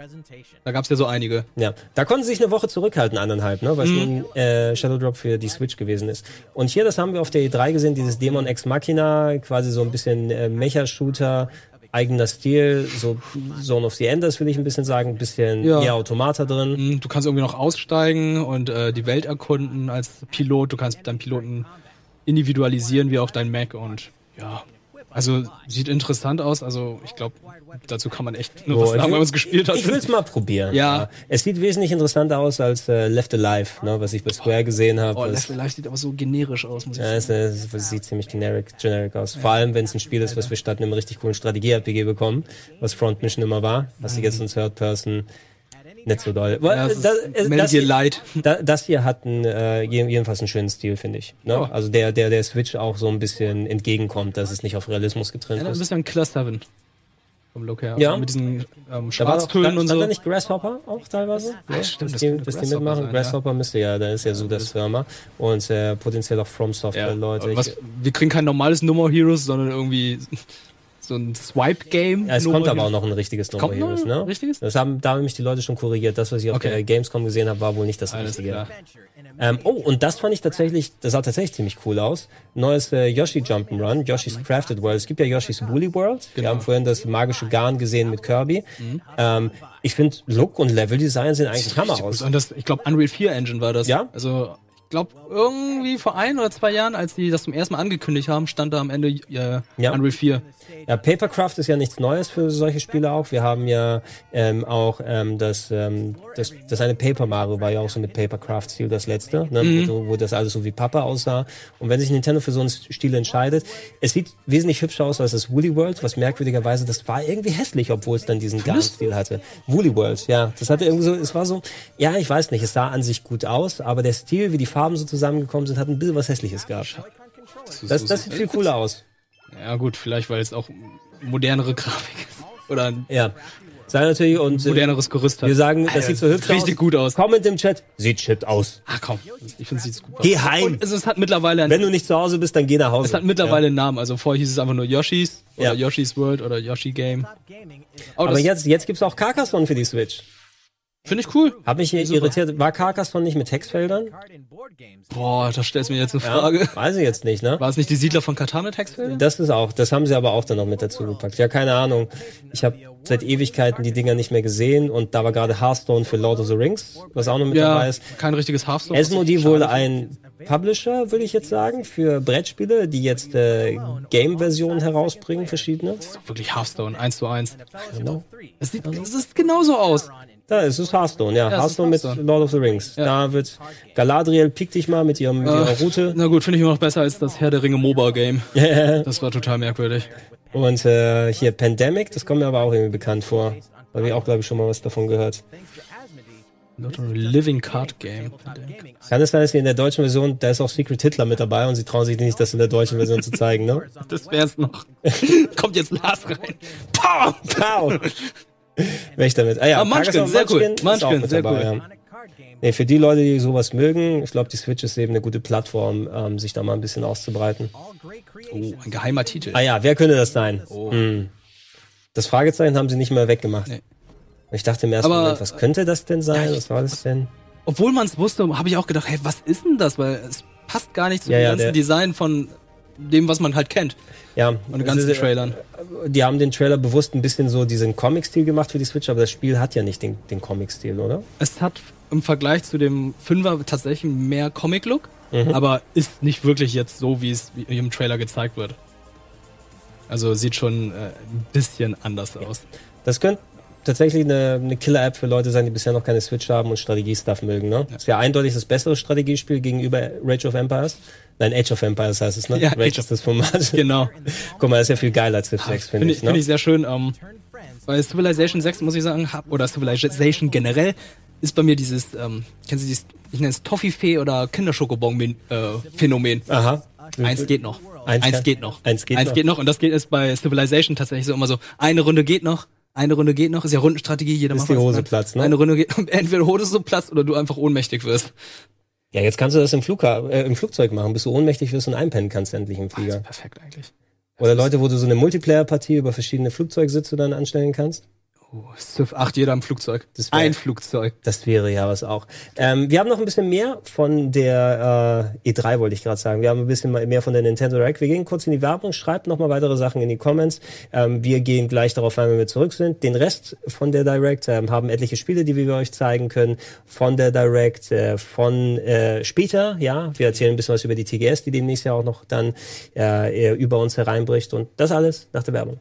[SPEAKER 2] Da gab es ja so einige.
[SPEAKER 1] Ja, da konnten sie sich eine Woche zurückhalten, eineinhalb, ne, weil es
[SPEAKER 2] Mhm.
[SPEAKER 1] nun äh, Shadow Drop für die Switch gewesen ist. Und hier, das haben wir auf der E3 gesehen, dieses Demon Ex Machina, quasi so ein bisschen äh, Mecha-Shooter, eigener Stil, so Zone of the Enders will ich ein bisschen sagen, ein bisschen
[SPEAKER 2] Ja.
[SPEAKER 1] eher Automata drin.
[SPEAKER 2] Hm, Du kannst irgendwie noch aussteigen und äh, die Welt erkunden als Pilot. Du kannst deinen Piloten individualisieren, wie auch dein Mac und ja. Also sieht interessant aus. Also ich glaube, dazu kann man echt nur was
[SPEAKER 1] Boah,
[SPEAKER 2] sagen,
[SPEAKER 1] ich-
[SPEAKER 2] wenn man es gespielt hat.
[SPEAKER 1] Ich will es mal probieren.
[SPEAKER 2] Ja.
[SPEAKER 1] Es sieht wesentlich interessanter aus als äh, Left Alive, ne, was ich bei Square gesehen habe.
[SPEAKER 2] Oh,
[SPEAKER 1] Das-
[SPEAKER 2] Left Alive sieht aber so generisch aus, muss ich
[SPEAKER 1] Ja,
[SPEAKER 2] sagen.
[SPEAKER 1] es, äh, es sieht ziemlich generic, generic aus. Vor allem, wenn es ein Spiel ist, was wir statt einem richtig coolen Strategie-RPG bekommen, was Front Mission immer war, was sie jetzt in Third Person nicht so doll.
[SPEAKER 2] Ja, es ist Metal
[SPEAKER 1] das, hier, da, das hier hat einen, äh, je- jedenfalls einen schönen Stil, finde ich. Ne?
[SPEAKER 2] Ja.
[SPEAKER 1] Also der, der der Switch auch so ein bisschen entgegenkommt, dass es nicht auf Realismus getrennt
[SPEAKER 2] Ja, ein
[SPEAKER 1] ist.
[SPEAKER 2] bisschen Killer 7. Vom Look her.
[SPEAKER 1] Ja.
[SPEAKER 2] Also Mit diesen ähm, Schwarztönen und so.
[SPEAKER 1] da nicht Grasshopper auch teilweise? Ja,
[SPEAKER 2] stimmt,
[SPEAKER 1] dass
[SPEAKER 2] das
[SPEAKER 1] die,
[SPEAKER 2] könnte
[SPEAKER 1] dass die
[SPEAKER 2] Grasshopper
[SPEAKER 1] mitmachen.
[SPEAKER 2] sein, ja.
[SPEAKER 1] Grasshopper müsste ja, da ist ja so das Firma. Und äh, potenziell auch From Software
[SPEAKER 2] Ja,
[SPEAKER 1] Leute.
[SPEAKER 2] was, wir kriegen kein normales No More Heroes, sondern irgendwie so ein Swipe-Game.
[SPEAKER 1] Ja, es kommt aber auch noch ein richtiges No More Heroes, ne?
[SPEAKER 2] richtiges?
[SPEAKER 1] Das haben, da haben mich die Leute schon korrigiert. Das, was ich auf
[SPEAKER 2] Okay.
[SPEAKER 1] der Gamescom gesehen habe, war wohl nicht das
[SPEAKER 2] Alles
[SPEAKER 1] Richtige. Ähm, oh, und das fand ich tatsächlich, das sah tatsächlich ziemlich cool aus. Neues äh, Yoshi Jump'n'Run, Yoshi's Crafted World. Es gibt ja Yoshi's Woolly World. Wir
[SPEAKER 2] Genau.
[SPEAKER 1] haben vorhin das magische Garn gesehen mit Kirby.
[SPEAKER 2] Mhm.
[SPEAKER 1] Ähm, ich finde, Look und Level-Design sehen eigentlich Hammer aus.
[SPEAKER 2] Und das, ich glaube, Unreal 4 Engine war das.
[SPEAKER 1] Ja?
[SPEAKER 2] Also, glaube, irgendwie vor ein oder zwei Jahren, als die das zum ersten Mal angekündigt haben, stand da am Ende äh,
[SPEAKER 1] Ja.
[SPEAKER 2] Unreal 4.
[SPEAKER 1] Ja, Papercraft ist ja nichts Neues für solche Spiele auch. Wir haben ja ähm, auch ähm, das, ähm, das, das eine Paper Mario war ja auch so mit Papercraft-Stil das letzte, ne?
[SPEAKER 2] Mhm.
[SPEAKER 1] wo, wo das alles so wie Papa aussah. Und wenn sich Nintendo für so einen Stil entscheidet, es sieht wesentlich hübscher aus als das Woolly World, was merkwürdigerweise, das war irgendwie hässlich, obwohl es dann diesen Garn-Stil hatte. Woolly World, ja, das hatte irgendwie so, es war so, ja, ich weiß nicht, es sah an sich gut aus, aber der Stil, wie die Farben so zusammengekommen sind, hat ein bisschen was Hässliches gehabt. Das, das sieht viel cooler aus.
[SPEAKER 2] Ja, gut, vielleicht, weil es auch modernere Grafik ist. Oder ein
[SPEAKER 1] Ja. Sei natürlich und
[SPEAKER 2] moderneres Gerüst hat.
[SPEAKER 1] Wir sagen, das
[SPEAKER 2] Alter,
[SPEAKER 1] sieht so hübsch aus.
[SPEAKER 2] richtig gut aus.
[SPEAKER 1] Comment im Chat. Sieht shit aus.
[SPEAKER 2] Ach komm, ich finde es sieht gut aus.
[SPEAKER 1] Geh heim.
[SPEAKER 2] Und es, es hat mittlerweile einen,
[SPEAKER 1] Wenn du nicht zu Hause bist, dann geh nach Hause.
[SPEAKER 2] es hat mittlerweile einen Namen. Also vorher hieß es einfach nur Yoshi's oder
[SPEAKER 1] Ja.
[SPEAKER 2] Yoshi's World oder Yoshi Game. Oh,
[SPEAKER 1] Aber
[SPEAKER 2] das
[SPEAKER 1] jetzt, jetzt gibt's auch Carcassonne für die Switch.
[SPEAKER 2] Finde ich cool.
[SPEAKER 1] Hab mich hier irritiert. War Carcassonne nicht mit Textfeldern?
[SPEAKER 2] Boah, da stellst du mir jetzt eine
[SPEAKER 1] Ja,
[SPEAKER 2] Frage.
[SPEAKER 1] weiß ich jetzt nicht, ne?
[SPEAKER 2] War es nicht die Siedler von Katar mit Textfeldern?
[SPEAKER 1] Das ist auch, das haben sie aber auch dann noch mit dazu gepackt. Ja, keine Ahnung. Ich habe seit Ewigkeiten die Dinger nicht mehr gesehen und da war gerade Hearthstone für Lord of the Rings, was auch noch mit dabei
[SPEAKER 2] Ja,
[SPEAKER 1] ist.
[SPEAKER 2] kein richtiges Hearthstone.
[SPEAKER 1] Asmodee wohl ein Publisher, würde ich jetzt sagen, für Brettspiele, die jetzt äh, Game-Versionen herausbringen, verschiedene.
[SPEAKER 2] Wirklich Hearthstone, 1 zu 1.
[SPEAKER 1] Genau.
[SPEAKER 2] Es sieht, es ist genauso aus.
[SPEAKER 1] Da ist es Hearthstone, ja.
[SPEAKER 2] Ja, ist
[SPEAKER 1] Hearthstone mit. Lord of the Rings. Da wird Galadriel pick dich mal mit, ihrem, mit ihrer Route.
[SPEAKER 2] Na gut, finde ich immer noch besser als das Herr der Ringe MOBA Game. (laughs) Das war total merkwürdig.
[SPEAKER 1] Und äh, hier Pandemic, das kommt mir aber auch irgendwie bekannt vor. Da habe ich auch, glaube ich, schon mal was davon gehört.
[SPEAKER 2] Not a Living Card Game.
[SPEAKER 1] Kann es sein, dass hier in der deutschen Version, da ist auch Secret Hitler mit dabei und sie trauen sich nicht, das in der deutschen Version zu zeigen, ne? (laughs)
[SPEAKER 2] Das wär's noch. (laughs) Kommt jetzt Lars rein. Pam!
[SPEAKER 1] Pow! (laughs) Weg damit. Ah ja,
[SPEAKER 2] Ah, Munchkin, sehr cool.
[SPEAKER 1] ist auch
[SPEAKER 2] Munchkin, sehr
[SPEAKER 1] dabei,
[SPEAKER 2] cool.
[SPEAKER 1] Ja. Nee, für die Leute, die sowas mögen, ich glaube, die Switch ist eben eine gute Plattform, ähm, sich da mal ein bisschen auszubreiten.
[SPEAKER 2] Oh, ein geheimer Titel.
[SPEAKER 1] Ah ja, wer könnte das sein? Hm. Das Fragezeichen haben sie nicht mehr weggemacht.
[SPEAKER 2] Nee.
[SPEAKER 1] Ich dachte im ersten
[SPEAKER 2] Aber-
[SPEAKER 1] Moment, was könnte das denn sein?
[SPEAKER 2] Ja, ich-
[SPEAKER 1] was war das denn?
[SPEAKER 2] Obwohl man es wusste, habe ich auch gedacht, hey, was ist denn das? Weil es passt gar nicht zu
[SPEAKER 1] Ja,
[SPEAKER 2] dem
[SPEAKER 1] ja,
[SPEAKER 2] ganzen Design von dem, was man halt kennt.
[SPEAKER 1] Ja,
[SPEAKER 2] Und den ganzen
[SPEAKER 1] ist, äh,
[SPEAKER 2] Trailern.
[SPEAKER 1] Die haben den Trailer bewusst ein bisschen so diesen Comic-Stil gemacht für die Switch, aber das Spiel hat ja nicht den, den Comic-Stil, oder?
[SPEAKER 2] Es hat im Vergleich zu dem Fünfer tatsächlich mehr Comic-Look,
[SPEAKER 1] Mhm.
[SPEAKER 2] aber ist nicht wirklich jetzt so, wie es im Trailer gezeigt wird. Also sieht schon äh, ein bisschen anders aus.
[SPEAKER 1] Das könnte tatsächlich eine, eine Killer-App für Leute sein, die bisher noch keine Switch haben und Strategiestuff mögen. Ne? Ja. Ist ja eindeutig das bessere Strategiespiel gegenüber Rage of Empires. Nein, Age of Empires heißt es, ne?
[SPEAKER 2] Ja,
[SPEAKER 1] Rage ist das Format. (laughs)
[SPEAKER 2] Genau.
[SPEAKER 1] Guck mal, das ist ja viel geiler als Civ 6,
[SPEAKER 2] finde ich. Finde ne? ich sehr schön. Ähm, bei Civilization 6, muss ich sagen, hab, oder Civilization generell, ist bei mir dieses, ähm, kennen Sie dieses, ich nenne es Toffifee oder Kinderschokobon-Phänomen.
[SPEAKER 1] Äh, Aha.
[SPEAKER 2] Eins geht noch.
[SPEAKER 1] Eins,
[SPEAKER 2] Eins geht noch.
[SPEAKER 1] Eins geht
[SPEAKER 2] Eins
[SPEAKER 1] noch.
[SPEAKER 2] geht noch. Und das geht ist bei Civilization tatsächlich so immer so. Eine Runde geht noch. Eine Runde geht noch. Ist ja Rundenstrategie. Jeder
[SPEAKER 1] Ist
[SPEAKER 2] macht
[SPEAKER 1] die Hose
[SPEAKER 2] ne?
[SPEAKER 1] Platz, ne?
[SPEAKER 2] Eine Runde geht. (laughs) Entweder Hose so Platz oder du einfach ohnmächtig wirst.
[SPEAKER 1] Ja, jetzt kannst du das im, Flugha äh, im Flugzeug machen, bis du ohnmächtig wirst und einpennen kannst endlich im Flieger.
[SPEAKER 2] Perfekt eigentlich.
[SPEAKER 1] Oder Leute, wo du so eine Multiplayer-Partie über verschiedene Flugzeugsitze dann anstellen kannst.
[SPEAKER 2] Oh, Civ 8 jeder im Flugzeug.
[SPEAKER 1] Das wär-
[SPEAKER 2] Ein Flugzeug.
[SPEAKER 1] Das wäre ja was auch. Ähm, wir haben noch ein bisschen mehr von der äh, E3, wollte ich gerade sagen. Wir haben ein bisschen mehr von der Nintendo Direct. Wir gehen kurz in die Werbung, schreibt noch mal weitere Sachen in die Comments. Ähm, wir gehen gleich darauf ein, wenn wir zurück sind. Den Rest von der Direct ähm, haben etliche Spiele, die wir euch zeigen können. Von der Direct, äh, von äh, später, ja. Wir erzählen ein bisschen was über die TGS, die demnächst ja auch noch dann äh, über uns hereinbricht. Und das alles nach der Werbung.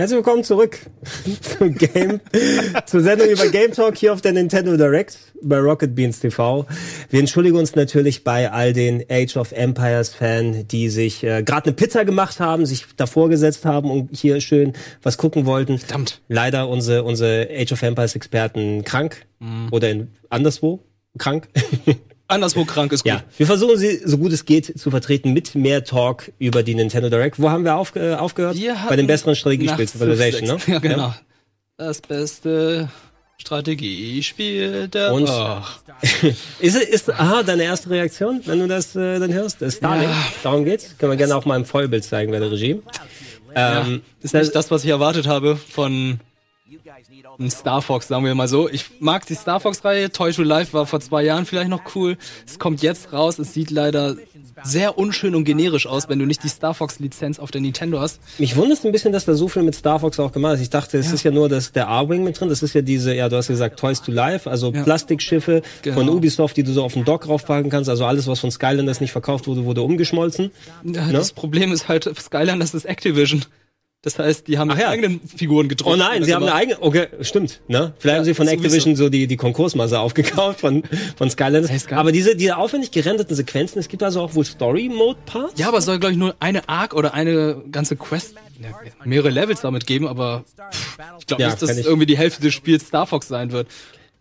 [SPEAKER 1] Herzlich willkommen zurück (laughs) zu Game, zur Sendung über Game Talk hier auf der Nintendo Direct bei Rocket Beans TV. Wir entschuldigen uns natürlich bei all den Age of Empires Fan, die sich äh, gerade eine Pizza gemacht haben, sich davor gesetzt haben und hier schön was gucken wollten.
[SPEAKER 2] Verdammt.
[SPEAKER 1] Leider unsere, unsere Age of Empires Experten krank oder in, anderswo krank. (laughs)
[SPEAKER 2] Anderswo krank ist gut.
[SPEAKER 1] Ja, wir versuchen sie so gut es geht zu vertreten mit mehr Talk über die Nintendo Direct. Wo haben wir aufge äh, aufgehört?
[SPEAKER 2] Wir
[SPEAKER 1] Bei dem besseren Strategiespiel Civilization, ne?
[SPEAKER 2] Civ 6. (laughs) Ja, genau. Das beste Strategiespiel der
[SPEAKER 1] Und-
[SPEAKER 2] Ach. (laughs)
[SPEAKER 1] Ist, ist aha, deine erste Reaktion, wenn du das äh, dann hörst? Das Starlink,
[SPEAKER 2] Ja.
[SPEAKER 1] darum geht's. Können wir gerne auch mal im Vollbild zeigen bei der Regie. Ähm,
[SPEAKER 2] ist nicht das, was ich erwartet habe von einem Star Fox, sagen wir mal so. Ich mag die Star Fox-Reihe. Toy to Life war vor zwei Jahren vielleicht noch cool. Es kommt jetzt raus. Es sieht leider sehr unschön und generisch aus, wenn du nicht die Star Fox-Lizenz auf der Nintendo hast.
[SPEAKER 1] mich wundert ein bisschen, dass da so viel mit Star Fox auch gemacht ist. Ich dachte, es ist ja nur das, der R-Wing mit drin. Das ist ja diese, ja, du hast gesagt, Toys to Life, also
[SPEAKER 2] Ja.
[SPEAKER 1] Plastikschiffe
[SPEAKER 2] Genau.
[SPEAKER 1] von Ubisoft, die du so auf den Dock raufpacken kannst. Also alles, was von Skylanders nicht verkauft wurde, wurde umgeschmolzen.
[SPEAKER 2] Ja, Das Problem ist halt, Skyline, das ist Activision. Das heißt, die haben
[SPEAKER 1] Ach
[SPEAKER 2] ihre
[SPEAKER 1] ja.
[SPEAKER 2] eigenen Figuren gedruckt.
[SPEAKER 1] Oh nein, sie haben eine eigene, okay, stimmt, ne? Vielleicht haben sie von. Activision so die, die Konkursmasse (laughs) aufgekauft von, von Skylanders.
[SPEAKER 2] Hey, Sky-
[SPEAKER 1] Aber diese, diese aufwendig gerenderten Sequenzen, es gibt also auch wohl Story-Mode-Parts?
[SPEAKER 2] Ja, aber es soll, glaube ich, nur eine Arc oder eine ganze Quest, ja, mehrere Levels damit geben, aber pff, ich glaube
[SPEAKER 1] Ja,
[SPEAKER 2] nicht, dass irgendwie die Hälfte des Spiels Star Fox sein wird.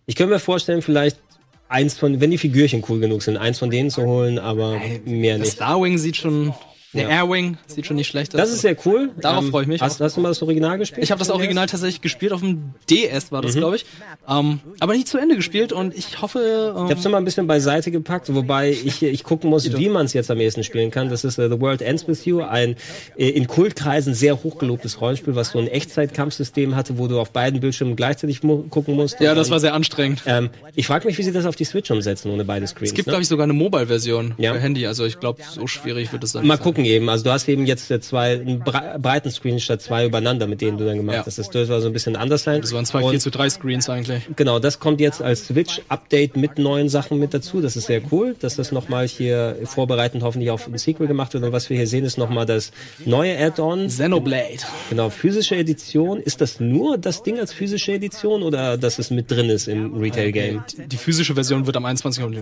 [SPEAKER 1] Ich könnte mir vorstellen, vielleicht eins von, wenn die Figürchen cool genug sind, eins von denen zu holen, aber mehr nicht.
[SPEAKER 2] Starwing sieht schon, der
[SPEAKER 1] Ja.
[SPEAKER 2] Airwing sieht schon nicht schlecht aus.
[SPEAKER 1] Das ist sehr cool.
[SPEAKER 2] Darauf
[SPEAKER 1] Ähm,
[SPEAKER 2] freue ich mich
[SPEAKER 1] Hast, hast du mal das Original gespielt?
[SPEAKER 2] Ich habe das Original tatsächlich gespielt, auf dem DS war das, glaube ich. Ähm, aber nicht zu Ende gespielt und ich hoffe. Ähm,
[SPEAKER 1] Ich hab's noch mal ein bisschen beiseite gepackt, wobei ich, ich gucken muss, wie man es jetzt am ehesten spielen kann. Das ist äh, The World Ends With You, ein äh, in Kultkreisen sehr hochgelobtes Rollenspiel, was so ein Echtzeitkampfsystem hatte, wo du auf beiden Bildschirmen gleichzeitig gucken musst.
[SPEAKER 2] ja, das
[SPEAKER 1] dann-
[SPEAKER 2] war sehr anstrengend.
[SPEAKER 1] Ähm, ich frage mich, wie sie das auf die Switch umsetzen, ohne beide Screens.
[SPEAKER 2] Es gibt,
[SPEAKER 1] ne?
[SPEAKER 2] glaube ich, sogar eine Mobile-Version
[SPEAKER 1] Ja.
[SPEAKER 2] für Handy. Also ich glaube, so schwierig wird es dann
[SPEAKER 1] Mal
[SPEAKER 2] nicht sein.
[SPEAKER 1] gucken eben. Also du hast eben jetzt äh, zwei einen bre breiten Screen statt zwei übereinander, mit denen du dann gemacht
[SPEAKER 2] Ja.
[SPEAKER 1] hast. Das dürfte also ein bisschen anders sein.
[SPEAKER 2] Das waren zwei
[SPEAKER 1] Und
[SPEAKER 2] 4 zu 3 Screens eigentlich.
[SPEAKER 1] Genau, das kommt jetzt als Switch-Update mit neuen Sachen mit dazu. Das ist sehr cool, dass das nochmal hier vorbereitend hoffentlich auf ein Sequel gemacht wird. Und was wir hier sehen, ist nochmal das neue Add-on.
[SPEAKER 2] Xenoblade.
[SPEAKER 1] Genau, physische Edition. Ist das nur das Ding als physische Edition oder dass es mit drin ist im Retail-Game?
[SPEAKER 2] Die, die physische Version wird am 21. Okay.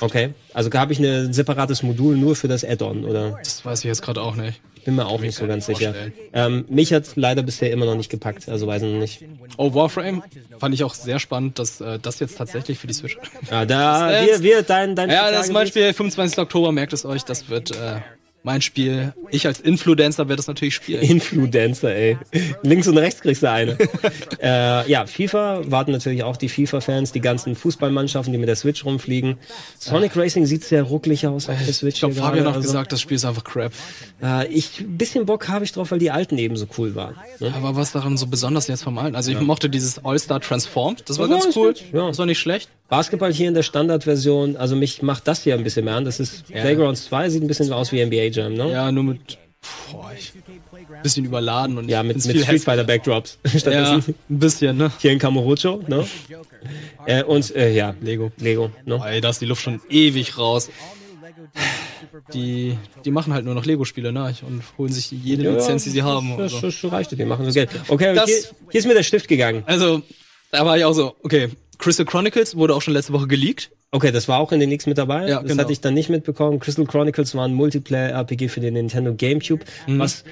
[SPEAKER 1] Okay, also habe ich ein separates Modul nur für das Add-on oder?
[SPEAKER 2] Das weiß ich jetzt gerade auch nicht.
[SPEAKER 1] Bin mir auch nicht so ganz sicher. Ähm, mich hat leider bisher immer noch nicht gepackt, also weiß ich noch nicht.
[SPEAKER 2] Oh, Warframe fand ich auch sehr spannend, dass äh, das jetzt tatsächlich für die Switch.
[SPEAKER 1] Ja, da,
[SPEAKER 2] Das,
[SPEAKER 1] wir, wir, dein, dein
[SPEAKER 2] Ja, das ist mein Spiel, 25. Oktober, merkt es euch, das wird äh, mein Spiel. Ich als Influencer werde das natürlich spielen.
[SPEAKER 1] Influencer, ey. Links und rechts kriegst du eine. (laughs) äh, ja, FIFA warten natürlich auch die FIFA-Fans, die ganzen Fußballmannschaften, die mit der Switch rumfliegen. Sonic Racing sieht sehr rucklig aus auf der Switch.
[SPEAKER 2] Ich glaube, Fabian hat
[SPEAKER 1] also.
[SPEAKER 2] gesagt, das Spiel ist einfach crap.
[SPEAKER 1] Äh, ich, ein bisschen Bock habe ich drauf, weil die alten eben so cool waren. Ne?
[SPEAKER 2] Aber was daran so besonders jetzt vom Alten? Also ich mochte dieses All-Star Transformed, das war
[SPEAKER 1] Ja,
[SPEAKER 2] ganz cool.
[SPEAKER 1] ja.
[SPEAKER 2] Das war nicht schlecht.
[SPEAKER 1] Basketball hier in der Standardversion, also mich macht das hier ein bisschen mehr an. Das ist Playgrounds 2, sieht ein bisschen aus wie NBA Jam, ne?
[SPEAKER 2] Ja, nur mit Boah, ich, bisschen überladen und
[SPEAKER 1] Ja, mit, mit Street Fighter Backdrops. (laughs)
[SPEAKER 2] Ja, ein bisschen, ne?
[SPEAKER 1] hier in Kamurocho, ne? Äh, und äh, ja,
[SPEAKER 2] Lego.
[SPEAKER 1] Lego, ne?
[SPEAKER 2] Ey, da ist die Luft schon ewig raus. Die, die machen halt nur noch Lego-Spiele, ne? Und holen sich jede Lizenz, die sie haben.
[SPEAKER 1] Das,
[SPEAKER 2] Also,
[SPEAKER 1] das, reicht, die machen so Geld. Okay,
[SPEAKER 2] Das-
[SPEAKER 1] hier, hier ist mir der Stift gegangen.
[SPEAKER 2] also, da war ich auch so, okay, Crystal Chronicles wurde auch schon letzte Woche geleakt.
[SPEAKER 1] Okay, das war auch in den Leaks mit dabei.
[SPEAKER 2] Ja,
[SPEAKER 1] das
[SPEAKER 2] genau.
[SPEAKER 1] hatte ich dann nicht mitbekommen. Crystal Chronicles war ein Multiplayer-RPG für den Nintendo GameCube,
[SPEAKER 2] Mhm.
[SPEAKER 1] was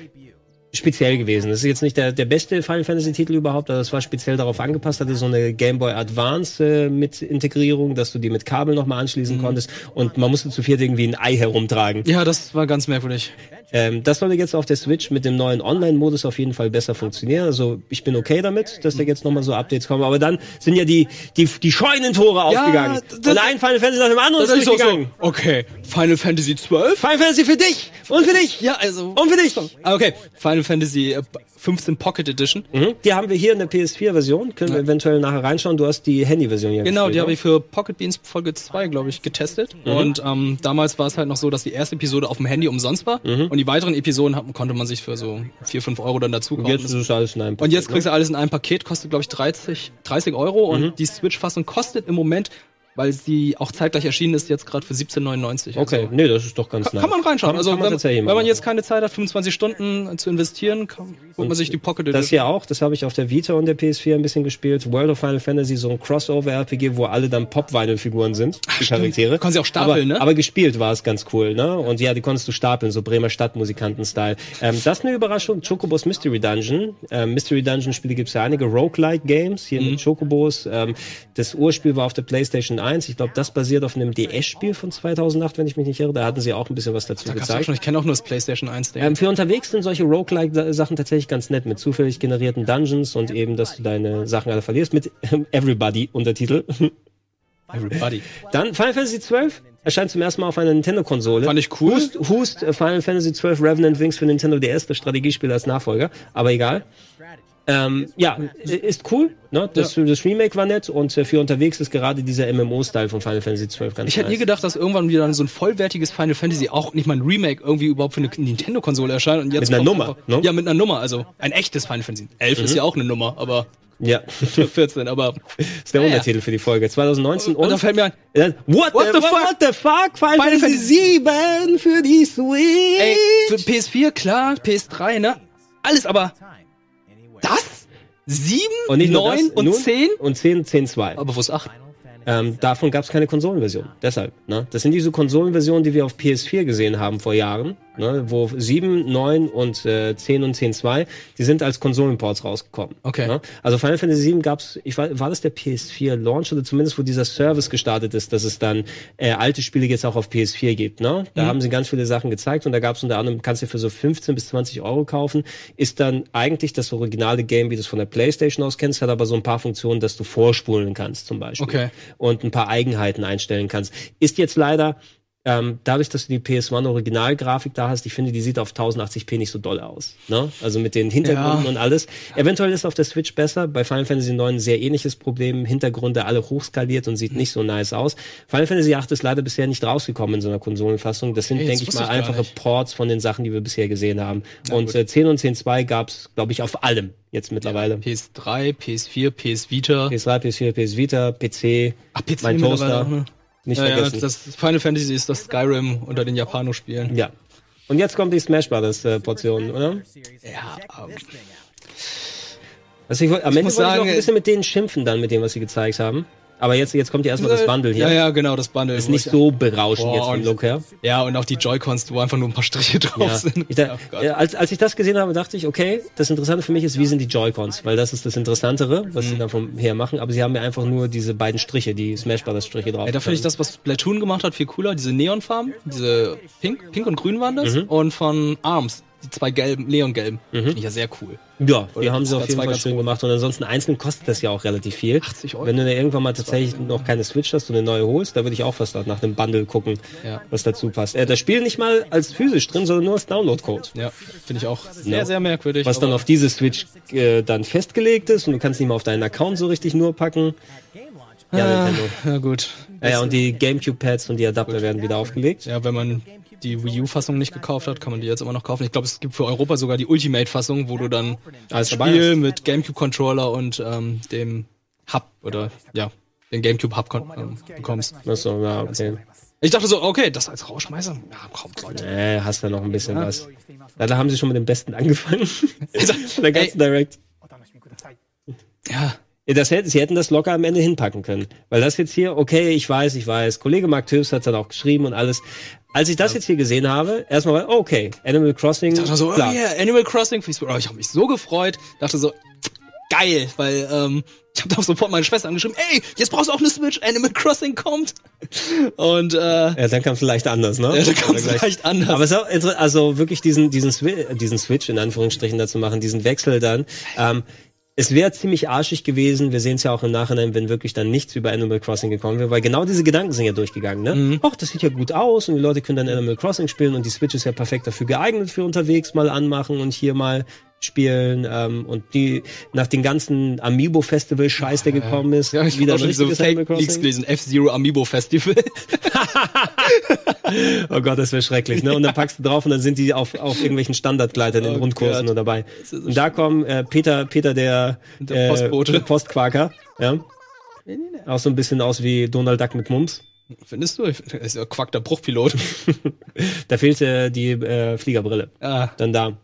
[SPEAKER 1] speziell gewesen. Das ist jetzt nicht der, der beste Final Fantasy Titel überhaupt, aber es war speziell darauf angepasst, hatte so eine Game Boy Advance äh, mit Integrierung, dass du die mit Kabel nochmal anschließen
[SPEAKER 2] Mhm.
[SPEAKER 1] konntest und man musste zu viert irgendwie ein Ei herumtragen.
[SPEAKER 2] Ja, das war ganz merkwürdig.
[SPEAKER 1] Ähm, das sollte jetzt auf der Switch mit dem neuen Online-Modus auf jeden Fall besser funktionieren. Also ich bin okay damit, dass da jetzt nochmal so Updates kommen. Aber dann sind ja die, die, die Scheunentore aufgegangen. und ein Final Fantasy nach dem anderen ist
[SPEAKER 2] auch so,
[SPEAKER 1] durchgegangen.
[SPEAKER 2] okay, Final Fantasy 12?
[SPEAKER 1] Final Fantasy für dich und für dich
[SPEAKER 2] Ja, also.
[SPEAKER 1] und für dich.
[SPEAKER 2] Ah, Okay, Final Fantasy äh, 15 Pocket Edition.
[SPEAKER 1] Mhm. Die haben wir hier in der PS4-Version. Können wir eventuell nachher reinschauen. Du hast die Handy-Version hier
[SPEAKER 2] Genau,
[SPEAKER 1] gespielt,
[SPEAKER 2] die habe
[SPEAKER 1] ne?
[SPEAKER 2] ich für Pocket Beans Folge 2, glaube ich, getestet.
[SPEAKER 1] Mhm.
[SPEAKER 2] Und ähm, damals war es halt noch so, dass die erste Episode auf dem Handy umsonst war.
[SPEAKER 1] Mhm.
[SPEAKER 2] Und die weiteren Episoden hat, konnte man sich für so 4, 5 Euro dann dazu kaufen.
[SPEAKER 1] Jetzt ist es alles in einem
[SPEAKER 2] und jetzt
[SPEAKER 1] Paket,
[SPEAKER 2] kriegst du alles in einem Paket, kostet, glaube ich, 30, 30 Euro.
[SPEAKER 1] Mhm.
[SPEAKER 2] Und die Switch-Fassung kostet im Moment, weil sie auch zeitgleich erschienen ist, jetzt gerade für 17,99.
[SPEAKER 1] Okay,
[SPEAKER 2] Also,
[SPEAKER 1] nee, das ist doch ganz
[SPEAKER 2] kann,
[SPEAKER 1] nice.
[SPEAKER 2] kann man reinschauen.
[SPEAKER 1] Kann,
[SPEAKER 2] also
[SPEAKER 1] kann man
[SPEAKER 2] wenn, wenn man jetzt keine Zeit hat, 25 Stunden zu investieren, kann, holt man sich die Pocket Edition.
[SPEAKER 1] Das hier auch, das habe ich auf der Vita und der PS4 ein bisschen gespielt. World of Final Fantasy, so ein Crossover-RPG, wo alle dann Pop-Vinyl-Figuren sind, die Charaktere.
[SPEAKER 2] Kann sie auch stapeln,
[SPEAKER 1] aber,
[SPEAKER 2] ne?
[SPEAKER 1] Aber gespielt war es ganz cool, ne? Und ja, die konntest du stapeln, so Bremer Stadtmusikanten-Style. Ähm, das ist eine Überraschung, Chocobos Mystery Dungeon. Ähm, Mystery Dungeon-Spiele gibt es ja einige, Roguelike-Games, hier
[SPEAKER 2] Mhm.
[SPEAKER 1] mit Chocobos. Ähm, das Urspiel war auf der PlayStation 1. Ich glaube, das basiert auf einem DS-Spiel von 2008, wenn ich mich nicht irre. Da hatten sie auch ein bisschen was dazu
[SPEAKER 2] Da
[SPEAKER 1] gezeigt.
[SPEAKER 2] schon, ich kenne auch nur das PlayStation 1 Ding.
[SPEAKER 1] Ähm, für unterwegs sind solche Roguelike-Sachen tatsächlich ganz nett, mit zufällig generierten Dungeons und eben, dass du deine Sachen alle verlierst, mit ähm, Everybody-Untertitel. (laughs)
[SPEAKER 2] Everybody.
[SPEAKER 1] Dann Final Fantasy XII erscheint zum ersten Mal auf einer Nintendo-Konsole.
[SPEAKER 2] Fand ich cool.
[SPEAKER 1] Hust, Hust Final Fantasy XII Revenant Wings für Nintendo DS, das Strategiespiel als Nachfolger, aber egal. Ähm, ja, ist cool. Ne? Das, das Remake war nett und äh, für unterwegs ist gerade dieser MMO-Style von Final Fantasy XII ganz
[SPEAKER 2] Ich hätte nie
[SPEAKER 1] nice.
[SPEAKER 2] gedacht, dass irgendwann wieder so ein vollwertiges Final Fantasy auch nicht mal ein Remake irgendwie überhaupt für eine Nintendo-Konsole erscheint. Und jetzt
[SPEAKER 1] Mit einer Nummer,
[SPEAKER 2] einfach-
[SPEAKER 1] ne?
[SPEAKER 2] Ja, mit einer Nummer. Also ein echtes Final Fantasy. 11 ist ja auch eine Nummer, aber
[SPEAKER 1] Ja,
[SPEAKER 2] 14. Aber (laughs)
[SPEAKER 1] ist der
[SPEAKER 2] Ja, ja.
[SPEAKER 1] Untertitel für die Folge. 2019
[SPEAKER 2] und da
[SPEAKER 1] und
[SPEAKER 2] fällt mir ein,
[SPEAKER 1] Äh, What,
[SPEAKER 2] What
[SPEAKER 1] the,
[SPEAKER 2] the
[SPEAKER 1] fuck?
[SPEAKER 2] fuck?
[SPEAKER 1] What the fuck? Final,
[SPEAKER 2] Final
[SPEAKER 1] Fantasy 7 für die Switch.
[SPEAKER 2] ey, für PS4 klar, PS3, ne? Alles, aber das? 7,
[SPEAKER 1] und nicht
[SPEAKER 2] 9
[SPEAKER 1] das,
[SPEAKER 2] und 10?
[SPEAKER 1] Und 10, 10, 2.
[SPEAKER 2] Aber wo ist 8?
[SPEAKER 1] Ähm, davon gab es keine Konsolenversion. Deshalb. Ne? Das sind diese Konsolenversionen, die wir auf PS4 gesehen haben vor Jahren, ne? wo 7, 9 und äh, 10 und 10.2, die sind als Konsolenports rausgekommen.
[SPEAKER 2] Okay.
[SPEAKER 1] Ne? Also Final Fantasy 7 gab's, ich war, war das der PS4 Launch oder zumindest wo dieser Service gestartet ist, dass es dann äh, alte Spiele jetzt auch auf PS4 gibt. Ne? Da haben sie ganz viele Sachen gezeigt und da gab's unter anderem, kannst du für so 15 bis 20 Euro kaufen, ist dann eigentlich das originale Game, wie du es von der Playstation aus kennst, hat aber so ein paar Funktionen, dass du vorspulen kannst zum Beispiel
[SPEAKER 2] Okay.
[SPEAKER 1] und ein paar Eigenheiten einstellen kannst. Ist jetzt leider ähm, dadurch, dass du die PS1 Originalgrafik da hast, ich finde, die sieht auf 1080p nicht so doll aus. Ne? Also mit den Hintergründen
[SPEAKER 2] Ja.
[SPEAKER 1] und alles. Eventuell ist auf der Switch besser. Bei Final Fantasy 9 ein sehr ähnliches Problem. Hintergründe alle hochskaliert und sieht nicht so nice aus. Final Fantasy 8 ist leider bisher nicht rausgekommen in so einer Konsolenfassung. Das sind,
[SPEAKER 2] Ey, das
[SPEAKER 1] denke ich mal,
[SPEAKER 2] ich
[SPEAKER 1] einfache
[SPEAKER 2] nicht.
[SPEAKER 1] Ports von den Sachen, die wir bisher gesehen haben.
[SPEAKER 2] Na
[SPEAKER 1] und äh, 10 und 10.2 gab's, glaube ich, auf allem jetzt mittlerweile.
[SPEAKER 2] PS3, PS4, PS Vita.
[SPEAKER 1] PS3, PS4, PS Vita, PC,
[SPEAKER 2] Ach, PC
[SPEAKER 1] mein Toaster. Nicht
[SPEAKER 2] Ja, ja,
[SPEAKER 1] vergessen.
[SPEAKER 2] das Final Fantasy ist das Skyrim unter den Japano-Spielen.
[SPEAKER 1] Ja. Und jetzt kommt die Smash Brothers äh, Portion, oder?
[SPEAKER 2] Ja, ähm,
[SPEAKER 1] Also ich wollt, am Ende
[SPEAKER 2] muss
[SPEAKER 1] wollte ich noch
[SPEAKER 2] sagen,
[SPEAKER 1] ein bisschen mit denen schimpfen dann, mit dem, was sie gezeigt haben. Aber jetzt, jetzt kommt ja erstmal das Bundle hier.
[SPEAKER 2] Ja, ja, genau, das Bundle.
[SPEAKER 1] Ist nicht
[SPEAKER 2] ich-
[SPEAKER 1] so berauschend jetzt vom Look her.
[SPEAKER 2] Ja, und auch die Joy-Cons, wo einfach nur ein paar Striche drauf
[SPEAKER 1] Ja.
[SPEAKER 2] sind.
[SPEAKER 1] Ich da,
[SPEAKER 2] Oh
[SPEAKER 1] äh, als, als ich das gesehen habe, dachte ich, okay, das Interessante für mich ist, wie sind die Joy-Cons? Weil das ist das Interessantere, was
[SPEAKER 2] Mhm.
[SPEAKER 1] sie dann vom her machen. Aber sie haben ja einfach nur diese beiden Striche, die Smash Brothers Striche drauf.
[SPEAKER 2] Ey, da finde ich das, was Splatoon gemacht hat, viel cooler. Diese Neonfarben, diese Pink, Pink und Grün waren das.
[SPEAKER 1] Mhm.
[SPEAKER 2] Und von ARMS, die zwei gelben, Neongelben. Finde ich ja sehr cool.
[SPEAKER 1] Ja, die
[SPEAKER 2] Oder
[SPEAKER 1] haben sie auf jeden Fall schön
[SPEAKER 2] gut.
[SPEAKER 1] gemacht. Und ansonsten einzeln kostet das ja auch relativ viel.
[SPEAKER 2] 80 Euro.
[SPEAKER 1] Wenn du dir irgendwann mal tatsächlich noch keine Switch hast und eine neue holst, da würde ich auch fast nach dem Bundle gucken,
[SPEAKER 2] Ja.
[SPEAKER 1] was dazu passt. Äh, das Spiel nicht mal als physisch drin, sondern nur als Download-Code.
[SPEAKER 2] Ja, finde ich auch sehr,
[SPEAKER 1] Ja.
[SPEAKER 2] sehr merkwürdig.
[SPEAKER 1] Was dann auf diese Switch äh, dann festgelegt ist und du kannst nicht mal auf deinen Account so richtig nur packen. Ja,
[SPEAKER 2] Ah,
[SPEAKER 1] Nintendo.
[SPEAKER 2] ja gut.
[SPEAKER 1] Ja, ja, und die Gamecube-Pads und die Adapter werden wieder aufgelegt.
[SPEAKER 2] Ja, wenn man die Wii U-Fassung nicht gekauft hat, kann man die jetzt immer noch kaufen. Ich glaube, es gibt für Europa sogar die Ultimate-Fassung, wo du dann
[SPEAKER 1] dabei
[SPEAKER 2] Spiel mit GameCube-Controller und ähm, dem Hub oder ja, den GameCube-Hub ähm, bekommst.
[SPEAKER 1] Achso, ja, okay.
[SPEAKER 2] Ich dachte so, okay, das als Rausschmeißer? Ja, kommt, Leute.
[SPEAKER 1] Äh, hast da noch ein bisschen was. Ja, da haben sie schon mit dem Besten angefangen. (laughs) (laughs) Der ganzen Direct.
[SPEAKER 2] Ja,
[SPEAKER 1] Ja, Das hätten, sie hätten das locker am Ende hinpacken können. Weil das jetzt hier, okay, ich weiß, ich weiß, Kollege Mark Tübs hat dann auch geschrieben und alles. Als ich das jetzt hier gesehen habe, erstmal, war, okay, Animal Crossing,
[SPEAKER 2] Ich dachte so, oh
[SPEAKER 1] klar.
[SPEAKER 2] yeah, Animal Crossing Switch. Oh, ich habe mich so gefreut. Dachte so, geil, weil ähm, ich habe auch sofort meine Schwester angeschrieben, ey, jetzt brauchst du auch eine Switch, Animal Crossing kommt. Und äh,
[SPEAKER 1] Ja, dann kam es leicht anders, ne?
[SPEAKER 2] ja, da kam es leicht anders.
[SPEAKER 1] Aber es ist auch also wirklich diesen, diesen, Swi diesen Switch in Anführungsstrichen dazu machen, diesen Wechsel dann. Ähm, es wäre ziemlich arschig gewesen, wir sehen es ja auch im Nachhinein, wenn wirklich dann nichts über Animal Crossing gekommen wäre, weil genau diese Gedanken sind ja durchgegangen, ne?
[SPEAKER 2] Mhm.
[SPEAKER 1] Ach, das sieht ja gut aus und die Leute können dann Animal Crossing spielen und die Switch ist ja perfekt dafür geeignet für unterwegs mal anmachen und hier mal spielen ähm, und die nach den ganzen Amiibo-Festival-Scheiß, der gekommen ist,
[SPEAKER 2] ja, ich
[SPEAKER 1] wieder
[SPEAKER 2] schon so Fake Leaks gelesen, F-Zero Amiibo Festival. (laughs)
[SPEAKER 1] Oh Gott, das wäre schrecklich, ne? Und dann packst du drauf und dann sind die auf, auf irgendwelchen Standardgleitern in
[SPEAKER 2] Oh
[SPEAKER 1] Rundkursen nur dabei. und da kommen äh, Peter, Peter der,
[SPEAKER 2] Der Postbote.
[SPEAKER 1] Äh, Postquaker, ja. Auch so ein bisschen aus wie Donald Duck mit Mums.
[SPEAKER 2] Findest du? Er ist ja Quack der Bruchpilot. (laughs)
[SPEAKER 1] Da fehlte die äh, Fliegerbrille.
[SPEAKER 2] ah,
[SPEAKER 1] Dann da.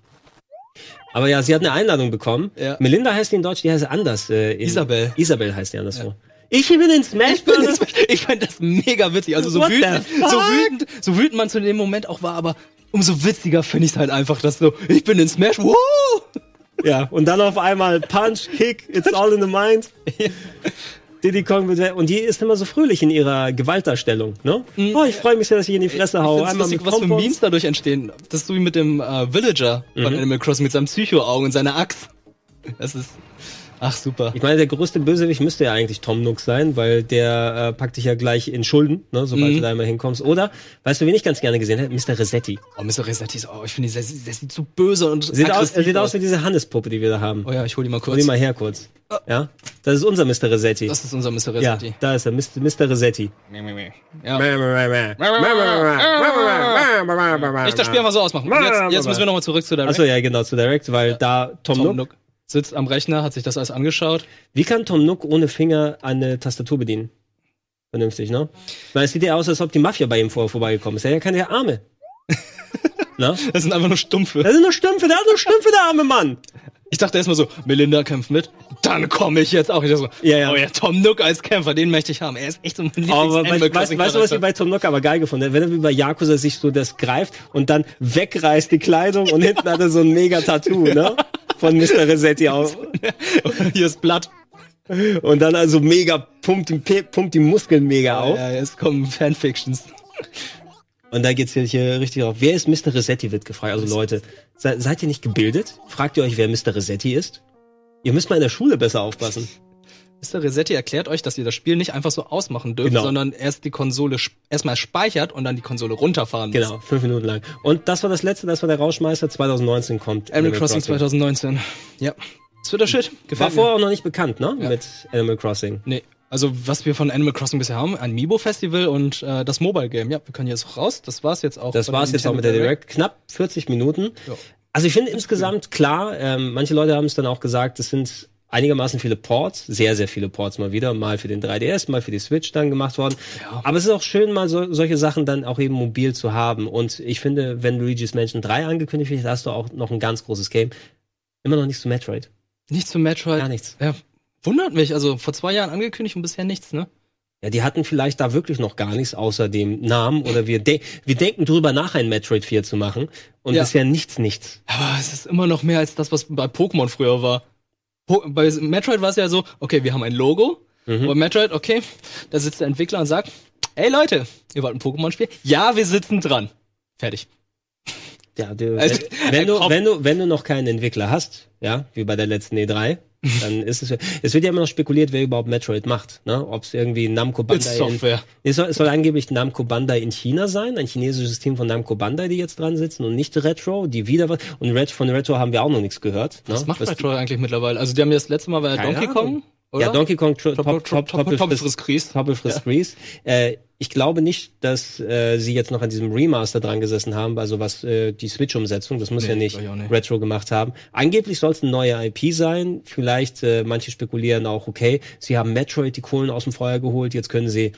[SPEAKER 1] Aber ja, sie hat eine Einladung bekommen.
[SPEAKER 2] Ja.
[SPEAKER 1] Melinda heißt die in Deutsch, die heißt anders. Äh,
[SPEAKER 2] Isabel.
[SPEAKER 1] Isabel heißt die anderswo. Ich bin in Smash Bros.
[SPEAKER 2] ich fand das mega witzig. Also so
[SPEAKER 1] What
[SPEAKER 2] wütend, so wütend, so wütend man zu dem Moment auch war, aber umso witziger finde ich es halt einfach, dass so, ich bin in Smash, wow!
[SPEAKER 1] Ja, und dann auf einmal Punch, Kick, it's all in the mind. (laughs) Diddy Kong wird, und die ist immer so fröhlich in ihrer Gewaltdarstellung, ne? Oh, ich freue mich sehr, dass ich in die Fresse haue.
[SPEAKER 2] Find's
[SPEAKER 1] Einmal
[SPEAKER 2] lustig, was für. Memes dadurch entstehen. Das ist so wie mit dem äh, Villager von
[SPEAKER 1] Mhm.
[SPEAKER 2] Animal Crossing mit seinem Psycho-Augen und seiner Axt. Das ist, ach super.
[SPEAKER 1] Ich meine, der größte Bösewicht müsste ja eigentlich Tom Nook sein, weil der äh, packt dich ja gleich in Schulden, ne, sobald
[SPEAKER 2] Mhm.
[SPEAKER 1] du da einmal hinkommst. Oder, weißt du, wen ich ganz gerne gesehen hätte? Mr. Resetti.
[SPEAKER 2] Oh, Mr. Resetti ist, oh, ich finde, der, der sieht so böse und
[SPEAKER 1] Sieht aus, er sieht aus wie diese Hannespuppe, die wir da haben.
[SPEAKER 2] Oh ja, ich hol die mal
[SPEAKER 1] Hol
[SPEAKER 2] kurz.
[SPEAKER 1] die mal her kurz. Ja? Das ist unser Mr. Resetti.
[SPEAKER 2] Das ist unser Mr.
[SPEAKER 1] Ja,
[SPEAKER 2] Resetti.
[SPEAKER 1] da ist er, Mr. Mr. Resetti.
[SPEAKER 2] Ja. Ich das Spiel einfach so ausmachen. Jetzt, jetzt müssen wir nochmal zurück zu der
[SPEAKER 1] Achso, ja, genau, zu Direct, weil da Tom,
[SPEAKER 2] Tom
[SPEAKER 1] Nook,
[SPEAKER 2] Nook sitzt am Rechner, hat sich das alles angeschaut.
[SPEAKER 1] Wie kann Tom Nook ohne Finger eine Tastatur bedienen? Vernünftig, ne? Weil es sieht ja aus, als ob die Mafia bei ihm vor, vorbeigekommen ist. Er hat ja keine Arme. (laughs) Na?
[SPEAKER 2] Das sind einfach nur Stumpfe.
[SPEAKER 1] Das sind nur Stümpfe, der hat nur Stümpfe, der arme Mann.
[SPEAKER 2] Ich dachte erstmal so, Melinda kämpft mit, dann komme ich jetzt auch. Ich dachte so,
[SPEAKER 1] Ja, ja.
[SPEAKER 2] oh ja, Tom Nook als Kämpfer, den möchte ich haben. Er ist echt so mein
[SPEAKER 1] Aber weißt, weißt, weißt du, was ich bei Tom Nook aber geil gefunden? Wenn er wie bei Yakuza sich so das greift und dann wegreißt die Kleidung und hinten hat er so ein mega Tattoo, (laughs) ne? Von Mr. Resetti (laughs) auf.
[SPEAKER 2] Hier ist Blatt.
[SPEAKER 1] Und dann also mega pumpt die, pumpt die Muskeln mega auf.
[SPEAKER 2] Ja, jetzt kommen Fanfictions.
[SPEAKER 1] Und da geht's hier, hier richtig auf. Wer ist Mr. Resetti, wird gefragt. Also Leute, se, seid ihr nicht gebildet? Fragt ihr euch, wer Mr. Resetti ist? Ihr müsst mal in der Schule besser aufpassen.
[SPEAKER 2] Mr. Resetti erklärt euch, dass ihr das Spiel nicht einfach so ausmachen dürft,
[SPEAKER 1] Genau.
[SPEAKER 2] sondern erst die Konsole erstmal speichert und dann die Konsole runterfahren muss.
[SPEAKER 1] Genau, fünf Minuten lang. Und das war das letzte, das war der Rauschmeister. 2019 kommt.
[SPEAKER 2] Animal Crossing 2019. Ja. Das wird der Shit.
[SPEAKER 1] War
[SPEAKER 2] Gefällt mir.
[SPEAKER 1] vorher auch noch nicht bekannt, ne?
[SPEAKER 2] Ja.
[SPEAKER 1] Mit Animal Crossing.
[SPEAKER 2] Nee. Also, was wir von Animal Crossing bisher haben, ein Miibo-Festival und äh, das Mobile-Game. Ja, wir können jetzt auch raus. Das war's jetzt auch.
[SPEAKER 1] Das war's jetzt auch mit der
[SPEAKER 2] Nintendo
[SPEAKER 1] Direct. Knapp 40 Minuten.
[SPEAKER 2] Ja.
[SPEAKER 1] Also ich finde insgesamt klar, ähm, manche Leute haben es dann auch gesagt, es sind einigermaßen viele Ports, sehr, sehr viele Ports mal wieder, mal für den 3DS, mal für die Switch dann gemacht worden.
[SPEAKER 2] Ja.
[SPEAKER 1] Aber es ist auch schön, mal so, solche Sachen dann auch eben mobil zu haben. Und ich finde, wenn Luigi's Mansion 3 angekündigt wird, hast du auch noch ein ganz großes Game. Immer noch nichts zu Metroid.
[SPEAKER 2] Nicht zu Metroid.
[SPEAKER 1] Gar nichts.
[SPEAKER 2] Ja, wundert mich. Also vor zwei Jahren angekündigt und bisher nichts, ne?
[SPEAKER 1] Ja, die hatten vielleicht da wirklich noch gar nichts außer dem Namen oder wir, de wir denken drüber nach, ein Metroid 4 zu machen und
[SPEAKER 2] Ja.
[SPEAKER 1] bisher nichts, nichts.
[SPEAKER 2] Aber es ist immer noch mehr als das, was bei Pokémon früher war. Bei Metroid war es ja so, okay, wir haben ein Logo.
[SPEAKER 1] Mhm.
[SPEAKER 2] Bei Metroid, okay, da sitzt der Entwickler und sagt, ey Leute, ihr wollt ein Pokémon-Spiel? Ja, wir sitzen dran. Fertig.
[SPEAKER 1] Ja, du,
[SPEAKER 2] Also,
[SPEAKER 1] wenn, wenn, du, wenn, du, wenn du noch keinen Entwickler hast, ja, wie bei der letzten E3, (laughs) dann ist es, es wird ja immer noch spekuliert, wer überhaupt Metroid macht, ne? Ob es irgendwie Namco Bandai in,
[SPEAKER 2] Software.
[SPEAKER 1] es soll, es soll angeblich Namco Bandai in China sein, ein chinesisches Team von Namco Bandai, die jetzt dran sitzen und nicht Retro, die wieder was, und Ret von Retro haben wir auch noch nichts gehört, ne?
[SPEAKER 2] Was macht
[SPEAKER 1] Was-
[SPEAKER 2] Metroid eigentlich mittlerweile? Also die haben ja das letzte Mal war ja Donkey
[SPEAKER 1] Ahnung.
[SPEAKER 2] Kong oder?
[SPEAKER 1] Ja, Donkey Kong Tro-
[SPEAKER 2] Top-
[SPEAKER 1] Top-
[SPEAKER 2] Top-
[SPEAKER 1] Top-
[SPEAKER 2] Top-
[SPEAKER 1] Top-
[SPEAKER 2] Top- frisst Grieß.
[SPEAKER 1] Toppel frisst Grease. Äh, ich glaube nicht, dass äh, sie jetzt noch an diesem Remaster dran gesessen haben, also was äh, die Switch-Umsetzung, das muss
[SPEAKER 2] Nee,
[SPEAKER 1] ja nicht
[SPEAKER 2] nicht.
[SPEAKER 1] Retro gemacht haben. Angeblich soll es eine neue IP sein. Vielleicht, äh, manche spekulieren auch, okay, sie haben Metroid die Kohlen aus dem Feuer geholt, jetzt können sie,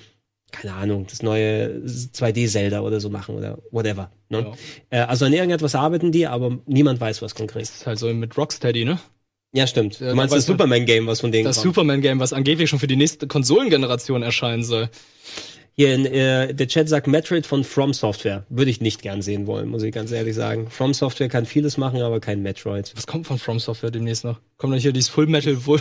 [SPEAKER 1] keine Ahnung, das neue 2D-Zelda oder so machen oder whatever. Ne? Äh, also an irgendetwas arbeiten die, aber niemand weiß was konkret.
[SPEAKER 2] Das ist halt so mit Rocksteady, ne?
[SPEAKER 1] Ja, stimmt. Du meinst
[SPEAKER 2] da
[SPEAKER 1] das Superman-Game, was von denen
[SPEAKER 2] Das
[SPEAKER 1] kommt.
[SPEAKER 2] Superman-Game, was angeblich schon für die nächste Konsolengeneration erscheinen soll.
[SPEAKER 1] Hier in, äh, der Chat sagt Metroid von From Software. Würde ich nicht gern sehen wollen, muss ich ganz ehrlich sagen. From Software kann vieles machen, aber kein Metroid.
[SPEAKER 2] Was kommt von From Software demnächst noch? Kommt dann hier dieses Full Metal Wohl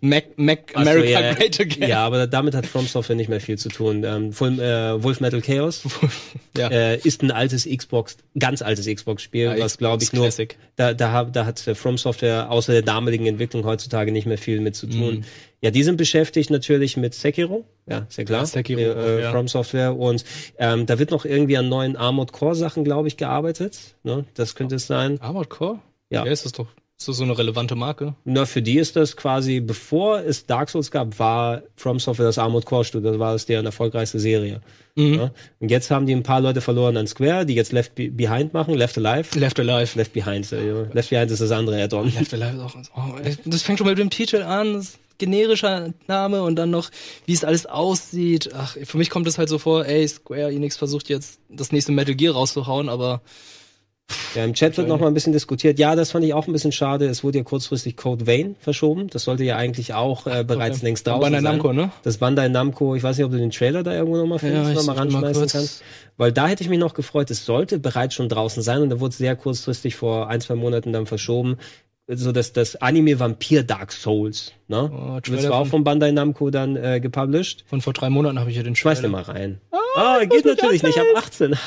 [SPEAKER 2] Mac, Mac
[SPEAKER 1] so,
[SPEAKER 2] America
[SPEAKER 1] ja, (laughs)
[SPEAKER 2] Great Again?
[SPEAKER 1] Ja, aber damit hat From Software nicht mehr viel zu tun. Ähm, Full, äh, Wolf Metal Chaos (laughs)
[SPEAKER 2] Ja.
[SPEAKER 1] äh, ist ein altes Xbox, ganz altes Xbox-Spiel,
[SPEAKER 2] Ja,
[SPEAKER 1] was
[SPEAKER 2] Xbox
[SPEAKER 1] glaube ich nur, da, da, hat- da hat äh, From Software außer der damaligen Entwicklung heutzutage nicht mehr viel mit zu tun. Ja, die sind beschäftigt natürlich mit Sekiro, ja, sehr klar.
[SPEAKER 2] Sekiro,
[SPEAKER 1] äh,
[SPEAKER 2] ja.
[SPEAKER 1] From Software und ähm, da wird noch irgendwie an neuen Armored Core Sachen, glaube ich, gearbeitet. Ne? Das könnte es sein.
[SPEAKER 2] Armored Core?
[SPEAKER 1] Ja.
[SPEAKER 2] Ja, ist das doch. Ist das so eine relevante Marke?
[SPEAKER 1] Na, für die ist das quasi, bevor es Dark Souls gab, war From Software das Armored Core Studio, das war es deren erfolgreichste Serie.
[SPEAKER 2] Mhm.
[SPEAKER 1] Ja? Und jetzt haben die ein paar Leute verloren an Square, die jetzt Left Be Behind machen, Left Alive.
[SPEAKER 2] Left Alive.
[SPEAKER 1] Left Behind, äh, Left Behind ist das andere Add-on.
[SPEAKER 2] Left Alive ist auch. Oh, das fängt schon mit dem Titel an. Das generischer Name und dann noch, wie es alles aussieht. Ach, für mich kommt es halt so vor, ey, Square Enix versucht jetzt das nächste Metal Gear rauszuhauen, aber
[SPEAKER 1] Ja, Im Chat wird noch mal ein bisschen diskutiert. Ja, das fand ich auch ein bisschen schade. Es wurde ja kurzfristig Code Vein verschoben. Das sollte ja eigentlich auch äh, bereits
[SPEAKER 2] okay.
[SPEAKER 1] längst draußen
[SPEAKER 2] Bandai
[SPEAKER 1] sein.
[SPEAKER 2] Namco, ne?
[SPEAKER 1] Das Bandai Namco, ich weiß nicht, ob du den Trailer da irgendwo noch mal findest,
[SPEAKER 2] Ja,
[SPEAKER 1] noch mal
[SPEAKER 2] den mal
[SPEAKER 1] ranschmeißen
[SPEAKER 2] kurz.
[SPEAKER 1] kannst. Weil da hätte ich mich noch gefreut, es sollte bereits schon draußen sein und da wurde es sehr kurzfristig vor ein, zwei Monaten dann verschoben. So dass das Anime Vampir Dark Souls, ne?
[SPEAKER 2] Oh,
[SPEAKER 1] wird
[SPEAKER 2] Trailer
[SPEAKER 1] zwar auch
[SPEAKER 2] von-
[SPEAKER 1] Bandai Namco dann äh, gepublished.
[SPEAKER 2] Von vor drei Monaten habe ich ja den
[SPEAKER 1] Schmeiß
[SPEAKER 2] Trailer.
[SPEAKER 1] dir mal rein. Ah, geht natürlich nicht ab 18. (laughs)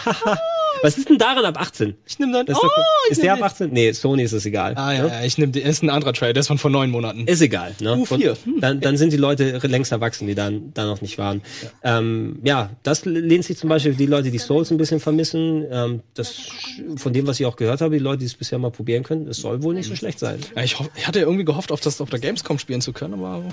[SPEAKER 1] Was ist denn daran ab 18?
[SPEAKER 2] Ich nehme dann.
[SPEAKER 1] Ist, doch,
[SPEAKER 2] oh, ich
[SPEAKER 1] ist der ab 18? Nee, Sony ist es egal.
[SPEAKER 2] Ah ja,
[SPEAKER 1] ne?
[SPEAKER 2] ja, ich nehme den. Ist ein anderer Trailer, der ist von vor neun Monaten.
[SPEAKER 1] Ist egal. Ne?
[SPEAKER 2] Uh, vier.
[SPEAKER 1] Und Dann, dann sind die Leute längst erwachsen, die dann da noch nicht waren. Ja. Ähm, ja, das lehnt sich zum Beispiel die Leute, die Souls ein bisschen vermissen. Ähm, das von dem, was ich auch gehört habe, die Leute, die es bisher mal probieren können, es soll wohl nicht so schlecht sein.
[SPEAKER 2] Ja, ich, hoff, ich hatte ja irgendwie gehofft, auf das auf der Gamescom spielen zu können, aber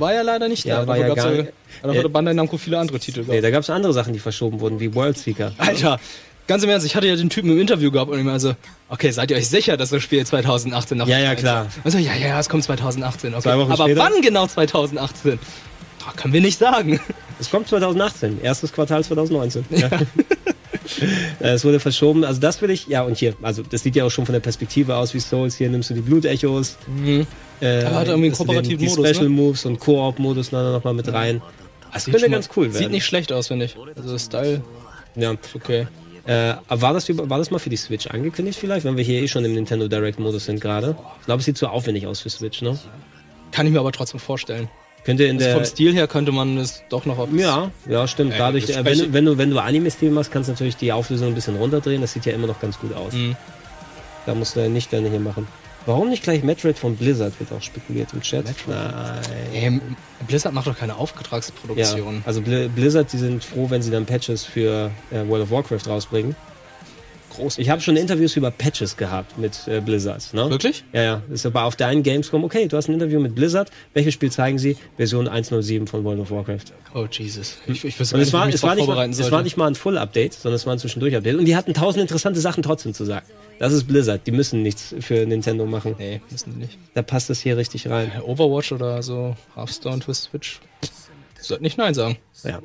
[SPEAKER 2] war ja leider nicht
[SPEAKER 1] Ja,
[SPEAKER 2] da.
[SPEAKER 1] war ja gar-
[SPEAKER 2] ja, da hatte Bandai Namco viele andere Titel.
[SPEAKER 1] Nee,
[SPEAKER 2] gehabt.
[SPEAKER 1] da gab es andere Sachen, die verschoben wurden, wie World Seeker.
[SPEAKER 2] Alter, ganz im Ernst, ich hatte ja den Typen im Interview gehabt und ich meinte so, okay, seid ihr euch sicher, dass das Spiel 2018 noch
[SPEAKER 1] Ja, ja, klar.
[SPEAKER 2] Also, ja, ja, ja, es kommt 2018. Okay. Aber
[SPEAKER 1] später?
[SPEAKER 2] wann genau 2018? Da können wir nicht sagen.
[SPEAKER 1] Es kommt 2018, erstes Quartal 2019. Ja. (laughs) Es wurde verschoben. Also das will ich, ja, und hier, also das sieht ja auch schon von der Perspektive aus wie Souls. Hier nimmst du die Blutechos. Äh,
[SPEAKER 2] Aber hat irgendwie einen kooperativen
[SPEAKER 1] die
[SPEAKER 2] Modus,
[SPEAKER 1] Special
[SPEAKER 2] ne?
[SPEAKER 1] Moves und Koop-Modus noch noch mal mit rein.
[SPEAKER 2] Das
[SPEAKER 1] könnte ganz cool werden.
[SPEAKER 2] Sieht nicht schlecht aus, finde ich. Also Style,
[SPEAKER 1] Ja.
[SPEAKER 2] okay.
[SPEAKER 1] Äh, war das, war das mal für die Switch angekündigt vielleicht, wenn wir hier eh schon im Nintendo Direct-Modus sind gerade? Ich glaube, es sieht zu aufwendig aus für Switch, ne?
[SPEAKER 2] Kann ich mir aber trotzdem vorstellen.
[SPEAKER 1] Könnte in
[SPEAKER 2] Also
[SPEAKER 1] der...
[SPEAKER 2] vom Stil her könnte man es doch noch auf
[SPEAKER 1] Ja, ja, stimmt. Dadurch, äh, wenn, du- wenn du, wenn du Anime-Stil machst, kannst du natürlich die Auflösung ein bisschen runterdrehen. Das sieht ja immer noch ganz gut aus.
[SPEAKER 2] Mhm.
[SPEAKER 1] Da musst du nicht dann hier machen. Warum nicht gleich Metroid von Blizzard, wird auch spekuliert im Chat. Nein.
[SPEAKER 2] Ey, Blizzard macht doch keine
[SPEAKER 1] Ja,
[SPEAKER 2] Auftragsproduktion.
[SPEAKER 1] also Bli- Blizzard, die sind froh, wenn sie dann Patches für äh, World of Warcraft rausbringen.
[SPEAKER 2] Groß.
[SPEAKER 1] Ich habe schon Interviews über Patches gehabt mit äh, Blizzard. Ne?
[SPEAKER 2] Wirklich?
[SPEAKER 1] Ja, ja. Ist aber auf deinen Gamescom, okay, du hast ein Interview mit Blizzard. Welches Spiel zeigen sie? Version 1.07 von World of Warcraft.
[SPEAKER 2] Oh Jesus. Ich, ich
[SPEAKER 1] Und
[SPEAKER 2] gar
[SPEAKER 1] es
[SPEAKER 2] nicht,
[SPEAKER 1] war, es, war nicht mal, es war nicht mal ein Full-Update, sondern es war ein Zwischendurch-Update. Und die hatten tausend interessante Sachen trotzdem zu sagen. Das ist Blizzard. Die müssen nichts für Nintendo machen.
[SPEAKER 2] Nee, müssen die nicht.
[SPEAKER 1] Da passt das hier richtig rein.
[SPEAKER 2] Overwatch oder so, Hearthstone, Twist Switch. Sollte nicht Nein sagen.
[SPEAKER 1] Ja.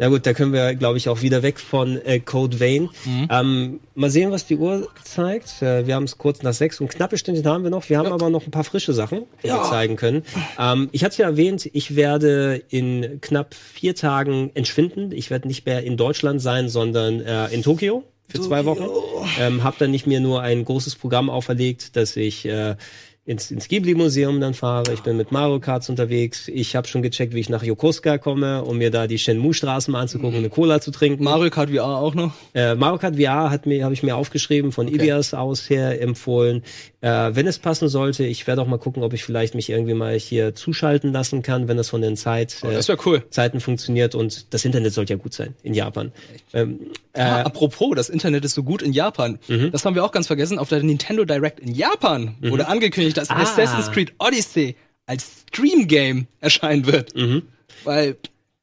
[SPEAKER 1] Na gut, da können wir, glaube ich, auch wieder weg von äh, Code Vein. Ähm, mal sehen, was die Uhr zeigt. Äh, wir haben es kurz nach sechs und knappe Stündchen haben wir noch. Wir haben aber noch ein paar frische Sachen, die wir zeigen können. Ähm, ich hatte ja erwähnt, ich werde in knapp vier Tagen entschwinden. Ich werde nicht mehr in Deutschland sein, sondern äh, in Tokio für zwei Wochen. Ähm, hab dann nicht mir nur ein großes Programm auferlegt, dass ich äh, ins, ins Ghibli-Museum dann fahre. Ich bin mit Mario Karts unterwegs. Ich habe schon gecheckt, wie ich nach Yokosuka komme, um mir da die Shenmue-Straßen mal anzugucken, eine Cola zu trinken.
[SPEAKER 2] Mario Kart VR auch noch.
[SPEAKER 1] Äh, Mario Kart VR hat mir, habe ich mir aufgeschrieben, von Ibias aus her empfohlen. Äh, wenn es passen sollte, ich werde auch mal gucken, ob ich vielleicht mich irgendwie mal hier zuschalten lassen kann, wenn das von den Zeit,
[SPEAKER 2] Oh,
[SPEAKER 1] äh,
[SPEAKER 2] das wäre cool.
[SPEAKER 1] Zeiten funktioniert und das Internet sollte ja gut sein in Japan. Ähm, äh,
[SPEAKER 2] Ah, apropos, das Internet ist so gut in Japan.
[SPEAKER 1] Mhm.
[SPEAKER 2] Das haben wir auch ganz vergessen. Auf der Nintendo Direct in Japan wurde angekündigt, dass
[SPEAKER 1] Ah.
[SPEAKER 2] Assassin's Creed Odyssey als Stream-Game erscheinen wird.
[SPEAKER 1] Mhm.
[SPEAKER 2] Weil,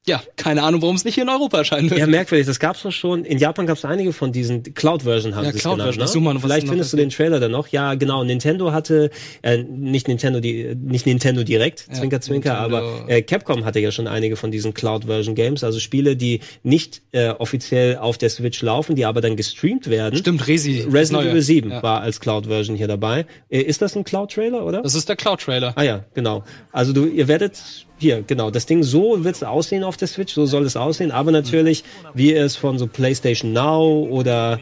[SPEAKER 2] ja, keine Ahnung, warum es nicht hier in Europa erscheinen wird.
[SPEAKER 1] Ja, merkwürdig. Das gab's doch schon. In Japan gab's einige von diesen Cloud-Version haben
[SPEAKER 2] Ja,
[SPEAKER 1] sie
[SPEAKER 2] Cloud-Version.
[SPEAKER 1] genannt.
[SPEAKER 2] Mal noch, was
[SPEAKER 1] Vielleicht findest du den Trailer dann noch. Ja, genau. Nintendo hatte äh, nicht Nintendo die nicht Nintendo direkt,
[SPEAKER 2] Ja,
[SPEAKER 1] Zwinker Zwinker,
[SPEAKER 2] Nintendo.
[SPEAKER 1] aber äh, Capcom hatte ja schon einige von diesen Cloud-Version Games, also Spiele, die nicht äh, offiziell auf der Switch laufen, die aber dann gestreamt werden.
[SPEAKER 2] Stimmt, Resi.
[SPEAKER 1] Resident. Evil 7
[SPEAKER 2] Ja.
[SPEAKER 1] war als Cloud-Version hier dabei. Äh, ist das ein Cloud-Trailer, oder?
[SPEAKER 2] Das ist der Cloud-Trailer.
[SPEAKER 1] Ah ja, genau. Also du, ihr werdet hier, genau, das Ding so wird es aussehen auf der Switch, so soll es aussehen, aber natürlich, wie es von so PlayStation Now oder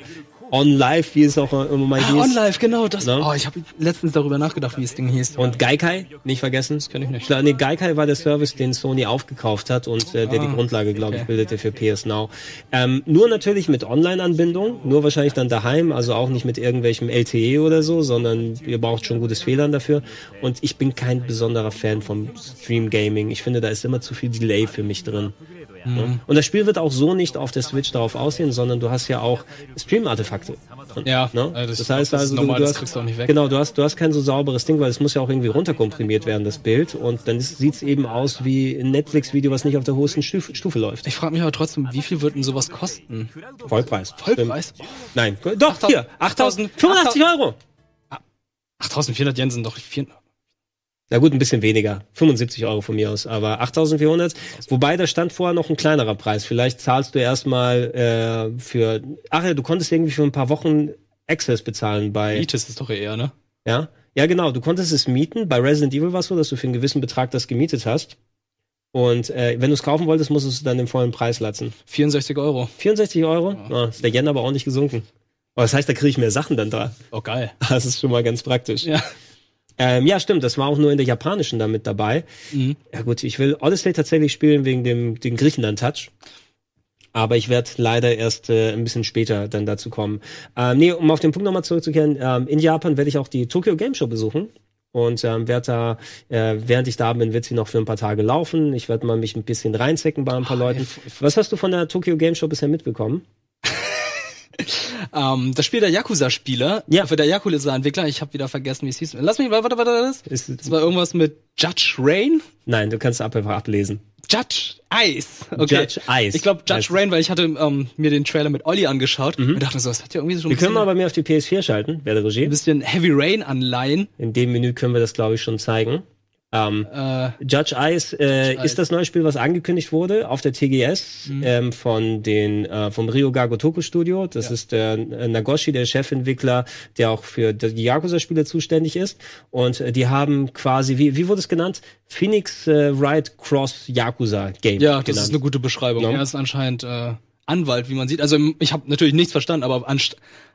[SPEAKER 1] On Live, wie es auch immer mal
[SPEAKER 2] Ah,
[SPEAKER 1] hieß.
[SPEAKER 2] OnLive, genau. Das,
[SPEAKER 1] Ne?
[SPEAKER 2] Oh, ich habe letztens darüber nachgedacht, wie das Ding hieß.
[SPEAKER 1] Und Gaikai, nicht vergessen.
[SPEAKER 2] Das kenn ich nicht.
[SPEAKER 1] Nee, Gaikai war der Service, den Sony aufgekauft hat und äh, der die
[SPEAKER 2] Ah,
[SPEAKER 1] Grundlage, glaube ich,
[SPEAKER 2] okay.
[SPEAKER 1] bildete für PS Now. Ähm, nur natürlich mit Online-Anbindung, nur wahrscheinlich dann daheim, also auch nicht mit irgendwelchem LTE oder so, sondern ihr braucht schon gutes WLAN dafür. Und ich bin kein besonderer Fan vom Stream-Gaming. Ich finde, da ist immer zu viel Delay für mich drin.
[SPEAKER 2] Mhm.
[SPEAKER 1] Und das Spiel wird auch so nicht auf der Switch darauf aussehen, sondern du hast ja auch Stream-Artefakte.
[SPEAKER 2] Ja,
[SPEAKER 1] ne?
[SPEAKER 2] äh, das-
[SPEAKER 1] das, heißt
[SPEAKER 2] das
[SPEAKER 1] also, du,
[SPEAKER 2] normal,
[SPEAKER 1] du hast,
[SPEAKER 2] kriegst du auch nicht weg.
[SPEAKER 1] Genau, du hast, du hast kein so sauberes Ding, weil es muss ja auch irgendwie runterkomprimiert werden, das Bild. Und dann sieht es eben aus wie ein Netflix-Video, was nicht auf der höchsten Stufe, Stufe läuft.
[SPEAKER 2] Ich frage mich aber trotzdem, wie viel wird denn sowas kosten?
[SPEAKER 1] Vollpreis.
[SPEAKER 2] Vollpreis?
[SPEAKER 1] Nein, doch, hier, 8000, 85 Euro.
[SPEAKER 2] 8400 Yen sind doch vier.
[SPEAKER 1] Na gut, ein bisschen weniger. 75 Euro von mir aus, aber 8400. Wobei da stand vorher noch ein kleinerer Preis. Vielleicht zahlst du erstmal äh, für. Ach ja, du konntest irgendwie für ein paar Wochen Access bezahlen bei.
[SPEAKER 2] Miet ist es doch eher, ne?
[SPEAKER 1] Ja, ja genau. Du konntest es mieten. Bei Resident Evil war es so, dass du für einen gewissen Betrag das gemietet hast. Und äh, wenn du es kaufen wolltest, musstest du dann den vollen Preis latzen.
[SPEAKER 2] 64 Euro.
[SPEAKER 1] 64 Euro? Ah, ist der Yen aber auch nicht gesunken. Aber das heißt, da kriege ich mehr Sachen dann da.
[SPEAKER 2] Oh, geil.
[SPEAKER 1] Das ist schon mal ganz praktisch.
[SPEAKER 2] Ja.
[SPEAKER 1] Ähm, ja, stimmt. Das war auch nur in der japanischen da mit dabei.
[SPEAKER 2] Mhm.
[SPEAKER 1] Ja gut, ich will Odyssey tatsächlich spielen wegen dem, dem Griechenland-Touch. Aber ich werde leider erst äh, ein bisschen später dann dazu kommen. Ähm, nee, um auf den Punkt nochmal zurückzukehren, ähm, in Japan werde ich auch die Tokyo Game Show besuchen. Und ähm, werde da, äh, während ich da bin, wird sie noch für ein paar Tage laufen. Ich werde mal mich ein bisschen reinzecken bei ein paar
[SPEAKER 2] Ah,
[SPEAKER 1] Leuten. Was hast du von der Tokyo Game Show bisher mitbekommen? (laughs)
[SPEAKER 2] Ähm, das Spiel der Yakuza-Spieler.
[SPEAKER 1] Ja.
[SPEAKER 2] Für der Yakuza-Entwickler. Ich habe wieder vergessen, wie es hieß. Lass mich, warte, warte, warte. Das,
[SPEAKER 1] Ist,
[SPEAKER 2] das war irgendwas mit Judge Rain?
[SPEAKER 1] nein, du kannst ab- einfach ablesen.
[SPEAKER 2] Judge Ice. Okay.
[SPEAKER 1] Judge Ice.
[SPEAKER 2] Ich glaube Judge Rain, weil ich hatte ähm, mir den Trailer mit Olli angeschaut und dachte so, das hat ja irgendwie schon
[SPEAKER 1] Wir
[SPEAKER 2] ein
[SPEAKER 1] können mal bei mir auf die PS4 schalten, wer der
[SPEAKER 2] ein
[SPEAKER 1] Regie.
[SPEAKER 2] bisschen Heavy Rain anleihen.
[SPEAKER 1] In dem Menü können wir das, glaube ich, schon zeigen. Ähm,
[SPEAKER 2] Äh,
[SPEAKER 1] Judge Ice äh,
[SPEAKER 2] Judge
[SPEAKER 1] ist das neue Spiel, was angekündigt wurde auf der TGS
[SPEAKER 2] Mhm.
[SPEAKER 1] ähm, von den äh, vom Rio Gagotoku Studio. Das
[SPEAKER 2] Ja.
[SPEAKER 1] ist der äh, Nagoshi, der Chefentwickler, der auch für die Yakuza-Spiele zuständig ist. Und äh, die haben quasi, wie, wie wurde es genannt? Phoenix äh, Wright Cross Yakuza Game.
[SPEAKER 2] ja, das
[SPEAKER 1] genannt.
[SPEAKER 2] ist eine gute Beschreibung.
[SPEAKER 1] Ja.
[SPEAKER 2] Er ist anscheinend äh, Anwalt, wie man sieht. Also ich habe natürlich nichts verstanden, aber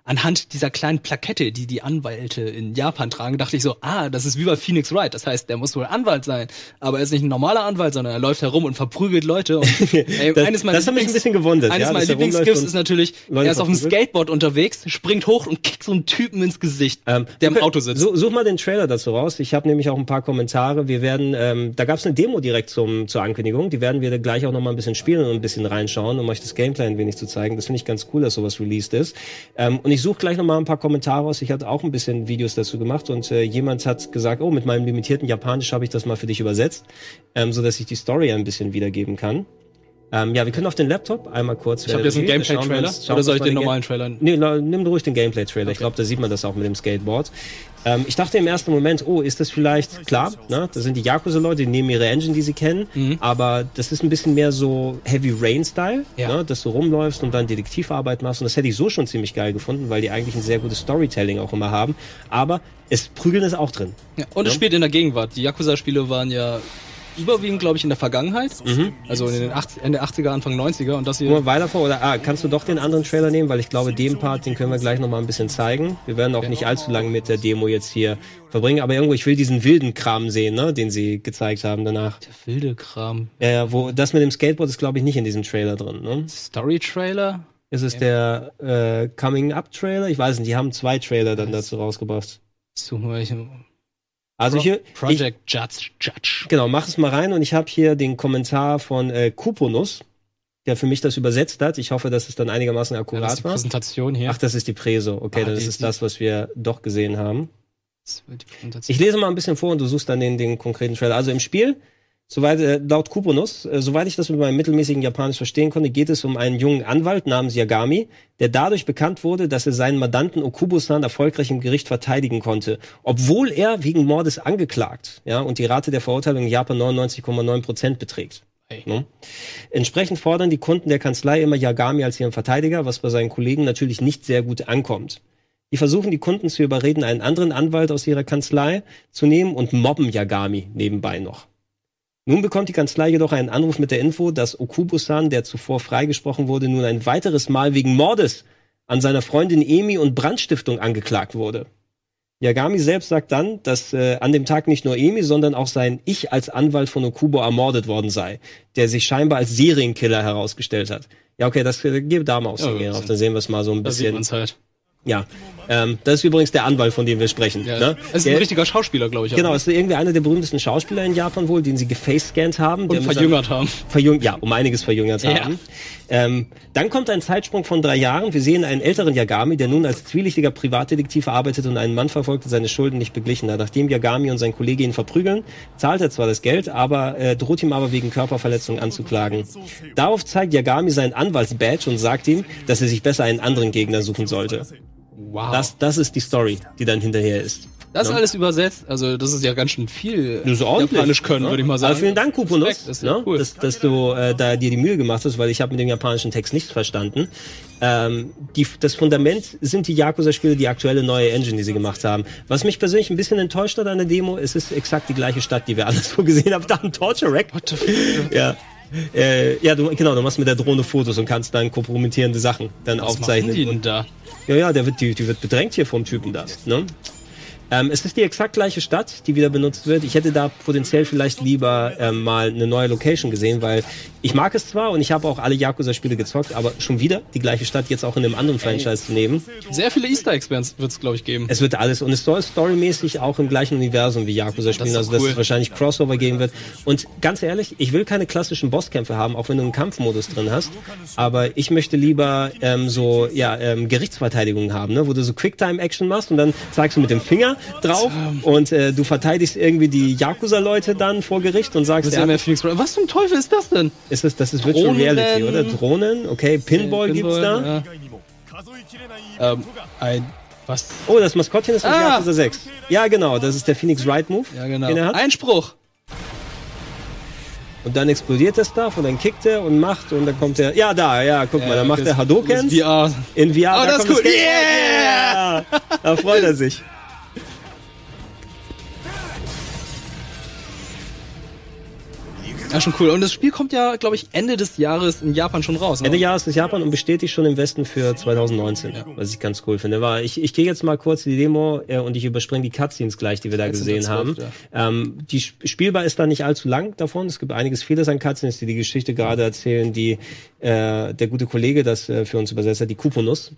[SPEAKER 2] anhand dieser kleinen Plakette, die die Anwälte in Japan tragen, dachte ich so, ah, das ist wie bei Phoenix Wright. Das heißt, der muss wohl Anwalt sein. Aber er ist nicht ein normaler Anwalt, sondern er läuft herum und verprügelt Leute. Und, (laughs) ey,
[SPEAKER 1] Das-
[SPEAKER 2] eines meiner
[SPEAKER 1] das hat mich ein bisschen gewundert,
[SPEAKER 2] Eines
[SPEAKER 1] ja,
[SPEAKER 2] meiner
[SPEAKER 1] er
[SPEAKER 2] Lieblingsgifts ist natürlich,
[SPEAKER 1] Leute
[SPEAKER 2] er ist auf dem. Skateboard unterwegs, springt hoch und kickt so einen Typen ins Gesicht,
[SPEAKER 1] Ähm,
[SPEAKER 2] der im Auto sitzt.
[SPEAKER 1] So, such mal den Trailer dazu raus. Ich habe nämlich auch ein paar Kommentare. Wir werden, ähm, da gab es eine Demo direkt zum, zur Ankündigung. Die werden wir gleich auch noch mal ein bisschen spielen und ein bisschen reinschauen, um euch das Gameplay ein wenig zu zeigen. Das finde ich ganz cool, dass sowas released ist. Ähm, und ich suche gleich noch mal ein paar Kommentare aus. Ich hatte auch ein bisschen Videos dazu gemacht und äh, jemand hat gesagt, oh, mit meinem limitierten Japanisch habe ich das mal für dich übersetzt, ähm, so dass ich die Story ein bisschen wiedergeben kann. Ähm, ja, wir können auf den Laptop einmal kurz.
[SPEAKER 2] ich habe jetzt einen Gameplay-Trailer. Oder soll ich den normalen Trailer?
[SPEAKER 1] Nee, la- nimm ruhig den Gameplay-Trailer. Ich glaube, da sieht man das auch mit dem Skateboard. Ähm, ich dachte im ersten Moment, oh, ist das vielleicht klar? Ne? Das sind die Yakuza-Leute, die nehmen ihre Engine, die sie kennen. Aber das ist ein bisschen mehr so Heavy Rain-Style,
[SPEAKER 2] Ja.
[SPEAKER 1] ne? dass du rumläufst und dann Detektivarbeit machst. Und das hätte ich so schon ziemlich geil gefunden, weil die eigentlich ein sehr gutes Storytelling auch immer haben. Aber es prügeln ist auch drin.
[SPEAKER 2] Ja, und es
[SPEAKER 1] Ja.
[SPEAKER 2] spielt in der Gegenwart. Die Yakuza-Spiele waren ja überwiegend, glaube ich, in der Vergangenheit.
[SPEAKER 1] Mhm.
[SPEAKER 2] Also in den 80, Ende 80er, Anfang 90er. Und das hier.
[SPEAKER 1] Nur weiter vor oder ah, kannst du doch den anderen Trailer nehmen, weil ich glaube, den Part, den können wir gleich noch mal ein bisschen zeigen. Wir werden auch nicht allzu lange mit der Demo jetzt hier verbringen, aber irgendwo ich will diesen wilden Kram sehen, ne, den sie gezeigt haben danach.
[SPEAKER 2] Der wilde Kram.
[SPEAKER 1] Ja, ja, wo das mit dem Skateboard ist glaube ich nicht in diesem Trailer drin, ne?
[SPEAKER 2] Story-Trailer?
[SPEAKER 1] Ist es der äh, Coming Up Trailer? Ich weiß nicht, die haben zwei Trailer dann dazu rausgebracht.
[SPEAKER 2] Suchen wir hier.
[SPEAKER 1] Also
[SPEAKER 2] Pro
[SPEAKER 1] hier ich,
[SPEAKER 2] Project Judge. Judge.
[SPEAKER 1] genau, mach es mal rein und ich habe hier den Kommentar von äh, Kuponus, der für mich das übersetzt hat. Ich hoffe, dass es dann einigermaßen
[SPEAKER 2] Ja, das ist
[SPEAKER 1] akkurat
[SPEAKER 2] die
[SPEAKER 1] war.
[SPEAKER 2] Präsentation hier.
[SPEAKER 1] Ach, das ist die Preso. Okay,
[SPEAKER 2] Ah,
[SPEAKER 1] dann
[SPEAKER 2] die-
[SPEAKER 1] ist es das, was wir doch gesehen haben.
[SPEAKER 2] Das wird die Präsentation.
[SPEAKER 1] Ich lese mal ein bisschen vor und du suchst dann den, den konkreten Trailer. Also im Spiel, soweit, äh, laut Kuponus, äh, soweit ich das mit meinem mittelmäßigen Japanisch verstehen konnte, geht es um einen jungen Anwalt namens Yagami, der dadurch bekannt wurde, dass er seinen Mandanten Okubo-san erfolgreich im Gericht verteidigen konnte, obwohl er wegen Mordes angeklagt, ja, und die Rate der Verurteilung in Japan 99,9 Prozent beträgt. Ne? Entsprechend fordern die Kunden der Kanzlei immer Yagami als ihren Verteidiger, was bei seinen Kollegen natürlich nicht sehr gut ankommt. Die versuchen die Kunden zu überreden, einen anderen Anwalt aus ihrer Kanzlei zu nehmen und mobben Yagami nebenbei noch. Nun bekommt die Kanzlei jedoch einen Anruf mit der Info, dass Okubo-san, der zuvor freigesprochen wurde, nun ein weiteres Mal wegen Mordes an seiner Freundin Emi und Brandstiftung angeklagt wurde. Yagami selbst sagt dann, dass äh, an dem Tag nicht nur Emi, sondern auch sein Ich als Anwalt von Okubo ermordet worden sei, der sich scheinbar als Serienkiller herausgestellt hat. Ja, okay, das äh, gebe da mal aufs
[SPEAKER 2] Ja,
[SPEAKER 1] auf, dann sehen wir es mal so ein
[SPEAKER 2] Da sieht
[SPEAKER 1] bisschen.
[SPEAKER 2] man's halt.
[SPEAKER 1] Ja, ähm, das ist übrigens der Anwalt, von dem wir sprechen.
[SPEAKER 2] Ja.
[SPEAKER 1] Ne?
[SPEAKER 2] Es ist
[SPEAKER 1] Der-
[SPEAKER 2] ein richtiger Schauspieler, glaube ich.
[SPEAKER 1] Genau, ist irgendwie einer der berühmtesten Schauspieler in Japan wohl, den sie gefacescannt haben.
[SPEAKER 2] Und verjüngert haben.
[SPEAKER 1] Verjüng ja, um einiges verjüngert
[SPEAKER 2] Ja.
[SPEAKER 1] haben. Ähm, dann kommt ein Zeitsprung von drei Jahren. Wir sehen einen älteren Yagami, der nun als zwielichtiger Privatdetektiv arbeitet und einen Mann verfolgt, der seine Schulden nicht beglichen hat. Nachdem Yagami und sein Kollege ihn verprügeln, zahlt er zwar das Geld, aber äh, droht ihm aber wegen Körperverletzung anzuklagen. Darauf zeigt Yagami seinen Anwaltsbadge und sagt ihm, dass er sich besser einen anderen Gegner suchen sollte.
[SPEAKER 2] Wow.
[SPEAKER 1] Das, das ist die Story, die dann hinterher ist.
[SPEAKER 2] Das ist
[SPEAKER 1] Ne?
[SPEAKER 2] alles übersetzt. Also, das ist ja ganz schön viel
[SPEAKER 1] Das ist
[SPEAKER 2] Japanisch können,
[SPEAKER 1] ne?
[SPEAKER 2] würde ich mal sagen.
[SPEAKER 1] Aber vielen Dank, Kuponus,
[SPEAKER 2] Das ja
[SPEAKER 1] ne?
[SPEAKER 2] cool.
[SPEAKER 1] dass, dass du äh, da dir die Mühe gemacht hast, weil ich habe mit dem japanischen Text nichts verstanden. Ähm, die, das Fundament sind die Yakuza-Spiele, die aktuelle neue Engine, die sie gemacht haben. Was mich persönlich ein bisschen enttäuscht hat an der Demo, es ist exakt die gleiche Stadt, die wir (laughs) anderswo gesehen haben. Da ein Torture Rack.
[SPEAKER 2] What the fuck?
[SPEAKER 1] Ja. Äh, ja, du, genau, du machst mit der Drohne Fotos und kannst dann kompromittierende Sachen dann
[SPEAKER 2] Was
[SPEAKER 1] aufzeichnen.
[SPEAKER 2] machen die denn da?
[SPEAKER 1] ja, ja, der wird, die, die wird bedrängt hier vom Typen da. Ne? Ähm, es ist die exakt gleiche Stadt, die wieder benutzt wird. Ich hätte da potenziell vielleicht lieber ähm, mal eine neue Location gesehen, weil ich mag es zwar und ich habe auch alle Yakuza-Spiele gezockt, aber schon wieder die gleiche Stadt jetzt auch in einem anderen Franchise zu nehmen.
[SPEAKER 2] Sehr viele Easter Eggs wird es, glaube ich, geben.
[SPEAKER 1] Es wird alles und es soll storymäßig auch im gleichen Universum wie Yakuza spielen,
[SPEAKER 2] Das
[SPEAKER 1] also dass
[SPEAKER 2] cool.
[SPEAKER 1] es wahrscheinlich Crossover geben wird. Und ganz ehrlich, ich will keine klassischen Bosskämpfe haben, auch wenn du einen Kampfmodus drin hast. Aber ich möchte lieber ähm, so ja ähm, Gerichtsverteidigungen haben, ne? wo du so Quicktime-Action machst und dann zeigst du mit dem Finger drauf und äh, du verteidigst irgendwie die Yakuza-Leute dann vor Gericht und sagst,
[SPEAKER 2] Das
[SPEAKER 1] ja,
[SPEAKER 2] ja. Was zum Teufel ist das denn?
[SPEAKER 1] ist das, das ist Virtual. Reality, oder? Drohnen, okay, Pinball, gibt's da.
[SPEAKER 2] Ja. Ähm, ein, was?
[SPEAKER 1] Oh, das Maskottchen ist aus
[SPEAKER 2] Ah!
[SPEAKER 1] Yakuza 6. Ja, genau, das ist der Phoenix Wright Move,
[SPEAKER 2] Ja, genau.
[SPEAKER 1] er.
[SPEAKER 2] Einspruch.
[SPEAKER 1] Und dann explodiert der Stuff und dann kickt er und macht und dann kommt er. Ja, da, ja, guck mal, dann macht er Hadokens
[SPEAKER 2] Das VR.
[SPEAKER 1] in VR.
[SPEAKER 2] Oh,
[SPEAKER 1] da
[SPEAKER 2] das ist cool.
[SPEAKER 1] Skateboard. Yeah! Da freut er sich.
[SPEAKER 2] Ja, schon cool. Und das Spiel kommt ja, glaube ich, Ende des Jahres in Japan schon raus. Ne?
[SPEAKER 1] Ende Jahres ist Japan und bestätigt schon im Westen für 2019, was ich ganz cool finde. War, ich ich gehe jetzt mal kurz die Demo äh, und ich überspringe die Cutscenes gleich, die wir da
[SPEAKER 2] 13.12.,
[SPEAKER 1] gesehen haben. Ähm, die Sp- Spielbar ist da nicht allzu lang davon. Es gibt einiges vieles an Cutscenes, die die Geschichte gerade erzählen, die äh, der gute Kollege das äh, für uns übersetzt hat, die Kuponus.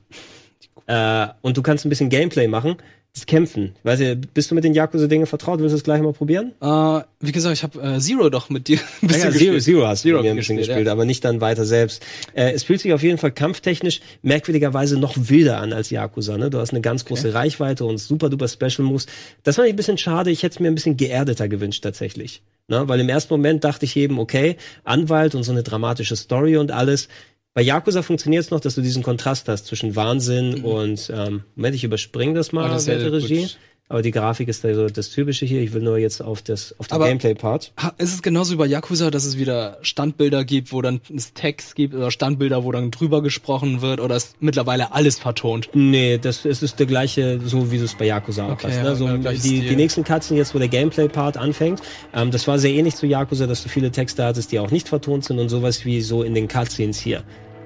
[SPEAKER 1] Äh, und du kannst ein bisschen Gameplay machen. Das Kämpfen. Weiß ich, bist du mit den Yakuza-Dingen vertraut? Willst du das gleich mal probieren?
[SPEAKER 2] Äh, wie gesagt, ich habe äh, Zero doch mit dir (laughs) ein
[SPEAKER 1] Ja,
[SPEAKER 2] bisschen
[SPEAKER 1] ja, Zero,
[SPEAKER 2] gespielt.
[SPEAKER 1] Zero hast
[SPEAKER 2] Zero
[SPEAKER 1] du mir ein bisschen
[SPEAKER 2] gespielt,
[SPEAKER 1] gespielt, aber nicht dann weiter selbst. Äh, es fühlt sich auf jeden Fall kampftechnisch merkwürdigerweise noch wilder an als Yakuza. Ne? Du hast eine ganz große Reichweite und super duper Special Moves. Das fand ich ein bisschen schade. Ich hätte es mir ein bisschen geerdeter gewünscht tatsächlich. Ne? Weil im ersten Moment dachte ich eben, okay, Anwalt und so eine dramatische Story und alles. Bei Yakuza funktioniert es noch, dass du diesen Kontrast hast zwischen Wahnsinn und ähm, Moment, ich überspringe das mal,
[SPEAKER 2] Mhm. Oh, das ja
[SPEAKER 1] werte Regie.
[SPEAKER 2] gut.
[SPEAKER 1] Aber die Grafik ist da so das Typische hier. Ich will nur jetzt auf das auf den Gameplay-Part.
[SPEAKER 2] Ist es genauso wie bei Yakuza, dass es wieder Standbilder gibt, wo dann es Text gibt oder Standbilder, wo dann drüber gesprochen wird oder ist mittlerweile alles vertont?
[SPEAKER 1] Nee, das es ist der gleiche, so wie du es bei Yakuza auch
[SPEAKER 2] Okay,
[SPEAKER 1] hast.
[SPEAKER 2] ja,
[SPEAKER 1] Ne? So,
[SPEAKER 2] ja,
[SPEAKER 1] die, die nächsten Cutscenes jetzt, wo der Gameplay-Part anfängt, ähm, das war sehr ähnlich zu Yakuza, dass du viele Texte hattest, die auch nicht vertont sind und sowas wie so in den Cutscenes hier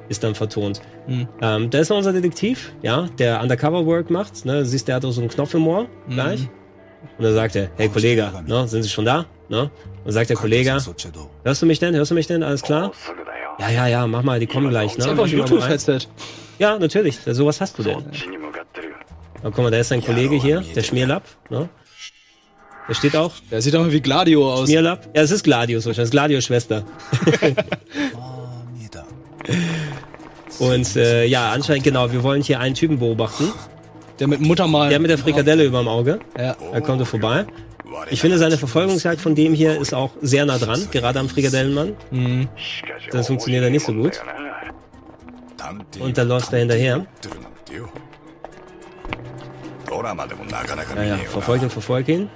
[SPEAKER 1] ist dann vertont.
[SPEAKER 2] Hm.
[SPEAKER 1] Ähm, da ist noch unser Detektiv, ja, der Undercover-Work macht. Ne? Du siehst, der hat auch so einen Knopf im Ohr
[SPEAKER 2] Mhm.
[SPEAKER 1] gleich. Und dann sagt er, hey Kollege, ne, sind Sie schon da? Ne? Und dann sagt der Kollege, hörst du mich denn? Hörst du mich denn? Alles klar? Ja, ja, ja, mach mal, die kommen gleich.
[SPEAKER 2] Das
[SPEAKER 1] Ne?
[SPEAKER 2] ist einfach ein
[SPEAKER 1] Mach mal rein.
[SPEAKER 2] Bluetooth-Headset.
[SPEAKER 1] Ja, natürlich. Sowas hast du denn. Aber guck mal, da ist ein Kollege hier, der Schmierlapp. Ne? Der steht auch.
[SPEAKER 2] Der sieht mal wie Gladio aus.
[SPEAKER 1] Schmierlapp. Ja, es ist Gladius wahrscheinlich. Das ist Gladius Schwester. (laughs) (laughs) Und äh, ja, anscheinend, genau, wir wollen hier einen Typen beobachten.
[SPEAKER 2] Der mit Muttermal.
[SPEAKER 1] Der mit der Frikadelle überm Auge.
[SPEAKER 2] Ja.
[SPEAKER 1] Er kommt vorbei. Ich finde, seine Verfolgungsjagd von dem hier ist auch sehr nah dran, gerade am Frikadellenmann. Das funktioniert ja nicht so gut. Und da läuft er hinterher. Ja, ja, verfolgt ihn, verfolgt ihn.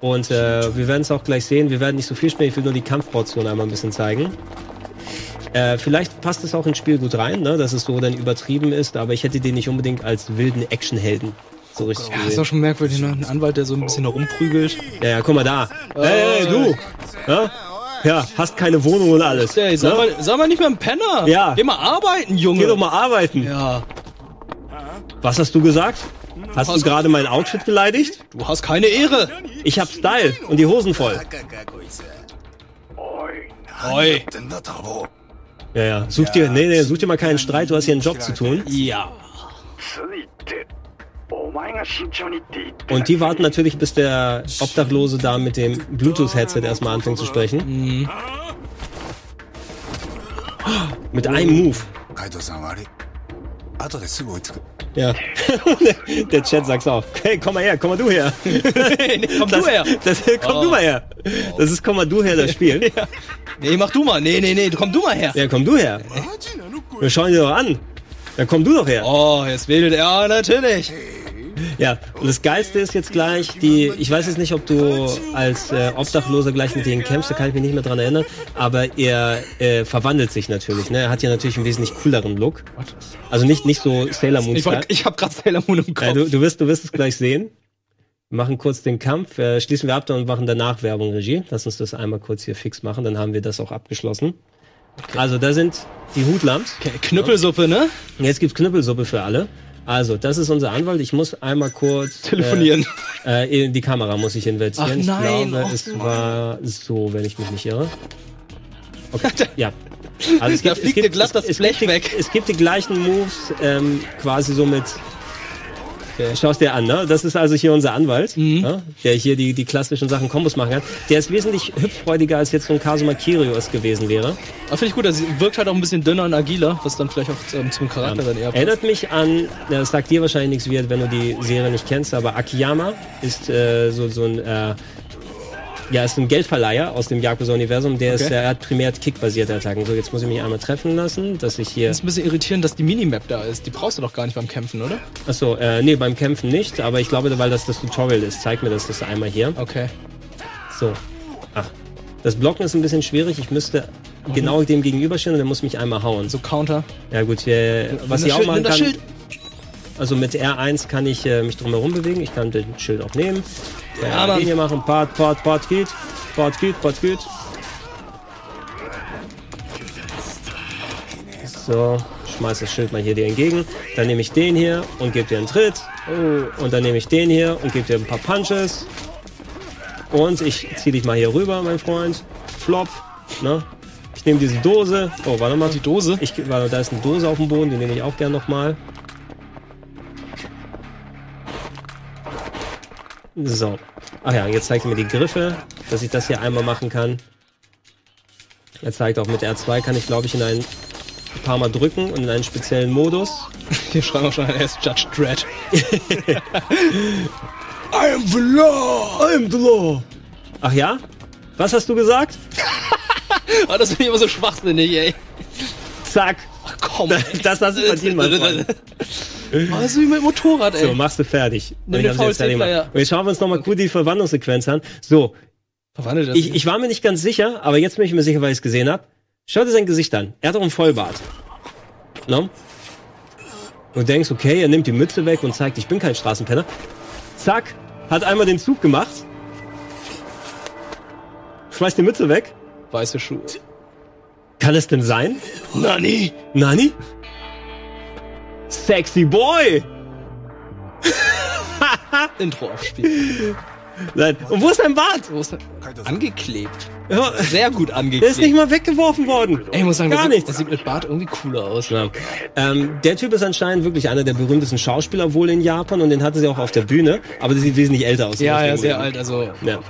[SPEAKER 1] Und äh, wir werden es auch gleich sehen. Wir werden nicht so viel spielen. Ich will nur die Kampfportion einmal ein bisschen zeigen. Äh, vielleicht passt es auch ins Spiel gut rein, ne? dass es so dann übertrieben ist. Aber ich hätte den nicht unbedingt als wilden Actionhelden so richtig
[SPEAKER 2] Ja, ist
[SPEAKER 1] gesehen.
[SPEAKER 2] auch schon merkwürdig, ne? Ein Anwalt, der so ein bisschen rumprügelt.
[SPEAKER 1] Ja, ja, guck mal da. Hey, hey, du. Ja? ja, hast keine Wohnung und alles.
[SPEAKER 2] Ey, sag,
[SPEAKER 1] ne?
[SPEAKER 2] mal, sag mal nicht mehr ein Penner.
[SPEAKER 1] Ja.
[SPEAKER 2] Geh mal arbeiten, Junge.
[SPEAKER 1] Geh doch mal arbeiten.
[SPEAKER 2] Ja.
[SPEAKER 1] Was hast du gesagt? Hast du gerade mein Outfit beleidigt?
[SPEAKER 2] Du hast keine Ehre.
[SPEAKER 1] Ich hab Style und die Hosen voll.
[SPEAKER 2] Oi.
[SPEAKER 1] Ja, ja. Such dir, nee, nee, such dir mal keinen Streit, du hast hier einen Job zu tun.
[SPEAKER 2] Ja.
[SPEAKER 1] Und die warten natürlich, bis der Obdachlose da mit dem Bluetooth-Headset erstmal anfängt zu sprechen.
[SPEAKER 2] Mhm.
[SPEAKER 1] Mit einem Move.
[SPEAKER 3] Adresse Wolfsburg.
[SPEAKER 1] Ja. (laughs) Der Chat sagt's auch. Hey, komm mal her, komm mal du her. (laughs)
[SPEAKER 2] nee, komm
[SPEAKER 1] das,
[SPEAKER 2] du her.
[SPEAKER 1] Das, komm
[SPEAKER 2] oh.
[SPEAKER 1] du mal her. Das ist komm mal du her, das Spiel. (laughs) ja.
[SPEAKER 2] Nee, mach du mal. Nee, nee, nee, komm du mal her.
[SPEAKER 1] Ja, komm du her. Wir schauen dir doch an. Dann komm du doch her.
[SPEAKER 2] Oh, jetzt wedelt er. Ja, natürlich.
[SPEAKER 1] Ja, und das Geilste ist jetzt gleich, die, ich weiß jetzt nicht, ob du als äh, Obdachloser gleich mit denen kämpfst, da kann ich mich nicht mehr dran erinnern, aber er äh, verwandelt sich natürlich, ne? Er hat ja natürlich einen wesentlich cooleren Look. Also nicht, nicht so Sailor Moon
[SPEAKER 2] Ich, wollt, ich hab grad Sailor Moon im Kopf.
[SPEAKER 1] Ja, du, du, wirst, du wirst es gleich sehen. Wir machen kurz den Kampf, äh, schließen wir ab und machen danach Werbung Regie. Lass uns das einmal kurz hier fix machen, dann haben wir das auch abgeschlossen. Also da sind die Hutlams.
[SPEAKER 2] okay, Knüppelsuppe, ne?
[SPEAKER 1] Jetzt gibt's Knüppelsuppe für alle. Also, das ist unser Anwalt. Ich muss einmal kurz
[SPEAKER 2] Telefonieren.
[SPEAKER 1] Äh, äh, in die Kamera muss ich investieren.
[SPEAKER 2] Ach
[SPEAKER 1] ich glaube,
[SPEAKER 2] oh
[SPEAKER 1] es war so, wenn ich mich nicht irre. Okay, (laughs) ja. Also es
[SPEAKER 2] Da fliegt dir glatt das
[SPEAKER 1] es,
[SPEAKER 2] Blech
[SPEAKER 1] es gibt,
[SPEAKER 2] weg.
[SPEAKER 1] Die, es gibt die gleichen Moves, ähm, quasi so mit. Schau's dir an, ne? Das ist also hier unser Anwalt,
[SPEAKER 2] Mhm.
[SPEAKER 1] ja, der hier die, die klassischen Sachen Kombos machen kann. Der ist wesentlich hüpffreudiger, als jetzt so ein Kazuma Kiryu es gewesen wäre.
[SPEAKER 2] Aber finde ich gut, er wirkt halt auch ein bisschen dünner und agiler, was dann vielleicht auch ähm, zum Charakter dann eher passt.
[SPEAKER 1] Erinnert mich an, ja, das sagt dir wahrscheinlich nichts wird, wenn du die Serie nicht kennst, aber Akiyama ist äh, so, so ein, äh, ja, ist ein Geldverleiher aus dem Yakuza-Universum, der ist,
[SPEAKER 2] Okay.
[SPEAKER 1] der hat primär kickbasierte Attacken. So, jetzt muss ich mich einmal treffen lassen, dass ich hier,
[SPEAKER 2] ist ein bisschen irritierend, dass die Minimap da ist. Die brauchst du doch gar nicht beim Kämpfen, oder?
[SPEAKER 1] achso, äh, nee, beim Kämpfen nicht, aber ich glaube, weil das das Tutorial ist, zeig mir das, das einmal hier.
[SPEAKER 2] Okay.
[SPEAKER 1] So, ach, das Blocken ist ein bisschen schwierig, ich müsste genau dem gegenüberstehen und der muss mich einmal hauen.
[SPEAKER 2] So Counter.
[SPEAKER 1] Ja gut, äh, was ich
[SPEAKER 2] das
[SPEAKER 1] auch
[SPEAKER 2] Schild,
[SPEAKER 1] machen
[SPEAKER 2] das
[SPEAKER 1] kann. Also mit R1 kann ich äh, mich drumherum bewegen. Ich kann den Schild auch nehmen.
[SPEAKER 2] Ja,
[SPEAKER 1] Ja, den hier machen. Part, Part, Part geht. Part geht, Part geht. So, schmeiß das Schild mal hier dir entgegen. Dann nehme ich den hier und gebe dir einen Tritt. Oh, und dann nehme ich den hier und gebe dir ein paar Punches. Und ich ziehe dich mal hier rüber, mein Freund. Flop. Ne? Ich nehme diese Dose. Oh, warte mal.
[SPEAKER 2] Die Dose.
[SPEAKER 1] Ich, warte, da ist eine Dose auf dem Boden, die nehme ich auch gern nochmal. So. Ach ja, jetzt zeigt er mir die Griffe, dass ich das hier einmal machen kann. Er zeigt auch mit R2 kann ich, glaube ich, in ein paar Mal drücken und in einen speziellen Modus. (laughs)
[SPEAKER 2] Hier schreiben wir schon, er ist Judge Dredd. (laughs)
[SPEAKER 1] I am the law! I am the law! Ach ja? Was hast du gesagt?
[SPEAKER 2] Ah, (laughs) das finde ich immer so schwachsinnig, ey.
[SPEAKER 1] Zack!
[SPEAKER 2] Ach komm.
[SPEAKER 1] Das hast du verdient, mein Freund.
[SPEAKER 2] Also wie mit Motorrad, ey.
[SPEAKER 1] So, machst du fertig.
[SPEAKER 2] Nimm
[SPEAKER 1] Und
[SPEAKER 2] den VLC-Player.
[SPEAKER 1] Und jetzt schauen wir uns nochmal gut die Verwandlungssequenz an. So,
[SPEAKER 2] Verwandelt das.
[SPEAKER 1] ich, ich war mir nicht ganz sicher, aber jetzt bin ich mir sicher, weil ich es gesehen habe. Schau dir sein Gesicht an. Er hat doch einen Vollbart. No? Und du denkst, okay, er nimmt die Mütze weg und zeigt, ich bin kein Straßenpenner. Zack, hat einmal den Zug gemacht. Schmeißt die Mütze weg.
[SPEAKER 2] Weiße Schuhe.
[SPEAKER 1] Kann es denn sein?
[SPEAKER 2] Nani?
[SPEAKER 1] Nani? Sexy Boy! (laughs)
[SPEAKER 2] Intro aufspielen.
[SPEAKER 1] Nein. Und wo ist dein Bart?
[SPEAKER 2] Wo ist er? Angeklebt.
[SPEAKER 1] Ja,
[SPEAKER 2] Sehr gut
[SPEAKER 1] Der
[SPEAKER 2] angeklebt.
[SPEAKER 1] ist nicht mal weggeworfen worden.
[SPEAKER 2] Ey, ich muss sagen,
[SPEAKER 1] Gar
[SPEAKER 2] das,
[SPEAKER 1] nichts.
[SPEAKER 2] das sieht mit Bart irgendwie cooler aus.
[SPEAKER 1] Ja. Ähm, der Typ ist anscheinend wirklich einer der berühmtesten Schauspieler wohl in Japan und den hatte sie auch auf der Bühne, aber der sieht wesentlich älter aus.
[SPEAKER 2] Ja, ja, sehr alt. Also
[SPEAKER 1] Ja.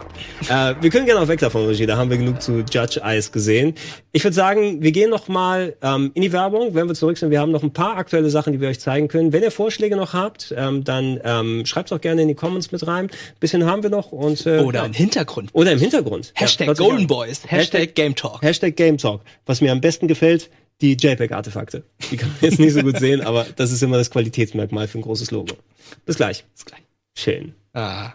[SPEAKER 1] Äh, wir können gerne auch weg davon, Regie. Da haben wir genug zu Judge Eyes gesehen. Ich würde sagen, wir gehen noch mal ähm, in die Werbung, wenn wir zurück sind. Wir haben noch ein paar aktuelle Sachen, die wir euch zeigen können. Wenn ihr Vorschläge noch habt, ähm, dann ähm, schreibt auch gerne in die Comments mit rein. Ein bisschen haben wir noch und äh,
[SPEAKER 2] oder
[SPEAKER 1] ja.
[SPEAKER 2] im Hintergrund.
[SPEAKER 1] oder im Hintergrund.
[SPEAKER 2] Hashtag
[SPEAKER 1] Ja,
[SPEAKER 2] Golden. Boys. Hashtag Game Talk.
[SPEAKER 1] Hashtag Game Talk. Was mir am besten gefällt, die JPEG-Artefakte. Die kann man jetzt nicht so gut sehen, aber das ist immer das Qualitätsmerkmal für ein großes Logo. Bis gleich.
[SPEAKER 2] Bis gleich.
[SPEAKER 1] Schön.
[SPEAKER 2] Ah.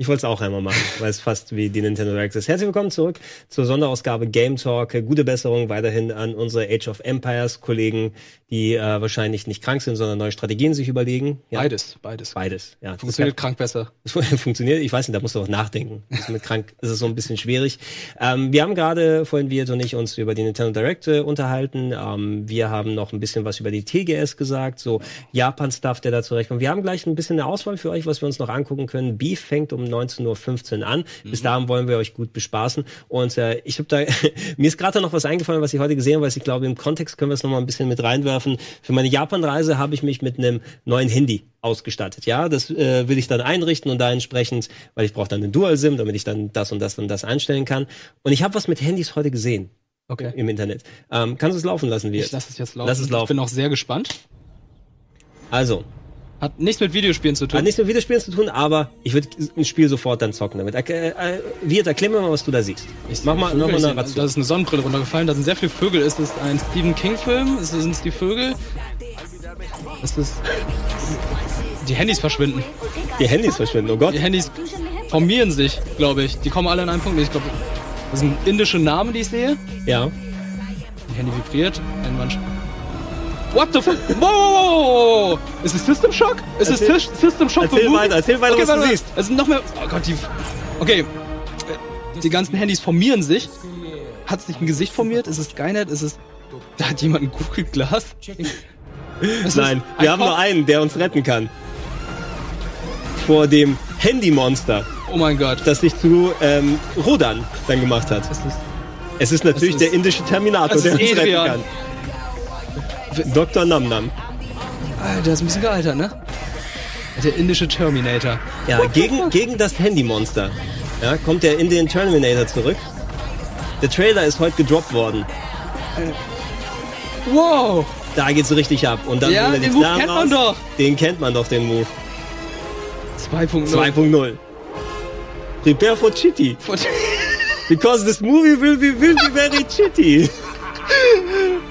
[SPEAKER 1] Ich wollte es auch einmal machen, weil es fast wie die Nintendo Direct ist. Herzlich willkommen zurück zur Sonderausgabe Game Talk. Gute Besserung weiterhin an unsere Age of Empires Kollegen, die äh, wahrscheinlich nicht krank sind, sondern neue Strategien sich überlegen. Ja,
[SPEAKER 2] Beides, beides.
[SPEAKER 1] Beides. Ja,
[SPEAKER 2] Funktioniert krank besser. (laughs)
[SPEAKER 1] funktioniert. Ich weiß nicht, da musst du auch nachdenken. Das mit krank (laughs) ist es so ein bisschen schwierig. Ähm, wir haben gerade vorhin Wirt und ich uns über die Nintendo Direct äh, unterhalten. Ähm, wir haben noch ein bisschen was über die TGS gesagt, so Japan-Stuff, der da zurechtkommt. Wir haben gleich ein bisschen eine Auswahl für euch, was wir uns noch angucken können. Beef fängt um 19.15 Uhr an. Bis dahin wollen wir euch gut bespaßen. Und äh, ich habe da, (laughs) mir ist gerade noch was eingefallen, was ich heute gesehen habe, weil ich glaube, im Kontext können wir es noch mal ein bisschen mit reinwerfen. Für meine Japan-Reise habe ich mich mit einem neuen Handy ausgestattet. Ja, das äh, will ich dann einrichten und da entsprechend, weil ich brauche dann einen Dual-SIM, damit ich dann das und das und das einstellen kann. Und ich habe was mit Handys heute gesehen
[SPEAKER 2] Okay.
[SPEAKER 1] im Internet. Ähm, kannst du es laufen lassen, wie
[SPEAKER 2] Ich lasse es jetzt laufen.
[SPEAKER 1] Lass es laufen.
[SPEAKER 2] Ich bin auch sehr gespannt.
[SPEAKER 1] Also,
[SPEAKER 2] Hat nichts mit Videospielen zu tun.
[SPEAKER 1] hat nichts mit Videospielen zu tun, aber ich würde ein Spiel sofort dann zocken damit. Äh, äh, Wirt, erklär mir mal, was du da siehst.
[SPEAKER 2] Ich
[SPEAKER 1] mach mal, mach mal eine
[SPEAKER 2] Da
[SPEAKER 1] Narration.
[SPEAKER 2] ist eine Sonnenbrille runtergefallen, da sind sehr viele Vögel. Ist es ein Stephen King-Film? Sind es die Vögel? Ist es. Die Handys verschwinden.
[SPEAKER 1] Die Handys verschwinden, oh Gott.
[SPEAKER 2] Die Handys formieren sich, glaube ich. Die kommen alle an einen Punkt. Ich glaube, das sind indische Namen, die ich sehe.
[SPEAKER 1] Ja.
[SPEAKER 2] Mein Handy vibriert. Ein Mann. What the fuck? Wow. Ist es System Shock? Ist es
[SPEAKER 1] Erzähl-
[SPEAKER 2] Sis- System Shock
[SPEAKER 1] erzähl weiter, erzähl weiter, was du siehst.
[SPEAKER 2] Es sind noch mehr. Oh Gott, die. Okay. Die ganzen Handys formieren sich. Hat sich ein Gesicht formiert? Ist es Skynet? Ist es. Da hat jemand ein Google Glass? Es
[SPEAKER 1] Nein, wir haben
[SPEAKER 2] Kopf-
[SPEAKER 1] nur einen, der uns retten kann. Vor dem Handymonster,
[SPEAKER 2] Oh mein Gott.
[SPEAKER 1] das sich zu ähm, Rodan dann gemacht hat.
[SPEAKER 2] Das ist,
[SPEAKER 1] Es ist natürlich
[SPEAKER 2] Es ist-
[SPEAKER 1] der indische Terminator,
[SPEAKER 2] Es
[SPEAKER 1] der uns retten
[SPEAKER 2] Adrian.
[SPEAKER 1] kann. Dr. Namnam.
[SPEAKER 2] Alter, der ist ein bisschen gealtert, ne? Der indische Terminator.
[SPEAKER 1] Ja, gegen, gegen das Handymonster ja, kommt er in den Terminator zurück. Der Trailer ist heute gedroppt worden.
[SPEAKER 2] Wow!
[SPEAKER 1] Da geht's richtig ab. Und dann
[SPEAKER 2] Ja, den Move kennt man
[SPEAKER 1] raus.
[SPEAKER 2] doch.
[SPEAKER 1] Den kennt man doch, den Move.
[SPEAKER 2] 2.0.
[SPEAKER 1] 2.0. Prepare for Chitty. Because this movie will be, will be very chitty. (laughs)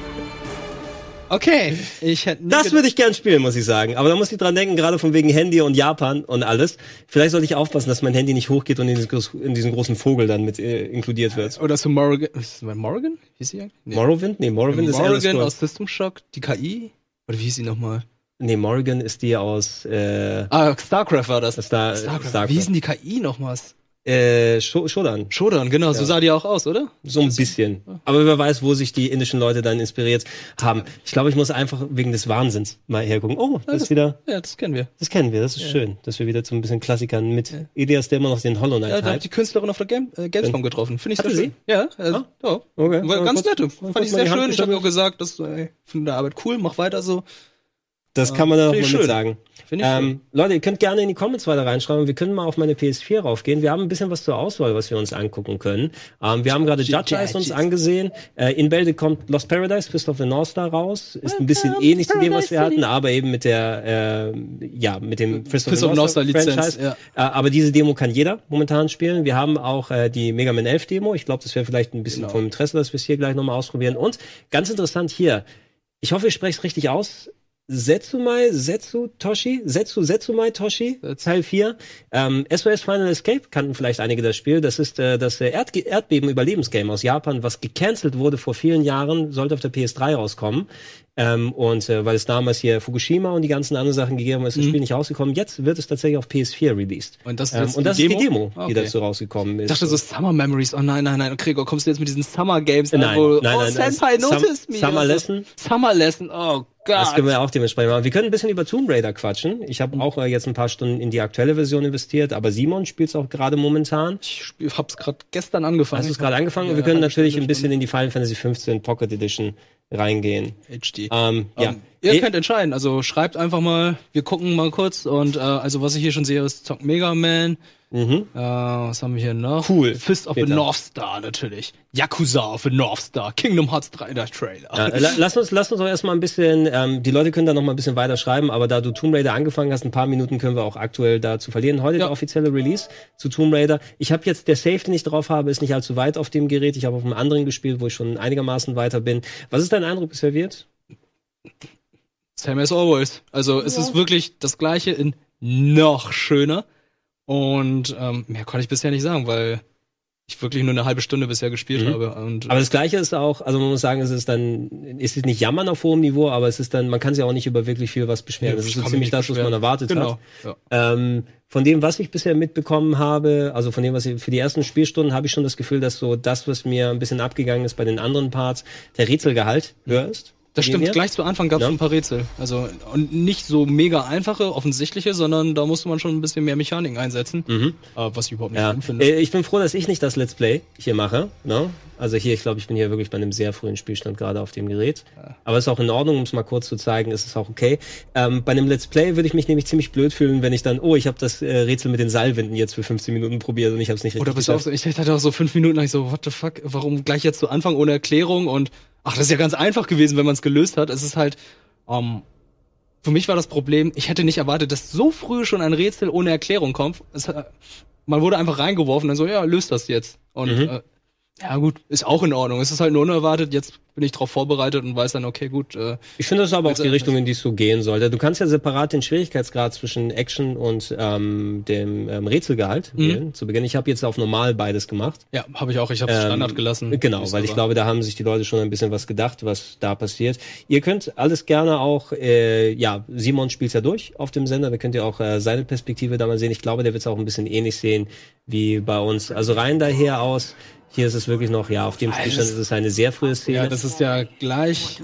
[SPEAKER 2] Okay, ich hätte
[SPEAKER 1] Das würde ich gern spielen, muss ich sagen. Aber da muss ich dran denken, gerade von wegen Handy und Japan und alles. Vielleicht sollte ich aufpassen, dass mein Handy nicht hochgeht und in diesen, in diesen großen Vogel dann mit äh, inkludiert wird.
[SPEAKER 2] Oder zu Morrigan. Ist? Wie hieß sie eigentlich? Nee.
[SPEAKER 1] Morrowind? Nee, Morrowind ist Elder
[SPEAKER 2] Morrigan
[SPEAKER 1] Scrolls.
[SPEAKER 2] aus System Shock, die KI? Oder wie hieß sie nochmal?
[SPEAKER 1] Nee, Morrigan ist die aus äh,
[SPEAKER 2] Ah, StarCraft war das.
[SPEAKER 1] Star,
[SPEAKER 2] StarCraft.
[SPEAKER 1] Starcraft.
[SPEAKER 2] Wie hieß denn die KI nochmals?
[SPEAKER 1] Äh, Sho- Shodan.
[SPEAKER 2] Shodan, genau, so sah die auch aus, oder?
[SPEAKER 1] So ein bisschen. Aber wer weiß, wo sich die indischen Leute dann inspiriert haben. Ich glaube, ich muss einfach wegen des Wahnsinns mal hergucken. Oh, das ist wieder,
[SPEAKER 2] Ja, das kennen wir.
[SPEAKER 1] das kennen wir, das ist schön, dass wir wieder zu ein bisschen Klassikern mit Elias, der immer noch den Hollow Knight
[SPEAKER 2] Ja, da hat die Künstlerin auf der Game, äh, Gamescom getroffen. Finde ich
[SPEAKER 1] Hatte
[SPEAKER 2] sehr
[SPEAKER 1] sie?
[SPEAKER 2] schön. Ja, äh,
[SPEAKER 1] Ah,
[SPEAKER 2] ja.
[SPEAKER 1] okay.
[SPEAKER 2] War
[SPEAKER 1] Ja,
[SPEAKER 2] ganz nett. Fand ich sehr schön. Ich habe auch gesagt, dass, äh, finde deine Arbeit cool, mach weiter so.
[SPEAKER 1] Das kann man da noch mal
[SPEAKER 2] Finde ich
[SPEAKER 1] mit sagen.
[SPEAKER 2] Ich
[SPEAKER 1] Ähm, Leute, ihr könnt gerne in die Comments weiter reinschreiben. Wir können mal auf meine PS4 raufgehen. Wir haben ein bisschen was zur Auswahl, was wir uns angucken können. Ähm, wir haben gerade Judge Eyes uns angesehen. Äh, in Bälde kommt Lost Paradise, Fist of the North Star raus. Ist ein bisschen ähnlich zu dem, was wir hatten, aber eben mit der, äh, ja, mit dem Fist of the North Star
[SPEAKER 2] North Star
[SPEAKER 1] Franchise.
[SPEAKER 2] Lizenz,
[SPEAKER 1] Äh, aber diese Demo kann jeder momentan spielen. Wir haben auch äh, die Mega Man 11 Demo. Ich glaube, das wäre vielleicht ein bisschen
[SPEAKER 2] Genau.
[SPEAKER 1] vom Interesse, dass wir es hier gleich nochmal ausprobieren. Und ganz interessant hier. Ich hoffe, ich spreche es richtig aus. Setsumai, Setsu Toshi, Setsu Setsumai Toshi,
[SPEAKER 2] Setsu.
[SPEAKER 1] Teil 4. Ähm, SOS Final Escape kannten vielleicht einige das Spiel. Das ist äh, das äh, Erd Erdbeben-Überlebensgame aus Japan, was gecancelt wurde vor vielen Jahren, sollte auf der PS3 rauskommen. Ähm, und äh, weil es damals hier Fukushima und die ganzen anderen Sachen gegeben hat, ist das Spiel nicht rausgekommen. Jetzt wird es tatsächlich auf PS4 released.
[SPEAKER 2] Und das ist
[SPEAKER 1] ähm, und das
[SPEAKER 2] die
[SPEAKER 1] ist die
[SPEAKER 2] Demo?
[SPEAKER 1] Demo,
[SPEAKER 2] Okay.
[SPEAKER 1] die dazu rausgekommen ist.
[SPEAKER 2] Ich dachte so Summer Memories. Oh nein, nein, nein. Gregor, kommst du jetzt mit diesen Summer Games?
[SPEAKER 1] Nein,
[SPEAKER 2] wo,
[SPEAKER 1] nein,
[SPEAKER 2] oh,
[SPEAKER 1] nein, das-
[SPEAKER 2] Senpai
[SPEAKER 1] Sum-
[SPEAKER 2] noticed me.
[SPEAKER 1] Summer
[SPEAKER 2] Also,
[SPEAKER 1] Lesson?
[SPEAKER 2] Summer Lesson. Oh
[SPEAKER 1] Das
[SPEAKER 2] Gott.
[SPEAKER 1] können wir auch dementsprechend machen. Wir können ein bisschen über Tomb Raider quatschen. Ich habe auch äh, jetzt ein paar Stunden in die aktuelle Version investiert, aber Simon spielt es auch gerade momentan.
[SPEAKER 2] Ich spiel- hab's gerade gestern angefangen.
[SPEAKER 1] Hast du es gerade angefangen?
[SPEAKER 2] Ja,
[SPEAKER 1] wir können natürlich ein bisschen in die Final Fantasy 15 Pocket Edition reingehen.
[SPEAKER 2] HD.
[SPEAKER 1] Ähm, ja.
[SPEAKER 2] Ähm, ihr
[SPEAKER 1] Eh-
[SPEAKER 2] könnt entscheiden. Also schreibt einfach mal. Wir gucken mal kurz. Und äh, also was ich hier schon sehe, ist Zock Mega Man.
[SPEAKER 1] Mhm.
[SPEAKER 2] Äh, was haben wir hier noch?
[SPEAKER 1] Cool.
[SPEAKER 2] Fist of the
[SPEAKER 1] Peter.
[SPEAKER 2] North Star natürlich. Yakuza of the North Star. Kingdom Hearts 3 der Trailer.
[SPEAKER 1] Ja, la- lass uns, lass uns doch erstmal ein bisschen, ähm, die Leute können da noch mal ein bisschen weiter schreiben, aber da du Tomb Raider angefangen hast, ein paar Minuten können wir auch aktuell dazu verlieren. Heute
[SPEAKER 2] Ja.
[SPEAKER 1] der offizielle Release zu Tomb Raider. Ich habe jetzt, der Save, den ich drauf habe, ist nicht allzu weit auf dem Gerät. Ich habe auf einem anderen gespielt, wo ich schon einigermaßen weiter bin. Was ist dein Eindruck bisher wird?
[SPEAKER 2] Same as always. Also es ist wirklich das gleiche in noch schöner. Und ähm, mehr konnte ich bisher nicht sagen, weil ich wirklich nur eine halbe Stunde bisher gespielt
[SPEAKER 1] Mhm.
[SPEAKER 2] habe. Und
[SPEAKER 1] Aber das Gleiche ist auch, also man muss sagen, es ist dann, es ist nicht Jammern auf hohem Niveau, aber es ist dann, man kann sich auch nicht über wirklich viel was beschweren. das ist so ziemlich das, was man
[SPEAKER 2] beschweren.
[SPEAKER 1] erwartet
[SPEAKER 2] genau.
[SPEAKER 1] hat.
[SPEAKER 2] Ja.
[SPEAKER 1] Ähm, von dem, was ich bisher mitbekommen habe, also von dem, was ich für die ersten Spielstunden, habe ich schon das Gefühl, dass so das, was mir ein bisschen abgegangen ist bei den anderen Parts, der Rätselgehalt höher ist.
[SPEAKER 2] Das stimmt,
[SPEAKER 1] her.
[SPEAKER 2] gleich zu Anfang gab es
[SPEAKER 1] Ja.
[SPEAKER 2] schon ein paar Rätsel. Also und nicht so mega einfache, offensichtliche, sondern da musste man schon ein bisschen mehr Mechaniken einsetzen.
[SPEAKER 1] Mhm.
[SPEAKER 2] Äh, was ich überhaupt nicht
[SPEAKER 1] Ja,
[SPEAKER 2] finde.
[SPEAKER 1] äh, ich bin froh, dass ich nicht das Let's Play hier mache. Ne? Also hier, ich glaube, ich bin hier wirklich bei einem sehr frühen Spielstand gerade auf dem Gerät. Aber es ist auch in Ordnung, um es mal kurz zu zeigen, ist es auch okay. Ähm, bei einem Let's Play würde ich mich nämlich ziemlich blöd fühlen, wenn ich dann, oh, ich habe das äh, Rätsel mit den Seilwinden jetzt für 15 Minuten probiert und ich habe es nicht richtig
[SPEAKER 2] Oder bist du auch so, ich hatte auch so fünf Minuten, ich so, what the fuck, warum gleich jetzt zu Anfang ohne Erklärung und ach, das ist ja ganz einfach gewesen, wenn man es gelöst hat. Es ist halt, ähm, für mich war das Problem, ich hätte nicht erwartet, dass so früh schon ein Rätsel ohne Erklärung kommt. Es, äh, man wurde einfach reingeworfen, dann so, ja, löst das jetzt. Und
[SPEAKER 1] Mhm.
[SPEAKER 2] äh, ja gut, ist auch in Ordnung. Es ist halt nur unerwartet, jetzt bin ich drauf vorbereitet und weiß dann, okay, gut, äh,
[SPEAKER 1] Ich finde, das ist aber auch die Richtung, in die es so gehen sollte. Du kannst ja separat den Schwierigkeitsgrad zwischen Action und ähm, dem ähm, Rätselgehalt
[SPEAKER 2] Mhm.
[SPEAKER 1] wählen zu Beginn. Ich habe jetzt auf normal beides gemacht.
[SPEAKER 2] ja, habe ich auch, ich habe
[SPEAKER 1] Ähm,
[SPEAKER 2] Standard gelassen.
[SPEAKER 1] Genau, weil ich glaube, da haben sich die Leute schon ein bisschen was gedacht, was da passiert. Ihr könnt alles gerne auch, äh, ja, Simon spielt ja durch auf dem Sender, da könnt ihr auch äh, seine Perspektive da mal sehen. Ich glaube, der wird es auch ein bisschen ähnlich sehen wie bei uns. Also rein daher aus, hier ist es wirklich noch, ja, auf dem Spielstand ist es eine sehr frühe Szene.
[SPEAKER 2] Ja, das ist ja gleich,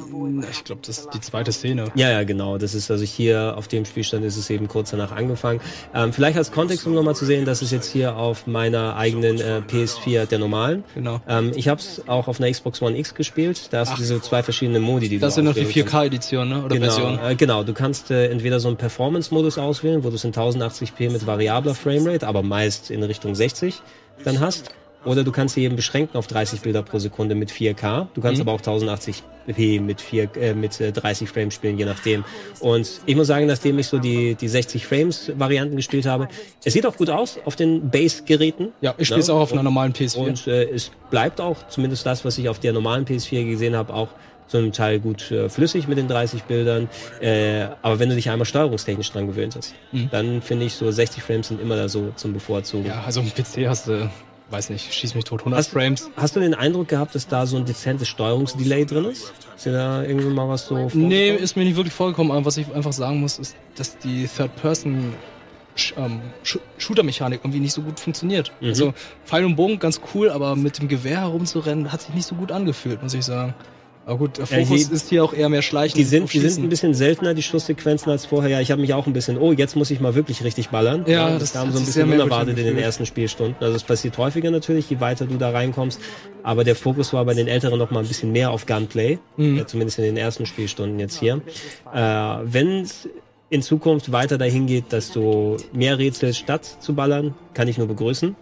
[SPEAKER 2] ich glaube, das ist die zweite Szene.
[SPEAKER 1] Ja, ja, genau. Das ist also hier auf dem Spielstand ist es eben kurz danach angefangen. Ähm, vielleicht als Kontext, um nochmal zu sehen, das ist jetzt hier auf meiner eigenen äh, PS4 der normalen.
[SPEAKER 2] Genau.
[SPEAKER 1] Ähm, ich habe es auch auf einer Xbox One X gespielt. Da hast du diese zwei verschiedene Modi, die
[SPEAKER 2] Das
[SPEAKER 1] du
[SPEAKER 2] sind noch die
[SPEAKER 1] auswählen kannst.
[SPEAKER 2] 4K-Edition, ne? Oder
[SPEAKER 1] Genau,
[SPEAKER 2] Version.
[SPEAKER 1] äh, genau, du kannst äh, entweder so einen Performance-Modus auswählen, wo du es in 1080p mit variabler Framerate, aber meist in Richtung 60 dann hast. Oder du kannst sie eben beschränken auf 30 Bilder pro Sekunde mit 4K. Du kannst
[SPEAKER 2] Mhm.
[SPEAKER 1] aber auch 1080p mit, 4, äh, mit äh, 30 Frames spielen, je nachdem. Und ich muss sagen, nachdem ich so die, die 60 Frames Varianten gespielt habe, es sieht auch gut aus auf den Base-Geräten.
[SPEAKER 2] Ja, ich spiele es
[SPEAKER 1] Ne?
[SPEAKER 2] auch auf einer
[SPEAKER 1] Und-
[SPEAKER 2] normalen PS4.
[SPEAKER 1] und äh, es bleibt auch, zumindest das, was ich auf der normalen PS4 gesehen habe, auch zum Teil gut äh, flüssig mit den 30 Bildern. Äh, aber wenn du dich einmal steuerungstechnisch dran gewöhnt hast,
[SPEAKER 2] Mhm.
[SPEAKER 1] dann finde ich so 60 Frames sind immer da so zum Bevorzugen.
[SPEAKER 2] ja, also im PC hast du, weiß nicht, schieß mich tot, 100
[SPEAKER 1] Hast,
[SPEAKER 2] Frames.
[SPEAKER 1] hast du den Eindruck gehabt, dass da so ein dezentes Steuerungsdelay drin ist? Ist dir da irgendwie mal was so
[SPEAKER 2] Nee,
[SPEAKER 1] vorgekommen?
[SPEAKER 2] ist mir nicht wirklich vorgekommen, aber was ich einfach sagen muss, ist, dass die Third-Person Sh ähm, Shooter-Mechanik irgendwie nicht so gut funktioniert.
[SPEAKER 1] Mhm.
[SPEAKER 2] Also Pfeil und Bogen ganz cool, aber mit dem Gewehr herumzurennen hat sich nicht so gut angefühlt, muss ich sagen. Aber gut, der
[SPEAKER 1] Ja,
[SPEAKER 2] Fokus
[SPEAKER 1] die-
[SPEAKER 2] ist hier auch eher mehr Schleichen.
[SPEAKER 1] Die sind, die sind ein bisschen seltener, die Schusssequenzen, als vorher. Ja, ich habe mich auch ein bisschen, oh, jetzt muss ich mal wirklich richtig ballern.
[SPEAKER 2] Ja,
[SPEAKER 1] das,
[SPEAKER 2] das
[SPEAKER 1] kam so ein bisschen unerwartet in den ersten Spielstunden. Also es passiert häufiger natürlich, je weiter du da reinkommst. Aber der Fokus war bei den Älteren noch mal ein bisschen mehr auf Gunplay.
[SPEAKER 2] Mhm.
[SPEAKER 1] Ja, zumindest in den ersten Spielstunden jetzt hier. Äh, Wenn es in Zukunft weiter dahin geht, dass du mehr Rätsel statt zu ballern, kann ich nur begrüßen.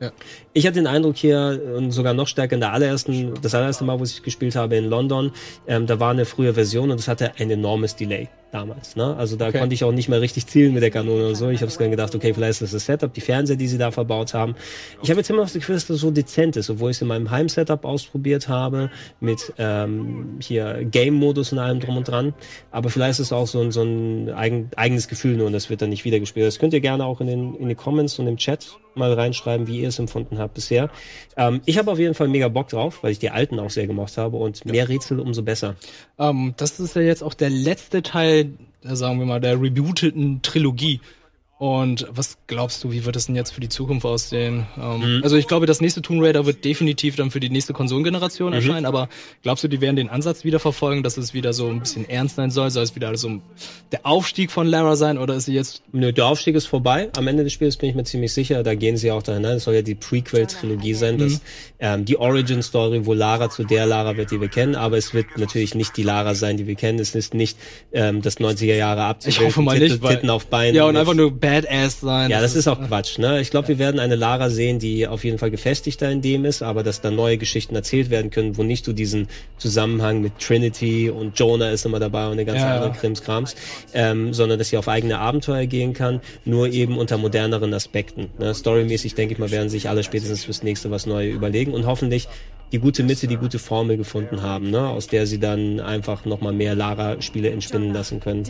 [SPEAKER 2] Ja.
[SPEAKER 1] Ich hatte den Eindruck hier und sogar noch stärker in der allerersten, das allererste Mal, wo ich gespielt habe in London, ähm, da war eine frühe Version und es hatte ein enormes Delay damals. Ne? Also da
[SPEAKER 2] Okay.
[SPEAKER 1] konnte ich auch nicht mehr richtig zielen mit der Kanone und so. Ich habe dann gedacht, okay, vielleicht ist das das Setup, die Fernseher, die sie da verbaut haben. Ich habe jetzt immer noch das Gefühl, dass das so dezent ist, obwohl ich es in meinem Heim-Setup ausprobiert habe mit ähm, hier Game-Modus und allem drum und dran. Aber vielleicht ist es auch so ein, so ein eigen, eigenes Gefühl nur und das wird dann nicht wiedergespielt. Das könnt ihr gerne auch in den, in die Comments und im Chat mal reinschreiben, wie ihr es empfunden habt. Habe bisher. Ähm, ich habe auf jeden Fall mega Bock drauf, weil ich die alten auch sehr gemocht habe und mehr Rätsel umso besser.
[SPEAKER 2] Ähm, das ist ja jetzt auch der letzte Teil, äh, sagen wir mal, der rebooteten Trilogie. Und was glaubst du, wie wird es denn jetzt für die Zukunft aussehen? Ähm, Also ich glaube, das nächste Tomb Raider wird definitiv dann für die nächste Konsolengeneration erscheinen, aber glaubst du, die werden den Ansatz wieder verfolgen, dass es wieder so ein bisschen ernst sein soll? Soll es wieder so der Aufstieg von Lara sein oder ist sie jetzt
[SPEAKER 1] Nö, der Aufstieg ist vorbei. Am Ende des Spiels bin ich mir ziemlich sicher. Da gehen sie auch dahin. Es soll ja die Prequel-Trilogie sein, das, ähm, die Origin-Story, wo Lara zu der Lara wird, die wir kennen. Aber es wird natürlich nicht die Lara sein, die wir kennen. Es ist nicht ähm, das 90er Jahre Abziehen.
[SPEAKER 2] Ich hoffe mal nicht, weil-
[SPEAKER 1] Titten auf Beinen.
[SPEAKER 2] ja und einfach nur Badass sein?
[SPEAKER 1] Ja, das ist auch Quatsch. Ne? Ich glaube, wir werden eine Lara sehen, die auf jeden Fall gefestigter in dem ist, aber dass da neue Geschichten erzählt werden können, wo nicht du diesen Zusammenhang mit Trinity und Jonah ist immer dabei und eine ganze
[SPEAKER 2] Ja.
[SPEAKER 1] andere Krimskrams, ähm, sondern dass sie auf eigene Abenteuer gehen kann, nur eben unter moderneren Aspekten. Ne? Storymäßig denke ich mal, werden sich alle spätestens fürs nächste was Neues überlegen und hoffentlich die gute Mitte, die gute Formel gefunden haben, ne? aus der sie dann einfach nochmal mehr Lara-Spiele entspinnen lassen können.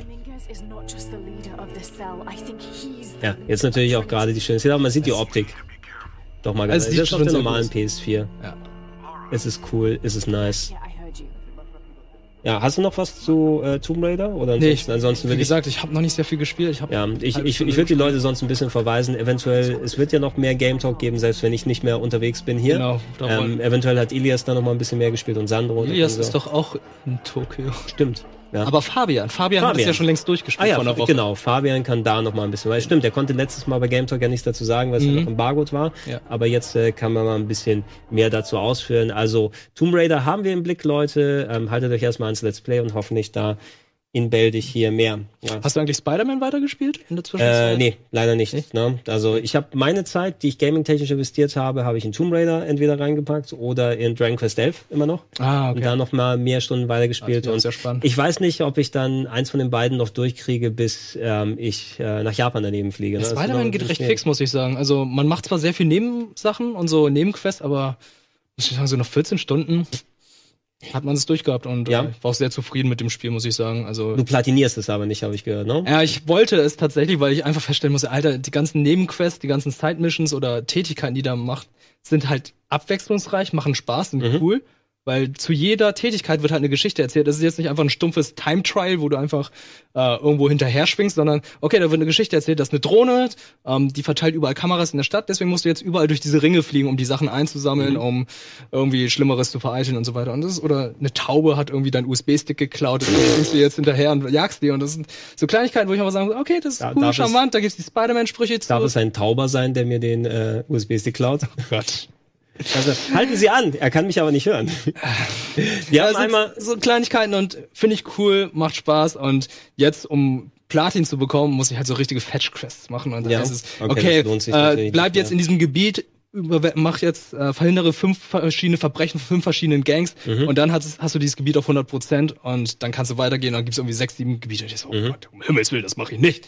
[SPEAKER 1] Ja, jetzt natürlich auch gerade die schöne Szene, aber man sieht die Optik. Doch mal ganz
[SPEAKER 2] Es sieht
[SPEAKER 1] das ist auf
[SPEAKER 2] schon
[SPEAKER 1] der normalen
[SPEAKER 2] gut
[SPEAKER 1] PS4.
[SPEAKER 2] Ja.
[SPEAKER 1] Es ist cool, es ist nice. Ja, hast du noch was zu äh, Tomb Raider? Oder
[SPEAKER 2] Nee,
[SPEAKER 1] ansonsten,
[SPEAKER 2] ich,
[SPEAKER 1] ansonsten
[SPEAKER 2] wie
[SPEAKER 1] würde ich.
[SPEAKER 2] gesagt, ich habe noch nicht sehr viel gespielt. Ich
[SPEAKER 1] Ja, ich,
[SPEAKER 2] halbe
[SPEAKER 1] ich,
[SPEAKER 2] Stunde
[SPEAKER 1] ich würde die. Leute sonst ein bisschen verweisen. Eventuell, es wird ja noch mehr Game Talk geben, selbst wenn ich nicht mehr unterwegs bin hier.
[SPEAKER 2] Genau,
[SPEAKER 1] ähm, eventuell hat Ilias da noch mal ein bisschen mehr gespielt und Sandro. und
[SPEAKER 2] Elias
[SPEAKER 1] so.
[SPEAKER 2] ist doch auch in Tokio.
[SPEAKER 1] Stimmt. Ja.
[SPEAKER 2] Aber Fabian, Fabian, hat es
[SPEAKER 1] Fabian.
[SPEAKER 2] ja schon längst
[SPEAKER 1] Ah
[SPEAKER 2] durchgespielt
[SPEAKER 1] ja,
[SPEAKER 2] vor einer Woche.
[SPEAKER 1] genau. Fabian kann da noch mal ein bisschen, weil stimmt, der konnte letztes Mal bei Game Talk ja nichts dazu sagen, weil es ja noch embargot war.
[SPEAKER 2] Ja.
[SPEAKER 1] Aber jetzt äh, kann man mal ein bisschen mehr dazu ausführen. Also Tomb Raider haben wir im Blick, Leute. Ähm, haltet euch erstmal ans Let's Play und hoffentlich da in Beldig hier mehr. Ja.
[SPEAKER 2] Hast du eigentlich Spider-Man weitergespielt in der Zwischenzeit?
[SPEAKER 1] Äh, nee, leider nicht. Ne? Also ich habe meine Zeit, die ich gaming-technisch investiert habe, habe ich in Tomb Raider entweder reingepackt oder in Dragon Quest 11 immer noch.
[SPEAKER 2] Ah,
[SPEAKER 1] Und
[SPEAKER 2] okay.
[SPEAKER 1] da noch mal mehr Stunden weitergespielt.
[SPEAKER 2] Das ist
[SPEAKER 1] und
[SPEAKER 2] sehr spannend.
[SPEAKER 1] ich weiß nicht, ob ich dann eins von den beiden noch durchkriege, bis ähm, ich äh, nach Japan daneben fliege. Ne? Noch
[SPEAKER 2] Spider-Man
[SPEAKER 1] ein
[SPEAKER 2] geht recht fix, muss ich sagen. Also man macht zwar sehr viel Nebensachen und so Nebenquests, aber muss ich sagen, so nach 14 Stunden hat man es durchgehabt und
[SPEAKER 1] Ja.
[SPEAKER 2] äh, war auch sehr zufrieden mit dem Spiel, muss ich sagen. Also
[SPEAKER 1] Du platinierst es aber nicht, habe ich gehört, ne?
[SPEAKER 2] ja, ich wollte es tatsächlich, weil ich einfach feststellen muss, Alter, die ganzen Nebenquests, die ganzen Side-Missions oder Tätigkeiten, die da macht, sind halt abwechslungsreich, machen Spaß, sind
[SPEAKER 1] Mhm.
[SPEAKER 2] cool. Weil zu jeder Tätigkeit wird halt eine Geschichte erzählt. Das ist jetzt nicht einfach ein stumpfes Time-Trial, wo du einfach äh, irgendwo hinterher schwingst, sondern okay, da wird eine Geschichte erzählt, das ist eine Drohne, ähm, die verteilt überall Kameras in der Stadt, deswegen musst du jetzt überall durch diese Ringe fliegen, um die Sachen einzusammeln, um irgendwie Schlimmeres zu vereiteln und so weiter. Und das ist, oder eine Taube hat irgendwie deinen USB-Stick geklaut, deswegen fliegst du jetzt hinterher und jagst die. Und das sind so Kleinigkeiten, wo ich aber sagen muss, okay, das ist
[SPEAKER 1] Da-
[SPEAKER 2] cool,
[SPEAKER 1] darf es-
[SPEAKER 2] charmant, da gibt's die Spider-Man-Sprüche zu.
[SPEAKER 1] Darf es ein Tauber sein, der mir den äh, USB-Stick klaut? (laughs)
[SPEAKER 2] Gott.
[SPEAKER 1] Also, halten Sie an, er kann mich aber nicht hören. Wir
[SPEAKER 2] Ja,
[SPEAKER 1] haben
[SPEAKER 2] sind
[SPEAKER 1] einmal,
[SPEAKER 2] so Kleinigkeiten und finde ich cool, macht Spaß und jetzt um Platin zu bekommen, muss ich halt so richtige Fetch-Quests machen und dann
[SPEAKER 1] Ja,
[SPEAKER 2] ist es,
[SPEAKER 1] okay,
[SPEAKER 2] okay, äh, bleib jetzt in diesem Gebiet, über, mach jetzt, äh, verhindere fünf verschiedene Verbrechen von fünf verschiedenen Gangs
[SPEAKER 1] Mhm.
[SPEAKER 2] und dann hast, hast du dieses Gebiet auf 100 Prozent und dann kannst du weitergehen und dann gibt's irgendwie sechs, sieben Gebiete und ich so,
[SPEAKER 1] Mhm.
[SPEAKER 2] oh Gott, um Himmels Willen, das mache ich nicht.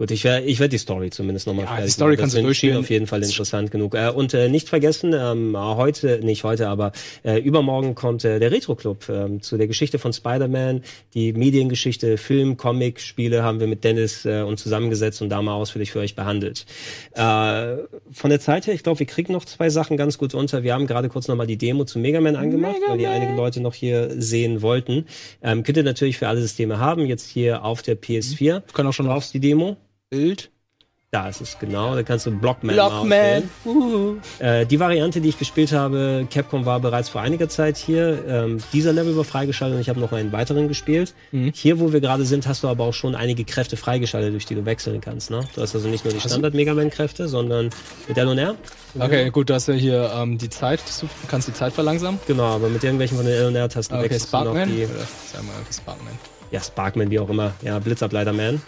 [SPEAKER 1] Gut, ich werde ich werd die Story zumindest nochmal
[SPEAKER 2] Ja, die Story kannst du durchspielen.
[SPEAKER 1] auf jeden Fall interessant genug. Äh, und äh, nicht vergessen, ähm, heute, nicht heute, aber äh, übermorgen kommt äh, der Retro-Club ähm, zu der Geschichte von Spider-Man. Die Mediengeschichte, Film, Comic, Spiele haben wir mit Dennis äh, uns zusammengesetzt und da mal ausführlich für euch behandelt. Äh, von der Zeit her, ich glaube, wir kriegen noch zwei Sachen ganz gut unter. Wir haben gerade kurz nochmal die Demo zu Mega Man angemacht, weil die einige Leute noch hier sehen wollten. Ähm, könnt ihr natürlich für alle Systeme haben, jetzt hier auf der PS4.
[SPEAKER 2] Kann auch schon
[SPEAKER 1] Drauf die Demo.
[SPEAKER 2] Bild.
[SPEAKER 1] Da ist es genau, da kannst du Blockman
[SPEAKER 2] Blockman.
[SPEAKER 1] auswählen. Äh, die Variante, die ich gespielt habe, Capcom war bereits vor einiger Zeit hier. Ähm, dieser Level war freigeschaltet und ich habe noch einen weiteren gespielt.
[SPEAKER 2] Mhm.
[SPEAKER 1] Hier, wo wir gerade sind, hast du aber auch schon einige Kräfte freigeschaltet, durch die du wechseln kannst. Ne? Du hast also nicht nur die Standard-Mega-Man-Kräfte, sondern mit L und R.
[SPEAKER 2] Okay, gut, du hast ja hier ähm, die Zeit, du kannst die Zeit verlangsamen.
[SPEAKER 1] Genau, aber mit irgendwelchen von den L und R-Tasten
[SPEAKER 2] Okay,
[SPEAKER 1] wechselst du noch
[SPEAKER 2] Sparkman.
[SPEAKER 1] die...
[SPEAKER 2] Oder, sag mal, okay, Sparkman.
[SPEAKER 1] Ja, Sparkman, wie auch immer. Ja, Blitzableiter-Man.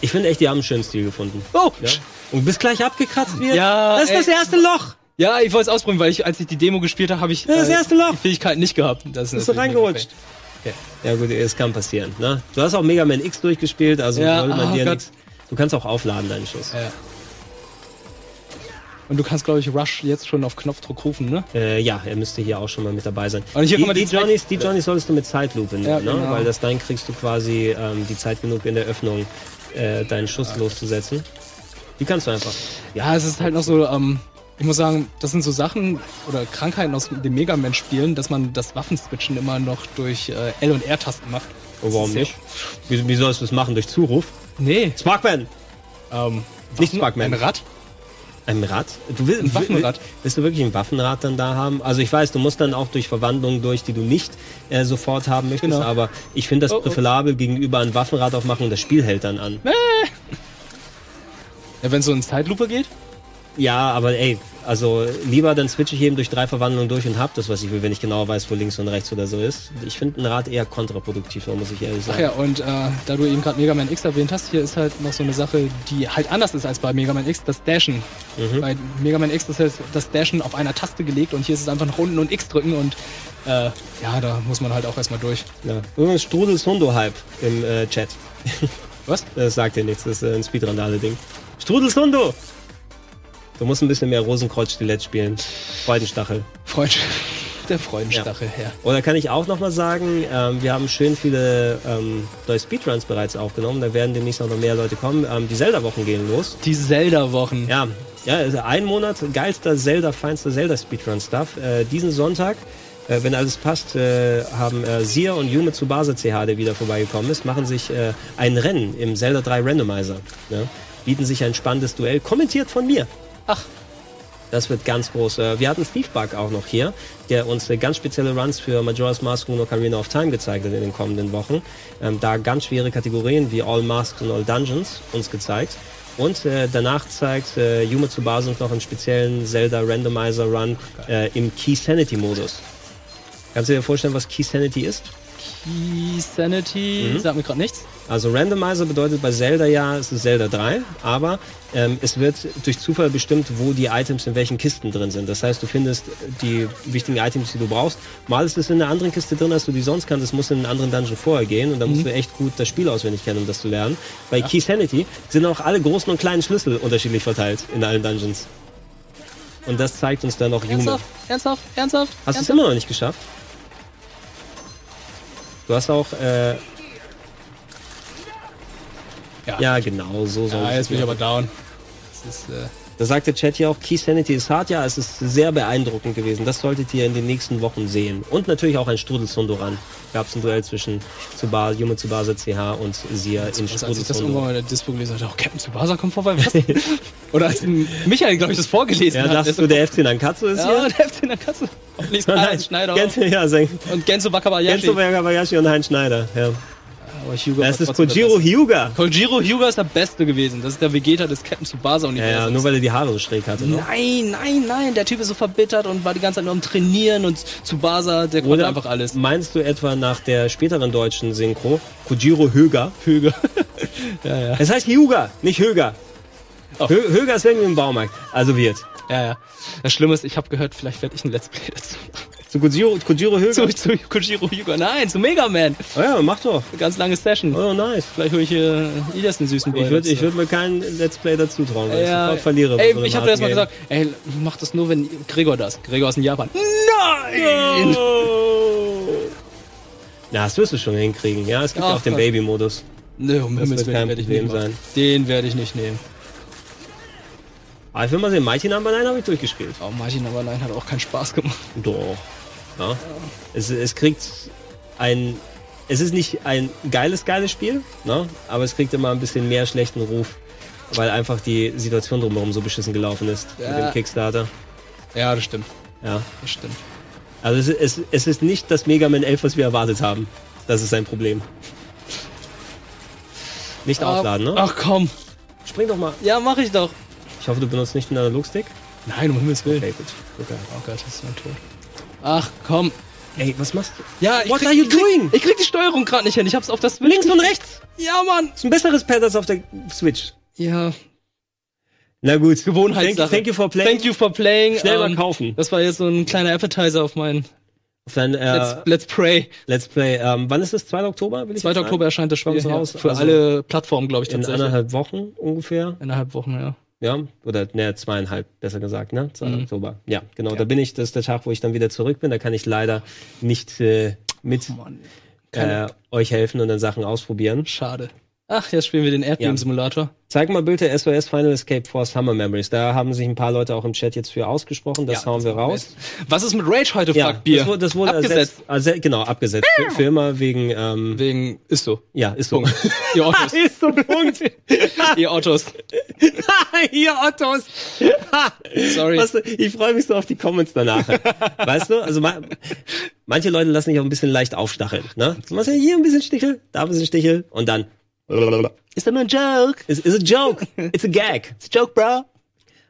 [SPEAKER 1] Ich finde echt, die haben einen schönen Stil gefunden.
[SPEAKER 2] Oh,
[SPEAKER 1] Ja? Und bis gleich abgekratzt wird.
[SPEAKER 2] Ja,
[SPEAKER 1] das ist
[SPEAKER 2] ey.
[SPEAKER 1] das erste Loch.
[SPEAKER 2] Ja, ich wollte es ausprobieren, weil ich, als ich die Demo gespielt habe, habe ich
[SPEAKER 1] das erste Loch.
[SPEAKER 2] die Fähigkeit nicht gehabt. Das
[SPEAKER 1] Bist du
[SPEAKER 2] natürlich
[SPEAKER 1] reingerutscht?
[SPEAKER 2] nicht
[SPEAKER 1] Ja gut, es kann passieren. Ne? Du hast auch Mega Man X durchgespielt, also
[SPEAKER 2] Ja,
[SPEAKER 1] sollte man
[SPEAKER 2] oh
[SPEAKER 1] dir
[SPEAKER 2] Gott.
[SPEAKER 1] nichts. Du kannst auch aufladen deinen Schuss.
[SPEAKER 2] okay. Ja. Und du kannst, glaube ich, Rush jetzt schon auf Knopfdruck rufen, ne?
[SPEAKER 1] Äh, ja, er müsste hier auch schon mal mit dabei sein.
[SPEAKER 2] Und hier
[SPEAKER 1] die, die,
[SPEAKER 2] die
[SPEAKER 1] Johnnies, die Johnnies solltest du mit Zeitlupe nehmen,
[SPEAKER 2] Ja,
[SPEAKER 1] ne?
[SPEAKER 2] genau.
[SPEAKER 1] weil das dann kriegst du quasi ähm, die Zeit genug in der Öffnung, äh, deinen Schuss loszusetzen. Die kannst du einfach.
[SPEAKER 2] Ja, es ist halt noch so, ähm, ich muss sagen, das sind so Sachen oder Krankheiten aus dem Mega Man-Spielen, dass man das Waffenswitchen immer noch durch äh, L- und R-Tasten macht.
[SPEAKER 1] Oh, warum nicht? Wie, wie sollst du es machen? Durch Zuruf?
[SPEAKER 2] Nee,
[SPEAKER 1] Sparkman!
[SPEAKER 2] ähm,
[SPEAKER 1] Nicht Sparkman.
[SPEAKER 2] Ein Rad?
[SPEAKER 1] Ein Rad? Du willst,
[SPEAKER 2] Ein Waffenrad.
[SPEAKER 1] Will, willst du wirklich ein Waffenrad dann da haben? Also ich weiß, du musst dann auch durch Verwandlungen durch, die du nicht äh, sofort haben möchtest,
[SPEAKER 2] Genau.
[SPEAKER 1] aber ich finde das
[SPEAKER 2] Oh, oh.
[SPEAKER 1] präferabel gegenüber ein Waffenrad aufmachen und das Spiel hält dann an.
[SPEAKER 2] Ja, wenn so in Zeitlupe geht?
[SPEAKER 1] Ja, aber ey, also lieber dann switche ich eben durch drei Verwandlungen durch und hab das, was ich will, wenn ich genau weiß, wo links und rechts oder so ist. Ich finde ein Rad eher kontraproduktiv, muss ich ehrlich
[SPEAKER 2] Ach
[SPEAKER 1] sagen.
[SPEAKER 2] ja, und äh, da du eben gerade Mega Man X erwähnt hast, hier ist halt noch so eine Sache, die halt anders ist als bei Mega Man X, das Dashen.
[SPEAKER 1] Mhm.
[SPEAKER 2] Bei Mega Man X ist halt das Dashen auf einer Taste gelegt und hier ist es einfach nach unten und X drücken und äh, ja, da muss man halt auch erstmal durch.
[SPEAKER 1] Ja. Übrigens Strudels Hundo-Hype im äh, Chat.
[SPEAKER 2] Was? (laughs)
[SPEAKER 1] Das sagt dir nichts, das ist äh, ein Speedrun-Ding. Strudels Hundo! Du musst ein bisschen mehr Rosenkreuz-Stilett spielen. Freudenstachel.
[SPEAKER 2] Freund, (laughs) der Freudenstachel, ja.
[SPEAKER 1] Oder kann ich auch nochmal sagen, ähm, wir haben schön viele ähm, neue Speedruns bereits aufgenommen. Da werden demnächst auch noch mehr Leute kommen. Ähm, die Zelda-Wochen gehen los.
[SPEAKER 2] Die Zelda-Wochen.
[SPEAKER 1] Ja, ja, also ein Monat geilster Zelda, feinster Zelda Speedrun-Stuff. Äh, diesen Sonntag, äh, wenn alles passt, äh, haben äh, Sia und Yume Tsubasa CH, der wieder vorbeigekommen ist, machen sich äh, ein Rennen im Zelda 3 Randomizer. Ne? Bieten sich ein spannendes Duell, kommentiert von mir.
[SPEAKER 2] Ach.
[SPEAKER 1] Das wird ganz groß. Äh, Wir hatten Steve Bug auch noch hier, der uns äh, ganz spezielle Runs für Majora's Mask und Ocarina of Time gezeigt hat in den kommenden Wochen. Ähm, da ganz schwere Kategorien wie All Masks und All Dungeons uns gezeigt. Und äh, danach zeigt äh, Yume Tsubasa uns noch einen speziellen Zelda Randomizer Run im Key Sanity Modus. Kannst du dir vorstellen, was Key Sanity ist?
[SPEAKER 2] Key Sanity,
[SPEAKER 1] Mhm.
[SPEAKER 2] sagt mir gerade nichts.
[SPEAKER 1] Also Randomizer bedeutet bei Zelda ja, es ist Zelda 3, aber ähm, es wird durch Zufall bestimmt, wo die Items in welchen Kisten drin sind. Das heißt, du findest die wichtigen Items, die du brauchst. Mal ist es in einer anderen Kiste drin, als du die sonst kannst. Es muss in einen anderen Dungeon vorher gehen und da musst du echt gut das Spiel auswendig kennen, um das zu lernen. Bei Key Sanity sind auch alle großen und kleinen Schlüssel unterschiedlich verteilt in allen Dungeons. Und das zeigt uns dann auch.
[SPEAKER 2] Ernsthaft? Ernsthaft? Ernsthaft?
[SPEAKER 1] Hast du es immer noch nicht geschafft? Du hast auch, äh,
[SPEAKER 2] Ja.
[SPEAKER 1] ja genau, so soll
[SPEAKER 2] Ja, jetzt bin ich aber down. Das ist, äh,
[SPEAKER 1] Da sagt der Chat hier auch, Key Sanity ist hart. Ja, es ist sehr beeindruckend gewesen. Das solltet ihr in den nächsten Wochen sehen. Und natürlich auch ein Strudelsundoran. Gab es ein Duell zwischen Tsubasa, Yume Tsubasa CH und Sia in
[SPEAKER 2] als ich das irgendwann mal in der Dispo gelesen habe, oh, Captain Tsubasa kommt vorbei? (laughs) Oder als Michael, glaube ich, das vorgelesen
[SPEAKER 1] Ja,
[SPEAKER 2] hat.
[SPEAKER 1] dachtest
[SPEAKER 2] der
[SPEAKER 1] du, der FC Nankatsu ist
[SPEAKER 2] ja,
[SPEAKER 1] hier?
[SPEAKER 2] der FC in der Katze. Hoffentlich ist Heinz Schneider
[SPEAKER 1] Genzo, ja, sein
[SPEAKER 2] auch. Und Genzo Wakabayashi.
[SPEAKER 1] Genzo Wakabayashi und Heinz Schneider. Ja.
[SPEAKER 2] Aber Hugo
[SPEAKER 1] Das ist Kojiro
[SPEAKER 2] Beste.
[SPEAKER 1] Hyuga.
[SPEAKER 2] Kojiro Hyuga ist der Beste gewesen. Das ist der Vegeta des Captain Tsubasa
[SPEAKER 1] Ja,
[SPEAKER 2] Universums.
[SPEAKER 1] ja, nur weil er die Haare so schräg hatte. Ne?
[SPEAKER 2] Nein, nein, nein, der Typ ist so verbittert und war die ganze Zeit nur am Trainieren und Tsubasa, der konnte
[SPEAKER 1] Oder
[SPEAKER 2] einfach alles.
[SPEAKER 1] meinst du etwa nach der späteren deutschen Synchro Kojiro Höger?
[SPEAKER 2] Hüge. (laughs) ja, ja.
[SPEAKER 1] Es heißt Hyuga, nicht Höger.
[SPEAKER 2] Oh.
[SPEAKER 1] Hö Höger ist irgendwie im Baumarkt. Also wird.
[SPEAKER 2] Ja, ja. Das Schlimme ist, ich habe gehört, vielleicht werde ich ein Let's Play dazu.
[SPEAKER 1] Zu Kojiro, Kojiro Höger?
[SPEAKER 2] Zu, zu Kojiro Hyuga. Nein, zu Mega Man.
[SPEAKER 1] Oh ja, mach doch.
[SPEAKER 2] Eine ganz lange Session.
[SPEAKER 1] Oh, nice.
[SPEAKER 2] Vielleicht hole ich hier Ilias einen süßen Boy.
[SPEAKER 1] Ich würde ich würd mir keinen Let's Play dazu trauen, weil ich
[SPEAKER 2] ja,
[SPEAKER 1] sofort verliere.
[SPEAKER 2] Ey,
[SPEAKER 1] so
[SPEAKER 2] ich habe dir erstmal gesagt, ey, mach das nur, wenn Gregor das. Gregor ist in Japan. Nein!
[SPEAKER 1] Oh. Na, das wirst du schon hinkriegen. Ja, es gibt
[SPEAKER 2] Ach,
[SPEAKER 1] auch den. Baby-Modus.
[SPEAKER 2] Nö, um Himmels Willen werde ich
[SPEAKER 1] Problem
[SPEAKER 2] nicht
[SPEAKER 1] sein.
[SPEAKER 2] Den werde ich nicht nehmen.
[SPEAKER 1] Aber ich will mal sehen, Mighty Number 9 habe ich durchgespielt.
[SPEAKER 2] Oh, Martin aber nein, hat auch keinen Spaß gemacht.
[SPEAKER 1] Doch. Ja. Es, es kriegt ein. Es ist nicht ein geiles, geiles Spiel, ne? aber es kriegt immer ein bisschen mehr schlechten Ruf, weil einfach die Situation drumherum so beschissen gelaufen ist mit
[SPEAKER 2] Ja.
[SPEAKER 1] dem Kickstarter.
[SPEAKER 2] Ja, das stimmt.
[SPEAKER 1] Ja.
[SPEAKER 2] Das stimmt.
[SPEAKER 1] Also es, es, es ist nicht das Mega Man 11, was wir erwartet haben. Das ist ein Problem. Nicht aufladen, ne?
[SPEAKER 2] Ach komm.
[SPEAKER 1] Spring doch mal.
[SPEAKER 2] Ja, mach ich doch.
[SPEAKER 1] Ich hoffe, du benutzt nicht einen Analogstick.
[SPEAKER 2] Nein, um Himmels Willen.
[SPEAKER 1] Okay, gut. Okay.
[SPEAKER 2] Oh Gott, das ist mein Tod. Ach komm.
[SPEAKER 1] Ey, was machst du?
[SPEAKER 2] Ja, ich
[SPEAKER 1] What
[SPEAKER 2] krieg,
[SPEAKER 1] are you
[SPEAKER 2] ich krieg,
[SPEAKER 1] doing?
[SPEAKER 2] Ich krieg die Steuerung gerade nicht hin. Ich hab's auf das Switch.
[SPEAKER 1] Links und rechts!
[SPEAKER 2] Ja, Mann.
[SPEAKER 1] Ist ein besseres Pad als auf der Switch.
[SPEAKER 2] Ja,
[SPEAKER 1] Na gut.
[SPEAKER 2] Gewohnheitssache.
[SPEAKER 1] Thank, thank you for playing.
[SPEAKER 2] Thank you for playing.
[SPEAKER 1] Schnell mal
[SPEAKER 2] Ähm,
[SPEAKER 1] kaufen.
[SPEAKER 2] Das war jetzt so ein kleiner Appetizer auf mein
[SPEAKER 1] Auf dein äh,
[SPEAKER 2] Let's,
[SPEAKER 1] Let's,
[SPEAKER 2] Let's Pray.
[SPEAKER 1] Play. Ähm, wann ist es? 2. Oktober? Will ich
[SPEAKER 2] 2.
[SPEAKER 1] jetzt sagen?
[SPEAKER 2] Oktober erscheint das Spiel
[SPEAKER 1] raus?
[SPEAKER 2] für
[SPEAKER 1] Also
[SPEAKER 2] alle Plattformen, glaube ich,
[SPEAKER 1] In
[SPEAKER 2] tatsächlich.
[SPEAKER 1] anderthalb Wochen ungefähr.
[SPEAKER 2] Innerhalb Wochen, ja.
[SPEAKER 1] Ja, oder ne, zweieinhalb, besser gesagt, ne? 2.
[SPEAKER 2] Mhm.
[SPEAKER 1] Oktober. Ja, genau. Da bin ich, das ist der Tag, wo ich dann wieder zurück bin. Da kann ich leider nicht äh, mit
[SPEAKER 2] Mann. Keine,
[SPEAKER 1] äh, euch helfen und dann Sachen ausprobieren.
[SPEAKER 2] Schade. Ach, jetzt spielen wir den Erdbeben-Simulator.
[SPEAKER 1] Zeig mal bitte SOS Final Escape for Summer Memories. Da haben sich ein paar Leute auch im Chat jetzt für ausgesprochen. Das
[SPEAKER 2] Ja,
[SPEAKER 1] hauen wir raus.
[SPEAKER 2] Was ist mit Rage heute,
[SPEAKER 1] Ja,
[SPEAKER 2] fragt Bier?
[SPEAKER 1] das wurde, das wurde
[SPEAKER 2] Abgesetzt.
[SPEAKER 1] ersetzt. Genau, abgesetzt. Für, für immer wegen, ähm,
[SPEAKER 2] Wegen, ist so.
[SPEAKER 1] ja, ist so. (laughs)
[SPEAKER 2] Ihr Ottos.
[SPEAKER 1] ist so, Punkt. (laughs)
[SPEAKER 2] Ihr Ottos. (laughs)
[SPEAKER 1] Hier, Ottos.
[SPEAKER 2] Sorry.
[SPEAKER 1] Was, ich freue mich so auf die Comments danach. weißt du? Also ma manche Leute lassen sich auch ein bisschen leicht aufstacheln. Ne? Du machst ja hier ein bisschen Stichel, da ein bisschen Stichel und dann.
[SPEAKER 2] Ist doch nur ein Joke.
[SPEAKER 1] It's, it's a joke. (laughs) It's a gag.
[SPEAKER 2] It's a Joke, bro.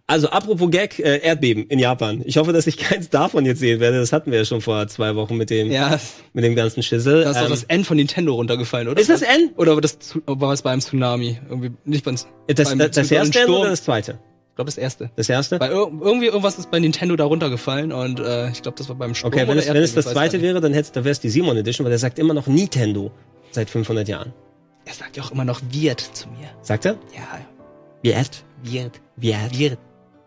[SPEAKER 1] Also apropos Gag, äh, Erdbeben in Japan. Ich hoffe, dass ich (laughs) keins davon jetzt sehen werde. Das hatten wir ja schon vor zwei Wochen mit dem,
[SPEAKER 2] Ja,
[SPEAKER 1] mit dem ganzen Schissel.
[SPEAKER 2] da ist doch
[SPEAKER 1] Ähm,
[SPEAKER 2] das N von Nintendo runtergefallen, oder?
[SPEAKER 1] ist das N?
[SPEAKER 2] Oder war das, war es beim Tsunami? Irgendwie, nicht beim,
[SPEAKER 1] Das,
[SPEAKER 2] beim,
[SPEAKER 1] das, das erste N
[SPEAKER 2] Sturm.
[SPEAKER 1] oder das zweite?
[SPEAKER 2] Ich glaube, das erste.
[SPEAKER 1] Das erste?
[SPEAKER 2] Weil ir irgendwie irgendwas ist bei Nintendo da runtergefallen und äh, ich glaube, das war beim Sturm
[SPEAKER 1] Okay, wenn es, wenn es das zweite wäre, dann hätte, dann wäre es die Simon Edition, weil der sagt immer noch Nintendo seit 500 Jahren.
[SPEAKER 2] Er sagt ja auch immer noch wird zu mir.
[SPEAKER 1] Sagt er?
[SPEAKER 2] Ja,
[SPEAKER 1] Wird.
[SPEAKER 2] wird.
[SPEAKER 1] Wird.
[SPEAKER 2] Wird.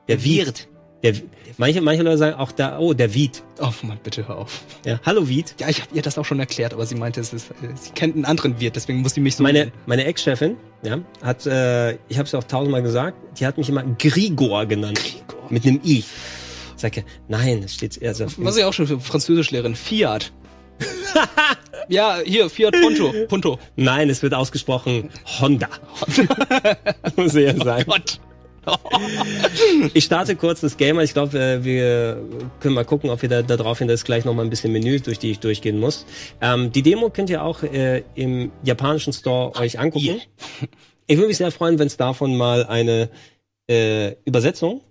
[SPEAKER 1] Der Wied. Der, manche, manche Leute sagen auch da, oh, der Wied.
[SPEAKER 2] Oh Mann, bitte hör auf.
[SPEAKER 1] Ja, hallo Wied.
[SPEAKER 2] Ja, ich habe ihr das auch schon erklärt, aber sie meinte, es ist, äh, sie kennt einen anderen Wirt, deswegen muss sie mich so
[SPEAKER 1] Meine,
[SPEAKER 2] nennen.
[SPEAKER 1] meine Ex-Chefin, ja, hat, äh, ich habe es auch tausendmal gesagt, die hat mich immer Grigor genannt.
[SPEAKER 2] Grigor.
[SPEAKER 1] Mit einem I. Sag ja, nein, es steht also
[SPEAKER 2] Was ich auch schon für Französischlehrerin. Fiat. (laughs) ja, hier, Fiat Punto. Punto.
[SPEAKER 1] Nein, es wird ausgesprochen Honda. (laughs) Muss ja sein.
[SPEAKER 2] Gott. (laughs)
[SPEAKER 1] Ich starte kurz das Game. Ich glaube, äh, wir können mal gucken, ob wir da, da drauf hin, da ist gleich noch mal ein bisschen Menü, durch die ich durchgehen muss. Ähm, die Demo könnt ihr auch äh, im japanischen Store euch angucken. Ich würde mich sehr freuen, wenn es davon mal eine äh, Übersetzung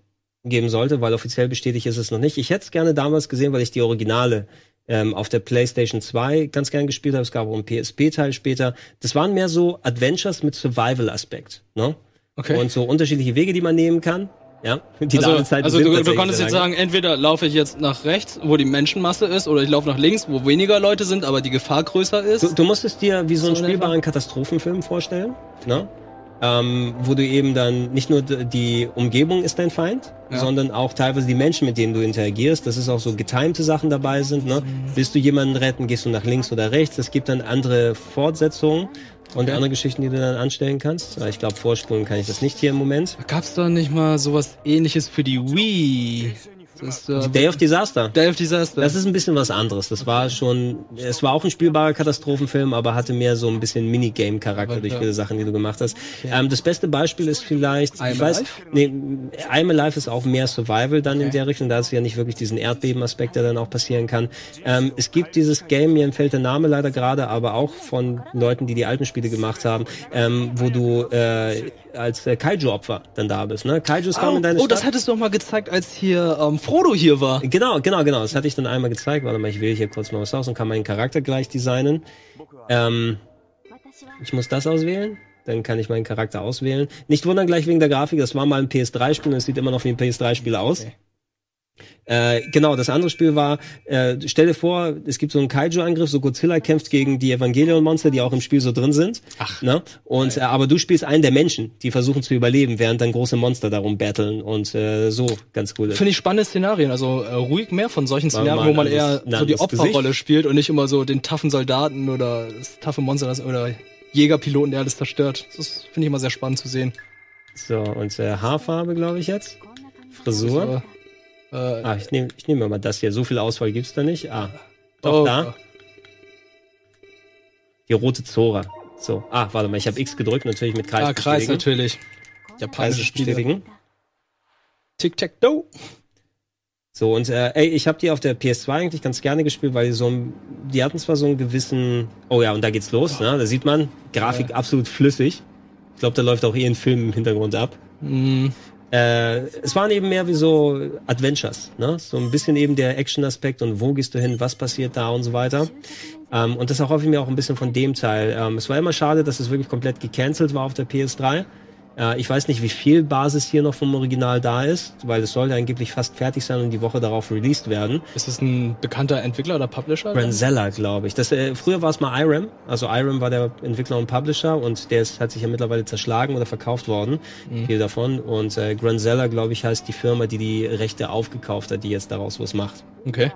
[SPEAKER 1] geben sollte, weil offiziell bestätigt ist es noch nicht. Ich hätte es gerne damals gesehen, weil ich die Originale ähm, auf der PlayStation 2 ganz gern gespielt habe. Es gab auch einen PSP-Teil später. Das waren mehr so Adventures mit Survival-Aspekt. Ne?
[SPEAKER 2] Okay.
[SPEAKER 1] Und so unterschiedliche Wege, die man nehmen kann. Ja, die
[SPEAKER 2] also,
[SPEAKER 1] Ladezeiten
[SPEAKER 2] also du, du konntest jetzt sagen, entweder laufe ich jetzt nach rechts, wo die Menschenmasse ist, oder ich laufe nach links, wo weniger Leute sind, aber die Gefahr größer ist.
[SPEAKER 1] Du, du musst es dir wie so einen
[SPEAKER 2] So in
[SPEAKER 1] spielbaren Katastrophenfilm vorstellen, ne? Ähm, wo du eben dann nicht nur die Umgebung ist dein Feind,
[SPEAKER 2] Ja.
[SPEAKER 1] sondern auch teilweise die Menschen, mit denen du interagierst. Das ist auch so getimte Sachen dabei sind. Ne?
[SPEAKER 2] Mhm.
[SPEAKER 1] Willst du jemanden retten, gehst du nach links oder rechts. Es gibt dann andere Fortsetzungen und
[SPEAKER 2] Okay.
[SPEAKER 1] andere Geschichten, die du dann anstellen kannst. Ich glaube, vorspulen kann ich das nicht hier im Moment.
[SPEAKER 2] Gab's da nicht mal sowas ähnliches für die Wii? Das ist, äh,
[SPEAKER 1] Day of Disaster.
[SPEAKER 2] Day of Disaster.
[SPEAKER 1] Das ist ein bisschen was anderes. Das war schon, es war auch ein spielbarer Katastrophenfilm, aber hatte mehr so ein bisschen Minigame-Charakter durch
[SPEAKER 2] ja.
[SPEAKER 1] viele Sachen, die du gemacht hast. Ähm, das beste Beispiel ist vielleicht,
[SPEAKER 2] I'm
[SPEAKER 1] ich weiß,
[SPEAKER 2] Alive?
[SPEAKER 1] nee, I'm Alive ist auch mehr Survival dann in
[SPEAKER 2] Okay.
[SPEAKER 1] der Richtung. Da hast du ja nicht wirklich diesen Erdbeben-Aspekt, der dann auch passieren kann. Ähm, es gibt dieses Game, mir entfällt der Name leider gerade, aber auch von Leuten, die die alten Spiele gemacht haben, ähm, wo du äh, als äh, Kaiju-Opfer dann da bist. Ne? Kaijus kamen
[SPEAKER 2] oh,
[SPEAKER 1] in deine
[SPEAKER 2] oh,
[SPEAKER 1] Stadt.
[SPEAKER 2] das hattest du doch mal gezeigt, als hier ähm, Frodo hier war.
[SPEAKER 1] Genau, genau, genau. Das hatte ich dann einmal gezeigt. Warte mal, ich wähle hier kurz mal was aus und kann meinen Charakter gleich designen. Ähm, ich muss das auswählen. Dann kann ich meinen Charakter auswählen. Nicht wundern gleich wegen der Grafik. Das war mal ein PS3-Spiel und es sieht immer noch wie ein PS3-Spiel aus.
[SPEAKER 2] Okay.
[SPEAKER 1] Äh, genau, das andere Spiel war, äh, stell dir vor, es gibt so einen Kaiju-Angriff, so Godzilla kämpft gegen die Evangelion-Monster, die auch im Spiel so drin sind.
[SPEAKER 2] Ach.
[SPEAKER 1] Ne? Und, äh, aber du spielst einen der Menschen, die versuchen zu überleben, während dann große Monster darum battlen und äh, so ganz cool.
[SPEAKER 2] Finde ich spannende Szenarien. Also äh, ruhig mehr von solchen Szenarien, wo
[SPEAKER 1] mal
[SPEAKER 2] man
[SPEAKER 1] ein
[SPEAKER 2] eher so die Opferrolle spielt und nicht immer so den taffen Soldaten oder das taffe Monster das, oder Jägerpiloten, der alles zerstört. Das finde ich immer sehr spannend zu sehen.
[SPEAKER 1] So, und äh, Haarfarbe, glaube ich jetzt. Frisur.
[SPEAKER 2] So, äh,
[SPEAKER 1] Ah, ich nehme ich nehm mal das hier. So viel Auswahl gibt's da nicht. Ah, doch
[SPEAKER 2] oh,
[SPEAKER 1] da. Die rote Zora. So, ah, warte mal, ich habe X gedrückt, natürlich mit Kreis
[SPEAKER 2] Ah, Kreis natürlich. Japanische Spiele. Tic-Tac-Toe.
[SPEAKER 1] So, und äh, ey, ich habe die auf der PS2 eigentlich ganz gerne gespielt, weil die so ein, die hatten zwar so einen gewissen, oh ja, und da geht's los, ne? Da sieht man, Grafik absolut flüssig. Ich glaube, da läuft auch eh ein Film im Hintergrund ab.
[SPEAKER 2] Mm,
[SPEAKER 1] Äh, es waren eben mehr wie so Adventures, ne? So ein bisschen eben der Action-Aspekt und wo gehst du hin, was passiert da und so weiter. Ähm, und das erhoffe ich mir auch ein bisschen von dem Teil. Ähm, es war immer schade, dass es wirklich komplett gecancelt war auf der PS3. Äh, ich weiß nicht, wie viel Basis hier noch vom Original da ist, weil es sollte angeblich fast fertig sein und die Woche darauf released werden.
[SPEAKER 2] ist das ein bekannter Entwickler oder Publisher?
[SPEAKER 1] Branzella, glaube ich. Das, äh, früher war es mal IRAM. Also IRAM war der Entwickler und Publisher und der ist, hat sich ja mittlerweile zerschlagen oder verkauft worden. Viel davon. Und äh, Granzella, glaube ich, heißt die Firma, die die Rechte aufgekauft hat, die jetzt daraus was macht.
[SPEAKER 2] Okay.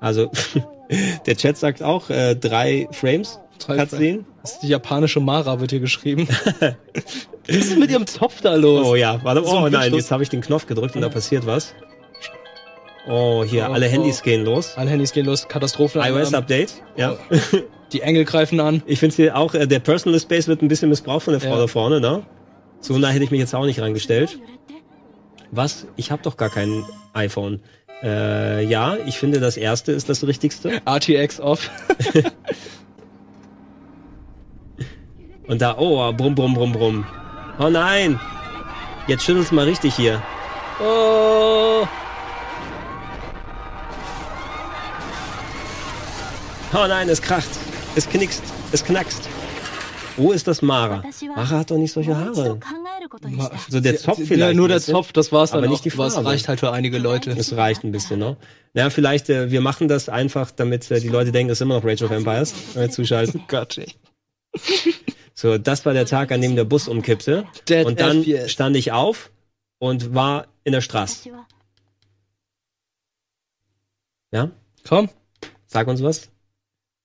[SPEAKER 1] Also, (laughs) der Chat sagt auch äh, drei Frames.
[SPEAKER 2] Drei
[SPEAKER 1] Cutscene.
[SPEAKER 2] Das ist die japanische Mara, wird hier geschrieben. (laughs) Was ist mit ihrem Zopf da los?
[SPEAKER 1] Oh ja, warte, oh nein, jetzt habe ich den Knopf gedrückt und da passiert was. Oh, hier,
[SPEAKER 2] Oh,
[SPEAKER 1] alle
[SPEAKER 2] oh.
[SPEAKER 1] Handys gehen los.
[SPEAKER 2] Alle Handys gehen los, Katastrophen.
[SPEAKER 1] iOS-Update, ja.
[SPEAKER 2] Die Engel greifen an.
[SPEAKER 1] Ich finde hier auch, äh, der Personal Space wird ein bisschen missbraucht von der Frau
[SPEAKER 2] Ja.
[SPEAKER 1] da vorne, ne? So nah hätte ich mich jetzt auch nicht reingestellt. Was? Ich habe doch gar kein iPhone. Äh, ja, ich finde, das erste ist das Richtigste. (laughs)
[SPEAKER 2] RTX off. (laughs)
[SPEAKER 1] Und da, oh, brumm, brumm, brumm, brumm. Oh nein! Jetzt schüttelt's mal richtig hier.
[SPEAKER 2] Oh.
[SPEAKER 1] Oh nein, es kracht. Es knickst. Es knackst. Wo ist das Mara? Mara hat doch nicht solche Haare. So der Zopf vielleicht.
[SPEAKER 2] Ja, nur der. Zopf, das war's
[SPEAKER 1] Aber
[SPEAKER 2] dann
[SPEAKER 1] nicht
[SPEAKER 2] auch.
[SPEAKER 1] die
[SPEAKER 2] Aber es
[SPEAKER 1] Farbe.
[SPEAKER 2] reicht halt für einige Leute.
[SPEAKER 1] Das reicht ein bisschen, ne? Ja, vielleicht, äh, wir machen das einfach, damit äh, die Leute denken, das ist immer noch Rage of Empires, äh, zuschalten. (laughs)
[SPEAKER 2] Gott, ey.
[SPEAKER 1] So, das war der Tag, an dem der Bus umkippte.
[SPEAKER 2] Dead
[SPEAKER 1] und dann
[SPEAKER 2] FPS.
[SPEAKER 1] stand ich auf und war in der Straße. Ja?
[SPEAKER 2] Komm.
[SPEAKER 1] Sag uns was.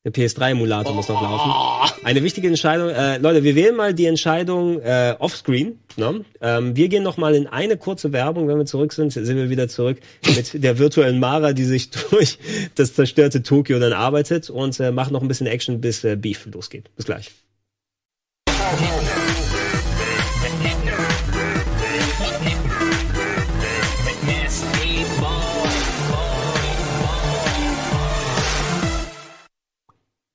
[SPEAKER 1] Der PS3-Emulator muss noch laufen. Eine wichtige Entscheidung. Äh, Leute, wir wählen mal die Entscheidung äh, offscreen. Ne? Ähm, wir gehen noch mal in eine kurze Werbung. Wenn wir zurück sind, sind wir wieder zurück mit der virtuellen Mara, die sich (laughs) durch das zerstörte Tokio dann arbeitet und äh, macht noch ein bisschen Action, bis äh, Beef losgeht. Bis gleich.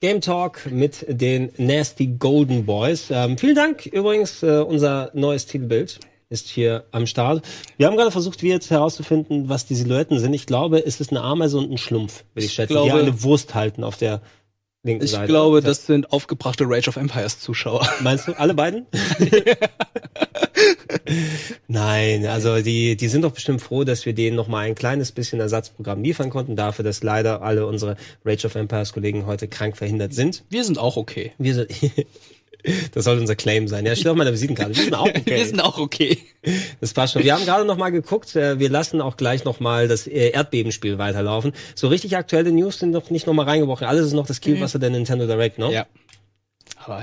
[SPEAKER 1] Game Talk mit den Nasty Golden Boys. Ähm, vielen Dank übrigens, äh, unser neues Titelbild ist hier am Start. Wir haben gerade versucht, wie jetzt herauszufinden, was die Silhouetten sind. Ich glaube, es ist eine Ameise und ein Schlumpf, würde ich schätzen, die
[SPEAKER 2] glaube-
[SPEAKER 1] eine Wurst halten auf der linken
[SPEAKER 2] Ich
[SPEAKER 1] Seite.
[SPEAKER 2] glaube, das sind aufgebrachte Rage of Empires Zuschauer. (laughs)
[SPEAKER 1] Meinst du, alle beiden? (laughs) Nein, also die, die sind doch bestimmt froh, dass wir denen noch mal ein kleines bisschen Ersatzprogramm liefern konnten, dafür, dass leider alle unsere Rage of Empires Kollegen heute krank verhindert sind.
[SPEAKER 2] Wir sind auch okay.
[SPEAKER 1] Wir sind, (laughs) das sollte unser Claim sein. Ja, steht auf meiner Visitenkarte. Wir sind auch (laughs) okay.
[SPEAKER 2] Wir sind auch okay.
[SPEAKER 1] Das passt schon. Wir haben gerade noch mal geguckt. äh, Wir lassen auch gleich noch mal das äh, Erdbebenspiel weiterlaufen. So richtig aktuelle News sind noch nicht noch mal reingebrochen. Alles ist noch das Kielwasser der Nintendo Direct, ne?
[SPEAKER 2] Ja. Aber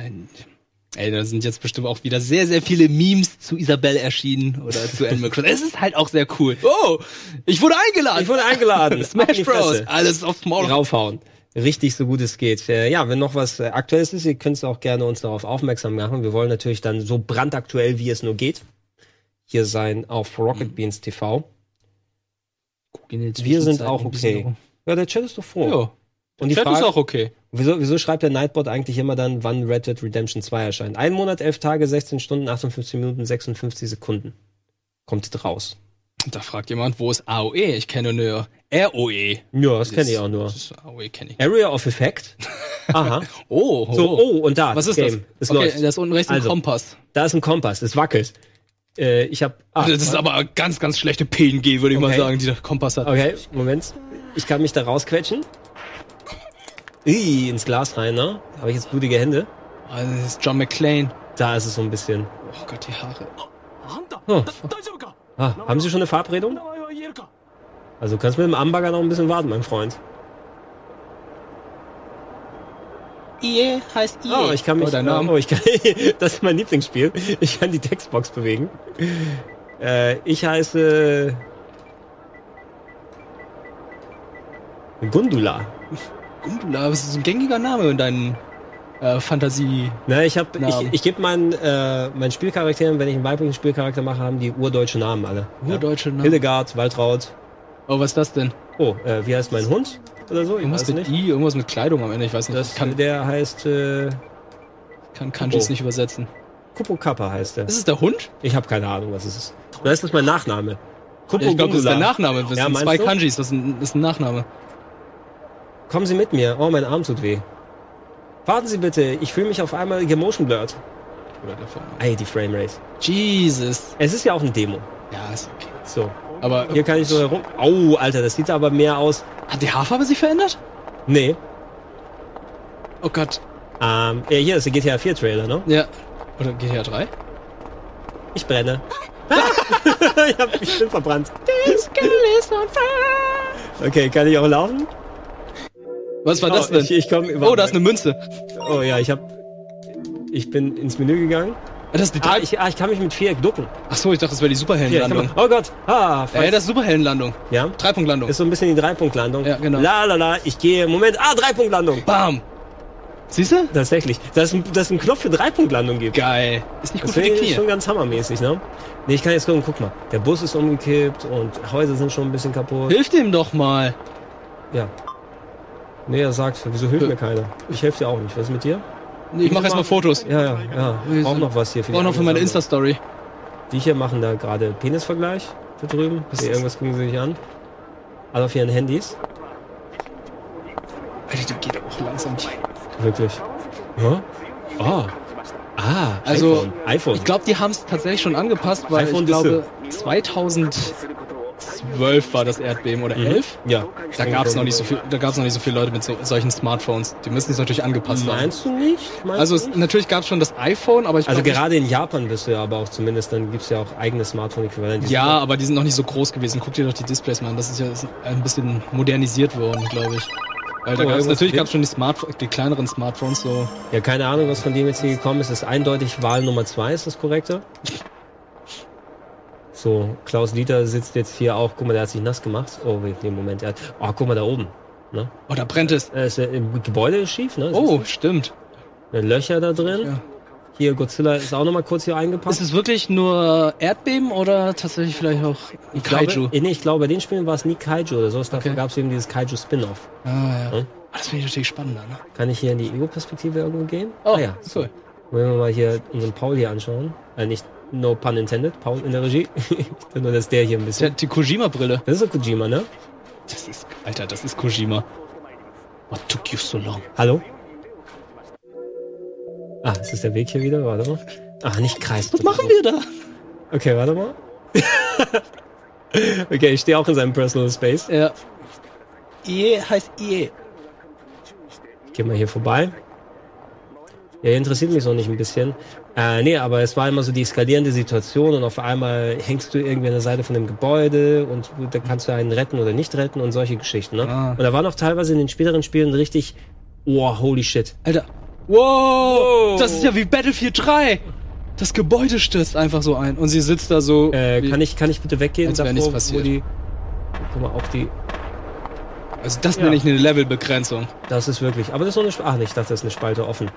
[SPEAKER 2] ey, da sind jetzt bestimmt auch wieder sehr, sehr viele Memes zu Isabelle erschienen oder zu Animal Crossing. Es ist halt auch sehr cool. Oh, ich wurde eingeladen.
[SPEAKER 1] Ich wurde eingeladen. (laughs)
[SPEAKER 2] Smash Bros. Alles aufs Maul.
[SPEAKER 1] raufhauen. Richtig so gut es geht. Äh, ja, wenn noch was äh, Aktuelles ist, ihr könnt auch gerne uns darauf aufmerksam machen. Wir wollen natürlich dann so brandaktuell, wie es nur geht, hier sein auf Rocket Beans TV. Wir sind auch okay. Ja, der Chat ist doch froh.
[SPEAKER 2] Ja.
[SPEAKER 1] Und die
[SPEAKER 2] Chat
[SPEAKER 1] Frage,
[SPEAKER 2] ist auch okay.
[SPEAKER 1] wieso, wieso schreibt der Nightbot eigentlich immer dann, wann Red Dead Redemption 2 erscheint? Ein Monat, elf Tage, 16 Stunden, 58 Minuten, 56 Sekunden. Kommt raus.
[SPEAKER 2] Da fragt jemand, wo ist AOE? Ich kenne nur ROE.
[SPEAKER 1] Ja, das kenne ich auch nur.
[SPEAKER 2] Das ist AOE kenne ich.
[SPEAKER 1] Area of Effect. Aha. (laughs)
[SPEAKER 2] Oh,
[SPEAKER 1] So, oh, und da.
[SPEAKER 2] Was ist
[SPEAKER 1] Game.
[SPEAKER 2] das?
[SPEAKER 1] Es
[SPEAKER 2] okay,
[SPEAKER 1] läuft.
[SPEAKER 2] da ist unten rechts ein
[SPEAKER 1] Also.
[SPEAKER 2] Kompass.
[SPEAKER 1] Da ist ein Kompass, es wackelt. Äh, ich hab. Ah,
[SPEAKER 2] das ist aber ganz, ganz schlechte PNG, würde ich mal
[SPEAKER 1] Okay.
[SPEAKER 2] sagen, die der Kompass hat.
[SPEAKER 1] Okay, Moment. Ich kann mich da rausquetschen. Ih, ins Glas rein, ne? Habe ich jetzt blutige Hände?
[SPEAKER 2] Ah, Das ist John McClane.
[SPEAKER 1] Da ist es so ein bisschen.
[SPEAKER 2] Oh Gott, die Haare.
[SPEAKER 1] Oh. Ah, haben Sie schon eine Verabredung? Also du kannst mit dem Amberger noch ein bisschen warten, mein Freund.
[SPEAKER 2] IE heißt IE.
[SPEAKER 1] Oh, ich kann mich.
[SPEAKER 2] Oh, dein Name.
[SPEAKER 1] Oh, ich kann, (laughs) das ist mein Lieblingsspiel. Ich kann die Textbox bewegen. Äh, ich heiße Gundula.
[SPEAKER 2] Gundula, das ist ein gängiger Name in deinen äh, Fantasie.
[SPEAKER 1] Na, ich habe, ich, ich gebe meinen, äh, meinen Spielcharakteren, wenn ich einen weiblichen Spielcharakter mache, haben die urdeutsche Namen alle.
[SPEAKER 2] Urdeutsche Namen.
[SPEAKER 1] Hildegard, Waltraud.
[SPEAKER 2] Oh, was ist das denn?
[SPEAKER 1] Oh, äh, wie heißt mein Hund? Oder so? Ich
[SPEAKER 2] Irgendwas
[SPEAKER 1] weiß
[SPEAKER 2] mit
[SPEAKER 1] nicht.
[SPEAKER 2] I, irgendwas mit Kleidung am Ende, ich weiß nicht.
[SPEAKER 1] Das,
[SPEAKER 2] kann,
[SPEAKER 1] der heißt äh,
[SPEAKER 2] kann Kanjis
[SPEAKER 1] Oh.
[SPEAKER 2] nicht übersetzen.
[SPEAKER 1] Kupo Kappa heißt der.
[SPEAKER 2] Ist es der Hund?
[SPEAKER 1] Ich habe keine Ahnung, was es ist. Oder ist das mein Nachname? Kupo
[SPEAKER 2] Ja, ich glaube, das ist der. Nachname. Das
[SPEAKER 1] Ja,
[SPEAKER 2] sind zwei
[SPEAKER 1] du?
[SPEAKER 2] Kanjis, das ist ein, das ist ein Nachname.
[SPEAKER 1] Kommen Sie mit mir. Oh, mein Arm tut weh. Warten Sie bitte. Ich fühle mich auf einmal gemotion blurred.
[SPEAKER 2] Oder der Vorname.
[SPEAKER 1] Ey, die Framerate.
[SPEAKER 2] Jesus.
[SPEAKER 1] Es ist ja auch eine Demo.
[SPEAKER 2] Ja, ist okay.
[SPEAKER 1] So.
[SPEAKER 2] Aber
[SPEAKER 1] Hier kann ich so herum. Au, Alter, das sieht aber mehr aus.
[SPEAKER 2] hat die Haarfarbe sich verändert?
[SPEAKER 1] Nee.
[SPEAKER 2] Oh Gott.
[SPEAKER 1] Ähm, ja, hier ist der GTA 4 Trailer, ne?
[SPEAKER 2] Ja. Oder GTA 3?
[SPEAKER 1] Ich brenne. (laughs) (laughs) ich hab mich schön verbrannt. Okay, kann ich auch laufen?
[SPEAKER 2] Was war das
[SPEAKER 1] Oh,
[SPEAKER 2] denn?
[SPEAKER 1] ich- ich komm
[SPEAKER 2] oh, da ist eine Münze.
[SPEAKER 1] Oh ja, ich hab. Ich bin ins Menü gegangen.
[SPEAKER 2] Ah, Das ist
[SPEAKER 1] Ah, ich, ah, ich kann mich mit Viereck ducken.
[SPEAKER 2] Ach so, ich dachte, das wäre die Superheldenlandung.
[SPEAKER 1] oh Gott. Ah,
[SPEAKER 2] Ja, das ist Superheldenlandung.
[SPEAKER 1] ja.
[SPEAKER 2] Dreipunktlandung.
[SPEAKER 1] Ist so ein bisschen die Dreipunktlandung.
[SPEAKER 2] Ja, genau.
[SPEAKER 1] La la la, ich gehe. Moment. Ah, Dreipunktlandung.
[SPEAKER 2] Bam. Siehst du?
[SPEAKER 1] Tatsächlich. Dass es ein- dass einen Knopf für Dreipunktlandung gibt.
[SPEAKER 2] Geil. Ist nicht gut
[SPEAKER 1] Das
[SPEAKER 2] für die Knie.
[SPEAKER 1] schon ganz hammermäßig, ne? Nee, ich kann jetzt gucken, guck mal. Der Bus ist umgekippt und Häuser sind schon ein bisschen kaputt.
[SPEAKER 2] Hilf dem doch mal.
[SPEAKER 1] Ja. Nee, er sagt, wieso hilft mir keiner? Ich helfe dir auch nicht. Was ist mit dir?
[SPEAKER 2] Ich mache erstmal Fotos.
[SPEAKER 1] Ja, ja, ja.
[SPEAKER 2] Wir
[SPEAKER 1] Brauch
[SPEAKER 2] sind-
[SPEAKER 1] noch was hier für
[SPEAKER 2] Brauch noch für meine Insta-Story.
[SPEAKER 1] Die hier machen da gerade Penisvergleich da drüben.
[SPEAKER 2] Was
[SPEAKER 1] Nee, irgendwas gucken sie sich an. Alle auf ihren Handys.
[SPEAKER 2] Alter, der geht auch langsam.
[SPEAKER 1] Wirklich. Ja? Oh. Ah,
[SPEAKER 2] Also,
[SPEAKER 1] iPhone. iPhone.
[SPEAKER 2] Ich glaube, die haben es tatsächlich schon angepasst, weil
[SPEAKER 1] iPhone
[SPEAKER 2] ich glaube, 2012 war das Erdbeben oder 11.
[SPEAKER 1] ja.
[SPEAKER 2] Da gab es noch nicht so viel, da gab es noch nicht so viele Leute mit so, solchen Smartphones. Die müssen es natürlich angepasst haben.
[SPEAKER 1] Meinst du nicht? Meinst
[SPEAKER 2] Also es,
[SPEAKER 1] nicht?
[SPEAKER 2] natürlich gab es schon das iPhone, aber ich
[SPEAKER 1] Also gerade in Japan bist du ja aber auch zumindest, dann gibt's ja auch eigene Smartphone-Äquivalente.
[SPEAKER 2] nicht, ja, aber die sind noch nicht so groß gewesen. Guck dir doch die Displays mal an. Das ist ja ist ein bisschen modernisiert worden, glaube ich. Weil da
[SPEAKER 1] Oh,
[SPEAKER 2] gab's, natürlich gab es schon die Smartphones, die kleineren Smartphones so.
[SPEAKER 1] Ja, keine Ahnung, was von dem jetzt hier gekommen ist. Das ist eindeutig Wahl Nummer zwei, ist das korrekte? So, Klaus Dieter sitzt jetzt hier auch. Guck mal, der hat sich nass gemacht. Oh, wait, nee, Moment. Er hat, oh, guck mal da oben. Ne?
[SPEAKER 2] Oh, da brennt es.
[SPEAKER 1] Äh, ist, äh, Im Gebäude ist schief, ne?
[SPEAKER 2] Oh, stimmt.
[SPEAKER 1] Äh, Löcher da drin.
[SPEAKER 2] Ja.
[SPEAKER 1] Hier, Godzilla ist auch nochmal kurz hier
[SPEAKER 2] Ist
[SPEAKER 1] eingepasst.
[SPEAKER 2] es wirklich nur Erdbeben oder tatsächlich vielleicht auch
[SPEAKER 1] Ich glaube,
[SPEAKER 2] Kaiju?
[SPEAKER 1] äh, nee, ich glaube, bei den Spielen war es nie Kaiju oder so. Dafür
[SPEAKER 2] Okay.
[SPEAKER 1] gab es eben dieses Kaiju-Spin-Off.
[SPEAKER 2] Ah, ja.
[SPEAKER 1] Hm?
[SPEAKER 2] Ah, das finde ich natürlich spannender, ne?
[SPEAKER 1] Kann ich hier in die Ego-Perspektive irgendwo gehen?
[SPEAKER 2] Oh,
[SPEAKER 1] ah, ja.
[SPEAKER 2] cool.
[SPEAKER 1] Wollen wir mal hier unseren Paul hier anschauen? Äh, nicht, no pun intended, Paul in der Regie. (laughs) Nur, dass der hier ein bisschen...
[SPEAKER 2] die Kojima-Brille.
[SPEAKER 1] Das ist so Kojima, ne?
[SPEAKER 2] Das ist, Alter, das ist Kojima. What took you so long?
[SPEAKER 1] Hallo? Ah, ist das der Weg hier wieder? Warte mal. Ah, nicht Kreis.
[SPEAKER 2] Was machen wir da?
[SPEAKER 1] Okay, warte mal. (laughs) okay, ich stehe auch in seinem Personal Space.
[SPEAKER 2] Ja. IE heißt IE.
[SPEAKER 1] Ich geh mal hier vorbei. Ja, hier interessiert mich so nicht ein bisschen. Äh, nee, aber es war immer so die eskalierende Situation und auf einmal hängst du irgendwie an der Seite von dem Gebäude und da kannst du einen retten oder nicht retten und solche Geschichten, ne?
[SPEAKER 2] Ah.
[SPEAKER 1] Und da waren auch teilweise in den späteren Spielen richtig, oh, holy shit.
[SPEAKER 2] Alter. Wow, Das ist ja wie Battlefield 3. Das Gebäude stürzt einfach so ein und sie sitzt da so.
[SPEAKER 1] Äh, kann ich, kann ich bitte weggehen
[SPEAKER 2] Als wäre nichts
[SPEAKER 1] wo
[SPEAKER 2] passiert.
[SPEAKER 1] die, guck mal, auch die,
[SPEAKER 2] also das
[SPEAKER 1] Ja.
[SPEAKER 2] nenne ich eine Levelbegrenzung.
[SPEAKER 1] das ist wirklich, aber das ist so eine, ach, ich dachte, das ist eine Spalte offen.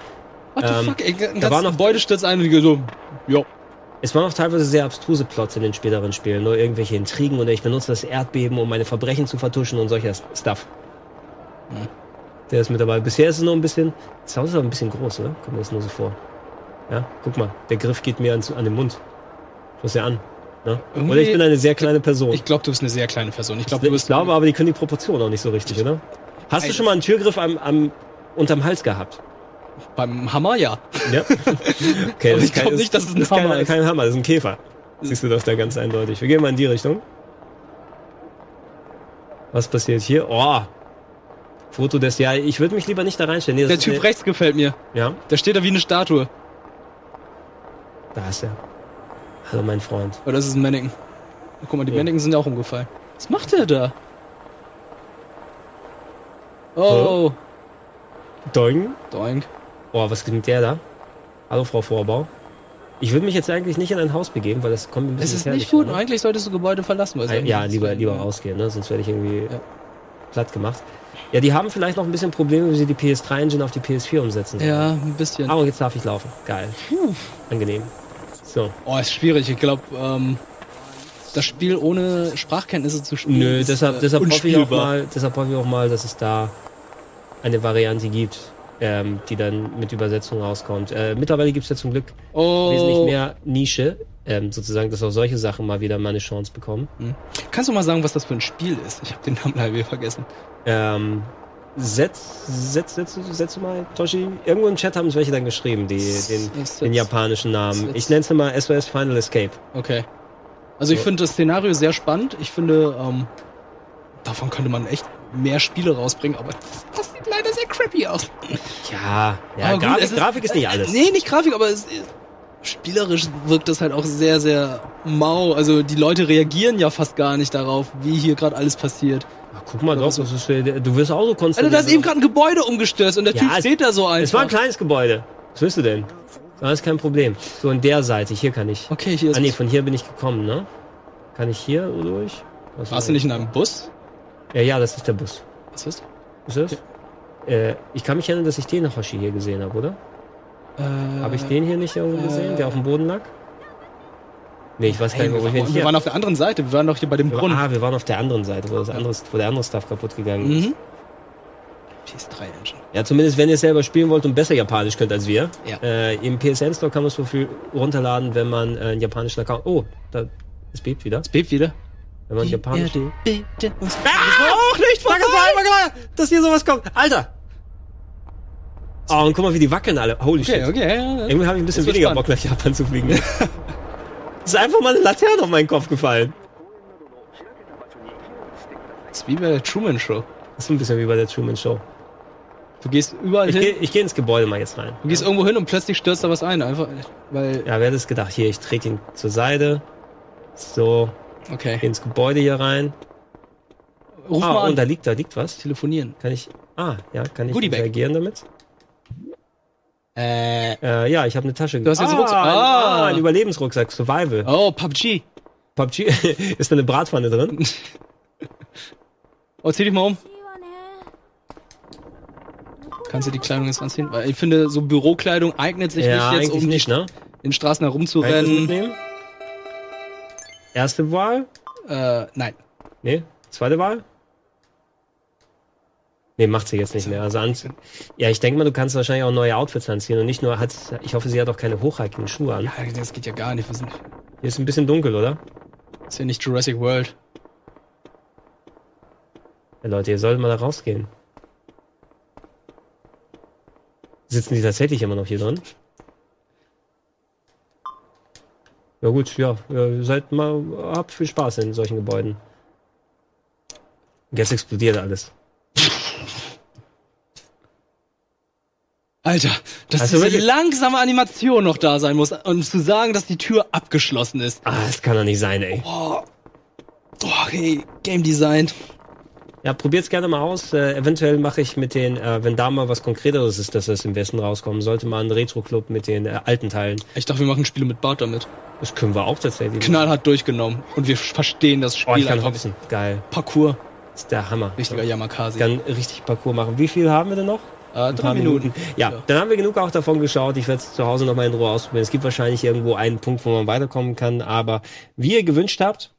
[SPEAKER 2] What the
[SPEAKER 1] Ähm,
[SPEAKER 2] fuck, ey, ein
[SPEAKER 1] da war noch-
[SPEAKER 2] Gebäude stürzt ein und die so, jo.
[SPEAKER 1] Es waren auch teilweise sehr abstruse Plots in den späteren Spielen, nur irgendwelche Intrigen oder ich benutze das Erdbeben, um meine Verbrechen zu vertuschen und solcher Stuff.
[SPEAKER 2] Hm.
[SPEAKER 1] Der ist mit dabei. Bisher ist es nur ein bisschen, das Haus ist aber ein bisschen groß, oder? Kommt mir das nur so vor. Ja, guck mal, der Griff geht mir an, an den Mund. Schau dir an. Ne? Oder ich bin eine sehr kleine Person.
[SPEAKER 2] Ich glaube, du bist eine sehr kleine Person. Ich glaube, du
[SPEAKER 1] ich
[SPEAKER 2] bist.
[SPEAKER 1] glaube aber, die können die Proportion auch nicht so richtig, oder? Hast du schon mal einen Türgriff am, am, unterm Hals gehabt?
[SPEAKER 2] Beim Hammer, ja.
[SPEAKER 1] Ja. (laughs) Okay,
[SPEAKER 2] Aber ich glaub nicht, dass es ein
[SPEAKER 1] das ist
[SPEAKER 2] Hammer
[SPEAKER 1] kein,
[SPEAKER 2] ist.
[SPEAKER 1] kein Hammer, das ist ein Käfer. Siehst du doch da ganz eindeutig. Wir gehen mal in die Richtung. Was passiert hier? Oh! Foto des, ja, ich würde mich lieber nicht da reinstellen. Nee, das
[SPEAKER 2] Der
[SPEAKER 1] ist
[SPEAKER 2] Typ
[SPEAKER 1] eine-
[SPEAKER 2] rechts gefällt mir.
[SPEAKER 1] Ja,
[SPEAKER 2] Der steht da wie eine Statue.
[SPEAKER 1] da ist er. Hallo, mein Freund.
[SPEAKER 2] Oder ist es ein Mannequin? Guck mal, die
[SPEAKER 1] Ja.
[SPEAKER 2] Mannequin sind ja auch umgefallen. Was macht der da? Oh,
[SPEAKER 1] Doing.
[SPEAKER 2] doink.
[SPEAKER 1] Oh, was ist mit der da? Hallo, Frau Vorbau. Ich würde mich jetzt eigentlich nicht in ein Haus begeben, weil das kommt ein
[SPEAKER 2] Es
[SPEAKER 1] bisschen
[SPEAKER 2] ist
[SPEAKER 1] gefährlich
[SPEAKER 2] nicht gut.
[SPEAKER 1] vor, ne?
[SPEAKER 2] Eigentlich solltest du Gebäude verlassen. Weil es eigentlich
[SPEAKER 1] Ja, lieber, lieber rausgehen, ne? sonst werde ich irgendwie
[SPEAKER 2] Ja.
[SPEAKER 1] platt gemacht. Ja, die haben vielleicht noch ein bisschen Probleme, wie sie die PS3-Engine auf die PS4 umsetzen. sollen.
[SPEAKER 2] Ja, ein bisschen.
[SPEAKER 1] Und jetzt darf ich laufen. Geil. Angenehm. So.
[SPEAKER 2] Oh, ist schwierig. Ich glaube, ähm, das Spiel ohne Sprachkenntnisse zu spielen.
[SPEAKER 1] Nö,
[SPEAKER 2] ist,
[SPEAKER 1] deshalb,
[SPEAKER 2] äh,
[SPEAKER 1] deshalb hoffe ich auch mal, deshalb hoffe ich auch mal, dass es da eine Variante gibt, ähm, die dann mit Übersetzung rauskommt. Äh, mittlerweile gibt es ja zum Glück
[SPEAKER 2] Oh,
[SPEAKER 1] wesentlich mehr Nische, ähm, sozusagen, dass auch solche Sachen mal wieder mal eine Chance bekommen.
[SPEAKER 2] Kannst du mal sagen, was das für ein Spiel ist? Ich habe den Namen leider vergessen.
[SPEAKER 1] Ähm, setz, setz, setz, setz mal, Toshi. Irgendwo im Chat haben es welche dann geschrieben, die, den, den japanischen Namen. Ich nenne es mal SOS Final Escape.
[SPEAKER 2] Okay. Also ich
[SPEAKER 1] So.
[SPEAKER 2] finde das Szenario sehr spannend. Ich finde, ähm, davon könnte man echt mehr Spiele rausbringen, aber das sieht leider crappy aus.
[SPEAKER 1] Ja, ja,
[SPEAKER 2] gut,
[SPEAKER 1] Grafik,
[SPEAKER 2] es
[SPEAKER 1] Grafik ist nicht alles.
[SPEAKER 2] Nee, nicht Grafik, aber es ist, spielerisch wirkt das halt auch sehr, sehr mau. Also die Leute reagieren ja fast gar nicht darauf, wie hier gerade alles passiert.
[SPEAKER 1] Ach, guck mal doch, das ist, äh, du wirst auch so konzentriert.
[SPEAKER 2] Alter, da ist eben gerade ein Gebäude umgestürzt und der
[SPEAKER 1] Ja,
[SPEAKER 2] Typ steht da so einfach.
[SPEAKER 1] Es war ein kleines Gebäude. Was willst du denn? Das ist kein Problem. So in der Seite, hier kann ich.
[SPEAKER 2] Okay, hier ist
[SPEAKER 1] Ah nee, von hier bin ich gekommen, ne? Kann ich hier durch? Was
[SPEAKER 2] Warst du nicht in einem Bus?
[SPEAKER 1] Ja, ja, das ist der Bus.
[SPEAKER 2] Was ist?
[SPEAKER 1] Ist das? Äh, ich kann mich erinnern, dass ich den noch Hoshi hier gesehen habe, oder?
[SPEAKER 2] Äh,
[SPEAKER 1] Habe ich den hier nicht irgendwo gesehen, der auf dem Boden lag? Nee, ich weiß gar
[SPEAKER 2] Hey,
[SPEAKER 1] nicht,
[SPEAKER 2] wir,
[SPEAKER 1] wo ich
[SPEAKER 2] waren, wir
[SPEAKER 1] hier.
[SPEAKER 2] waren auf der anderen Seite. Wir waren doch hier bei dem
[SPEAKER 1] Wir-
[SPEAKER 2] Brunnen.
[SPEAKER 1] Ah, wir waren auf der anderen Seite, wo, das andere, wo der andere Stuff kaputt gegangen ist.
[SPEAKER 2] Mhm. PS3 Engine.
[SPEAKER 1] Ja, zumindest wenn ihr es selber spielen wollt und besser Japanisch könnt als wir.
[SPEAKER 2] Ja.
[SPEAKER 1] Äh, Im PSN Store kann man es so viel runterladen, wenn man äh, einen japanischen Account. Oh, da es bebt wieder.
[SPEAKER 2] Bebt wieder.
[SPEAKER 1] Wenn man japanisch.
[SPEAKER 2] bebte und
[SPEAKER 1] Ah, nicht Sag es mal einmal klar, dass hier sowas kommt. Alter! Oh, und guck mal, wie die wackeln alle. Holy
[SPEAKER 2] Okay,
[SPEAKER 1] shit.
[SPEAKER 2] okay. Ja, ja.
[SPEAKER 1] Irgendwie habe ich ein bisschen weniger
[SPEAKER 2] spannend.
[SPEAKER 1] Bock, nach Japan zu fliegen. Ist einfach mal eine Laterne auf meinen Kopf gefallen.
[SPEAKER 2] Das ist wie bei der Truman Show.
[SPEAKER 1] Das ist ein bisschen wie bei der Truman Show.
[SPEAKER 2] Du gehst überall
[SPEAKER 1] Ich
[SPEAKER 2] hin.
[SPEAKER 1] gehe ich geh ins Gebäude mal jetzt rein.
[SPEAKER 2] Du gehst irgendwo hin und plötzlich stürzt da was ein. Einfach, weil,
[SPEAKER 1] Ja, wer hätte es gedacht? Hier, ich trete ihn zur Seite. So,
[SPEAKER 2] okay.
[SPEAKER 1] geh ins Gebäude hier rein.
[SPEAKER 2] Ruf
[SPEAKER 1] ah,
[SPEAKER 2] mal
[SPEAKER 1] und da
[SPEAKER 2] an.
[SPEAKER 1] liegt, da liegt was.
[SPEAKER 2] Telefonieren.
[SPEAKER 1] Kann ich. Ah, ja, kann ich
[SPEAKER 2] Goodiebag.
[SPEAKER 1] reagieren damit?
[SPEAKER 2] Äh.
[SPEAKER 1] Äh, ja, ich habe eine Tasche.
[SPEAKER 2] Du hast jetzt
[SPEAKER 1] ah,
[SPEAKER 2] Rucksack. Ah.
[SPEAKER 1] Ah, ein Überlebensrucksack, Survival.
[SPEAKER 2] Oh, PUBG.
[SPEAKER 1] PUBG, (laughs) ist da eine Bratpfanne drin? (laughs)
[SPEAKER 2] Oh, zieh dich mal um. Kannst du die Kleidung jetzt anziehen? Weil ich finde, so Bürokleidung eignet sich
[SPEAKER 1] ja,
[SPEAKER 2] nicht jetzt, um
[SPEAKER 1] nicht, ne?
[SPEAKER 2] in Straßen herumzurennen.
[SPEAKER 1] Erste Wahl?
[SPEAKER 2] Äh, nein.
[SPEAKER 1] Nee, zweite Wahl? Nee, macht sie jetzt nicht mehr. Also an, ja, ich denke mal, du kannst wahrscheinlich auch neue Outfits anziehen und nicht nur hat, ich hoffe, sie hat auch keine hochhackigen Schuhe an.
[SPEAKER 2] Ja, das geht ja gar nicht. Wir sind,
[SPEAKER 1] Hier ist ein bisschen dunkel, oder?
[SPEAKER 2] ist ja nicht Jurassic World.
[SPEAKER 1] Ja, Leute, ihr solltet mal da rausgehen. Sitzen die tatsächlich immer noch hier drin? Ja gut, ja, ihr seid mal, habt viel Spaß in solchen Gebäuden. Jetzt explodiert alles.
[SPEAKER 2] Alter, dass
[SPEAKER 1] Also
[SPEAKER 2] diese langsame Animation noch da sein muss, um zu sagen, dass die Tür abgeschlossen ist.
[SPEAKER 1] Ah, das kann doch nicht sein, ey.
[SPEAKER 2] Oh, oh hey, Game Design.
[SPEAKER 1] Ja, probiert's gerne mal aus. Äh, eventuell mache ich mit den, äh, wenn da mal was Konkreteres ist, dass das im Westen rauskommen sollte, mal einen Retro-Club mit den äh, alten Teilen.
[SPEAKER 2] Ich dachte, wir machen Spiele mit Bart damit.
[SPEAKER 1] Das können wir auch tatsächlich.
[SPEAKER 2] Knallhart durchgenommen. Und wir verstehen das
[SPEAKER 1] Oh, ich
[SPEAKER 2] Spiel
[SPEAKER 1] kann hopsen. Geil.
[SPEAKER 2] Parcours.
[SPEAKER 1] Das ist der Hammer.
[SPEAKER 2] Richtiger Yamakasi.
[SPEAKER 1] Ich kann richtig Parcours machen. Wie viel haben wir denn noch?
[SPEAKER 2] Äh, drei
[SPEAKER 1] paar
[SPEAKER 2] Minuten.
[SPEAKER 1] Ja,
[SPEAKER 2] Ja.
[SPEAKER 1] dann haben wir genug auch davon geschaut. Ich werde es zu Hause nochmal in Ruhe ausprobieren. Es gibt wahrscheinlich irgendwo einen Punkt, wo man weiterkommen kann. Aber wie ihr gewünscht habt,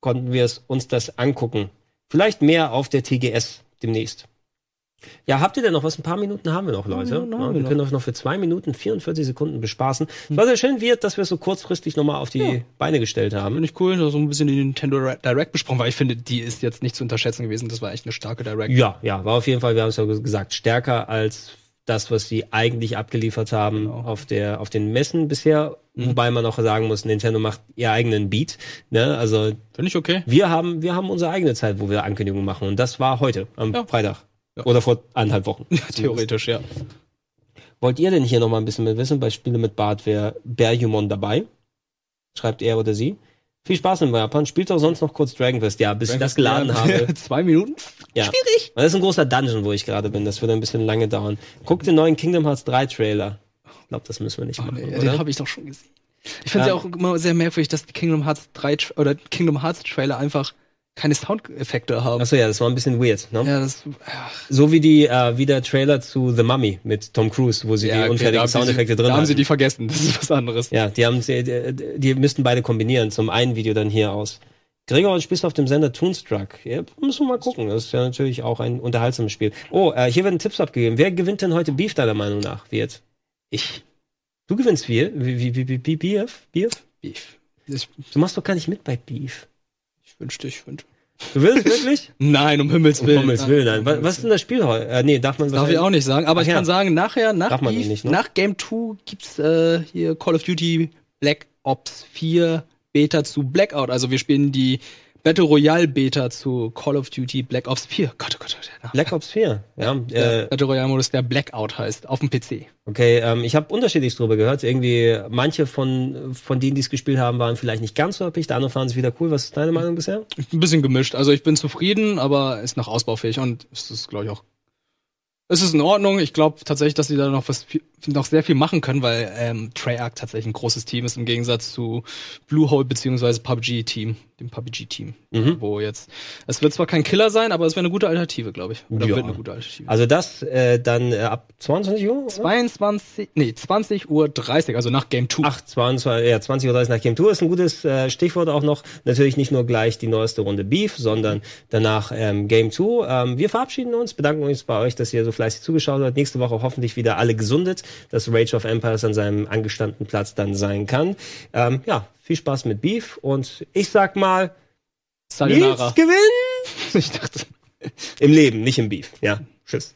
[SPEAKER 1] konnten wir es uns das angucken. Vielleicht mehr auf der TGS demnächst. Ja, habt ihr denn noch was? Ein paar Minuten haben wir noch, Leute.
[SPEAKER 2] Minuten
[SPEAKER 1] ja,
[SPEAKER 2] wir noch.
[SPEAKER 1] können euch noch für zwei Minuten 44 Sekunden bespaßen. Es war sehr schön wird, dass wir es so kurzfristig nochmal auf die
[SPEAKER 2] Ja.
[SPEAKER 1] Beine gestellt haben.
[SPEAKER 2] Finde ich cool, so ein bisschen die Nintendo Direct besprochen, weil ich finde, die ist jetzt nicht zu unterschätzen gewesen. Das war echt eine starke Direct.
[SPEAKER 1] Ja, ja, war auf jeden Fall, wir haben es ja gesagt, stärker als das, was sie eigentlich abgeliefert haben
[SPEAKER 2] Genau.
[SPEAKER 1] auf der, auf den Messen bisher.
[SPEAKER 2] Mhm.
[SPEAKER 1] Wobei man auch sagen muss, Nintendo macht ihr eigenen Beat. Ne? Also
[SPEAKER 2] Finde ich okay.
[SPEAKER 1] wir haben, wir haben unsere eigene Zeit, wo wir Ankündigungen machen. Und das war heute, am
[SPEAKER 2] Ja.
[SPEAKER 1] Freitag.
[SPEAKER 2] Ja.
[SPEAKER 1] Oder vor eineinhalb Wochen. (laughs)
[SPEAKER 2] Theoretisch, ja.
[SPEAKER 1] Wollt ihr denn hier noch mal ein bisschen mit wissen? Bei Spiele mit Bart wäre Berjumon dabei. Schreibt er oder sie. Viel Spaß in Japan. Spielt auch sonst noch kurz Dragon Quest. Ja, bis ich das geladen habe. (laughs)
[SPEAKER 2] Zwei Minuten?
[SPEAKER 1] Ja. Schwierig. Das ist ein großer Dungeon, wo ich gerade bin. Das wird ein bisschen lange dauern. Guck den neuen Kingdom Hearts 3 Trailer. Ich glaube, das müssen wir nicht
[SPEAKER 2] Oh,
[SPEAKER 1] machen,
[SPEAKER 2] nee, den habe ich doch schon gesehen. Ich finde
[SPEAKER 1] Ja.
[SPEAKER 2] ja auch immer sehr merkwürdig, dass Kingdom Hearts 3 Tra- oder Kingdom Hearts Trailer einfach keine Soundeffekte haben.
[SPEAKER 1] Achso, ja, das war ein bisschen weird, ne?
[SPEAKER 2] ja, das, ach,
[SPEAKER 1] So wie die, äh, wie der Trailer zu The Mummy mit Tom Cruise, wo sie
[SPEAKER 2] ja,
[SPEAKER 1] die
[SPEAKER 2] okay,
[SPEAKER 1] unfertigen
[SPEAKER 2] haben
[SPEAKER 1] Soundeffekte
[SPEAKER 2] sie,
[SPEAKER 1] drin
[SPEAKER 2] Da haben sie die vergessen, (laughs) das ist was anderes.
[SPEAKER 1] Ja, die haben sie, die, die müssten beide kombinieren. Zum einen Video dann hier aus. Gregor, du spielst auf dem Sender Toonstruck. Ja, müssen wir mal gucken. Das ist ja natürlich auch ein unterhaltsames Spiel. Oh, äh, hier werden Tipps abgegeben. Wer gewinnt denn heute Beef deiner Meinung nach? Wird?
[SPEAKER 2] Ich.
[SPEAKER 1] Du gewinnst wie? Wie, wie, wie, wie, Beef? Beef?
[SPEAKER 2] Ich,
[SPEAKER 1] Du machst doch gar nicht mit bei Beef.
[SPEAKER 2] Ich wünschte, ich wünschte.
[SPEAKER 1] Du willst wirklich? (laughs)
[SPEAKER 2] Nein, um Himmels
[SPEAKER 1] Um
[SPEAKER 2] Willen.
[SPEAKER 1] Himmels Willen, nein. Was, was ist denn das Spiel heute? Äh, nee, darf man
[SPEAKER 2] Darf ich auch nicht sagen, aber
[SPEAKER 1] Ach
[SPEAKER 2] ich
[SPEAKER 1] ja.
[SPEAKER 2] kann sagen, nachher, nach, Beef,
[SPEAKER 1] nicht, ne?
[SPEAKER 2] nach Game 2 gibt's äh, hier Call of Duty Black Ops 4 Beta zu Blackout. Also wir spielen die Battle Royale Beta zu Call of Duty Black Ops 4. Gott, oh Gott, oh Gott.
[SPEAKER 1] Black Ops 4, ja.
[SPEAKER 2] Der
[SPEAKER 1] Äh,
[SPEAKER 2] Battle Royale Modus, der Blackout heißt, auf dem PC.
[SPEAKER 1] okay, ähm, ich habe unterschiedlich drüber gehört. Irgendwie, manche von, von denen, die es gespielt haben, waren vielleicht nicht ganz so erpicht, andere fanden es wieder cool. Was ist deine Meinung bisher?
[SPEAKER 2] Ein bisschen gemischt. Also ich bin zufrieden, aber ist noch ausbaufähig und es ist, glaube ich, auch. Es ist in Ordnung. Ich glaube tatsächlich, dass sie da noch was noch sehr viel machen können, weil ähm, Treyarch tatsächlich ein großes Team ist im Gegensatz zu Bluehole beziehungsweise PUBG Team, dem PUBG Team,
[SPEAKER 1] Mhm.
[SPEAKER 2] wo jetzt es wird zwar kein Killer sein, aber es wäre eine gute Alternative, glaube ich. Oder
[SPEAKER 1] Ja.
[SPEAKER 2] wird eine gute Alternative.
[SPEAKER 1] Also das äh, dann äh, ab 22 Uhr? oder?
[SPEAKER 2] 22, nee, 20 Uhr 30, also nach Game 2.
[SPEAKER 1] Ach, 22, ja, 20.30 Uhr nach Game Tour ist ein gutes äh, Stichwort auch noch. Natürlich nicht nur gleich die neueste Runde Beef, sondern danach ähm, Game 2. Ähm, wir verabschieden uns, bedanken uns bei euch, dass ihr so fleißig zugeschaut habt. Nächste Woche hoffentlich wieder alle gesundet, dass Rage of Empires an seinem angestammten Platz dann sein kann. Ähm, ja, viel Spaß mit Beef und ich sag mal,
[SPEAKER 2] Sayonara.
[SPEAKER 1] Nils gewinnt (laughs)
[SPEAKER 2] Ich dachte.
[SPEAKER 1] im Leben, nicht im Beef. Ja, tschüss.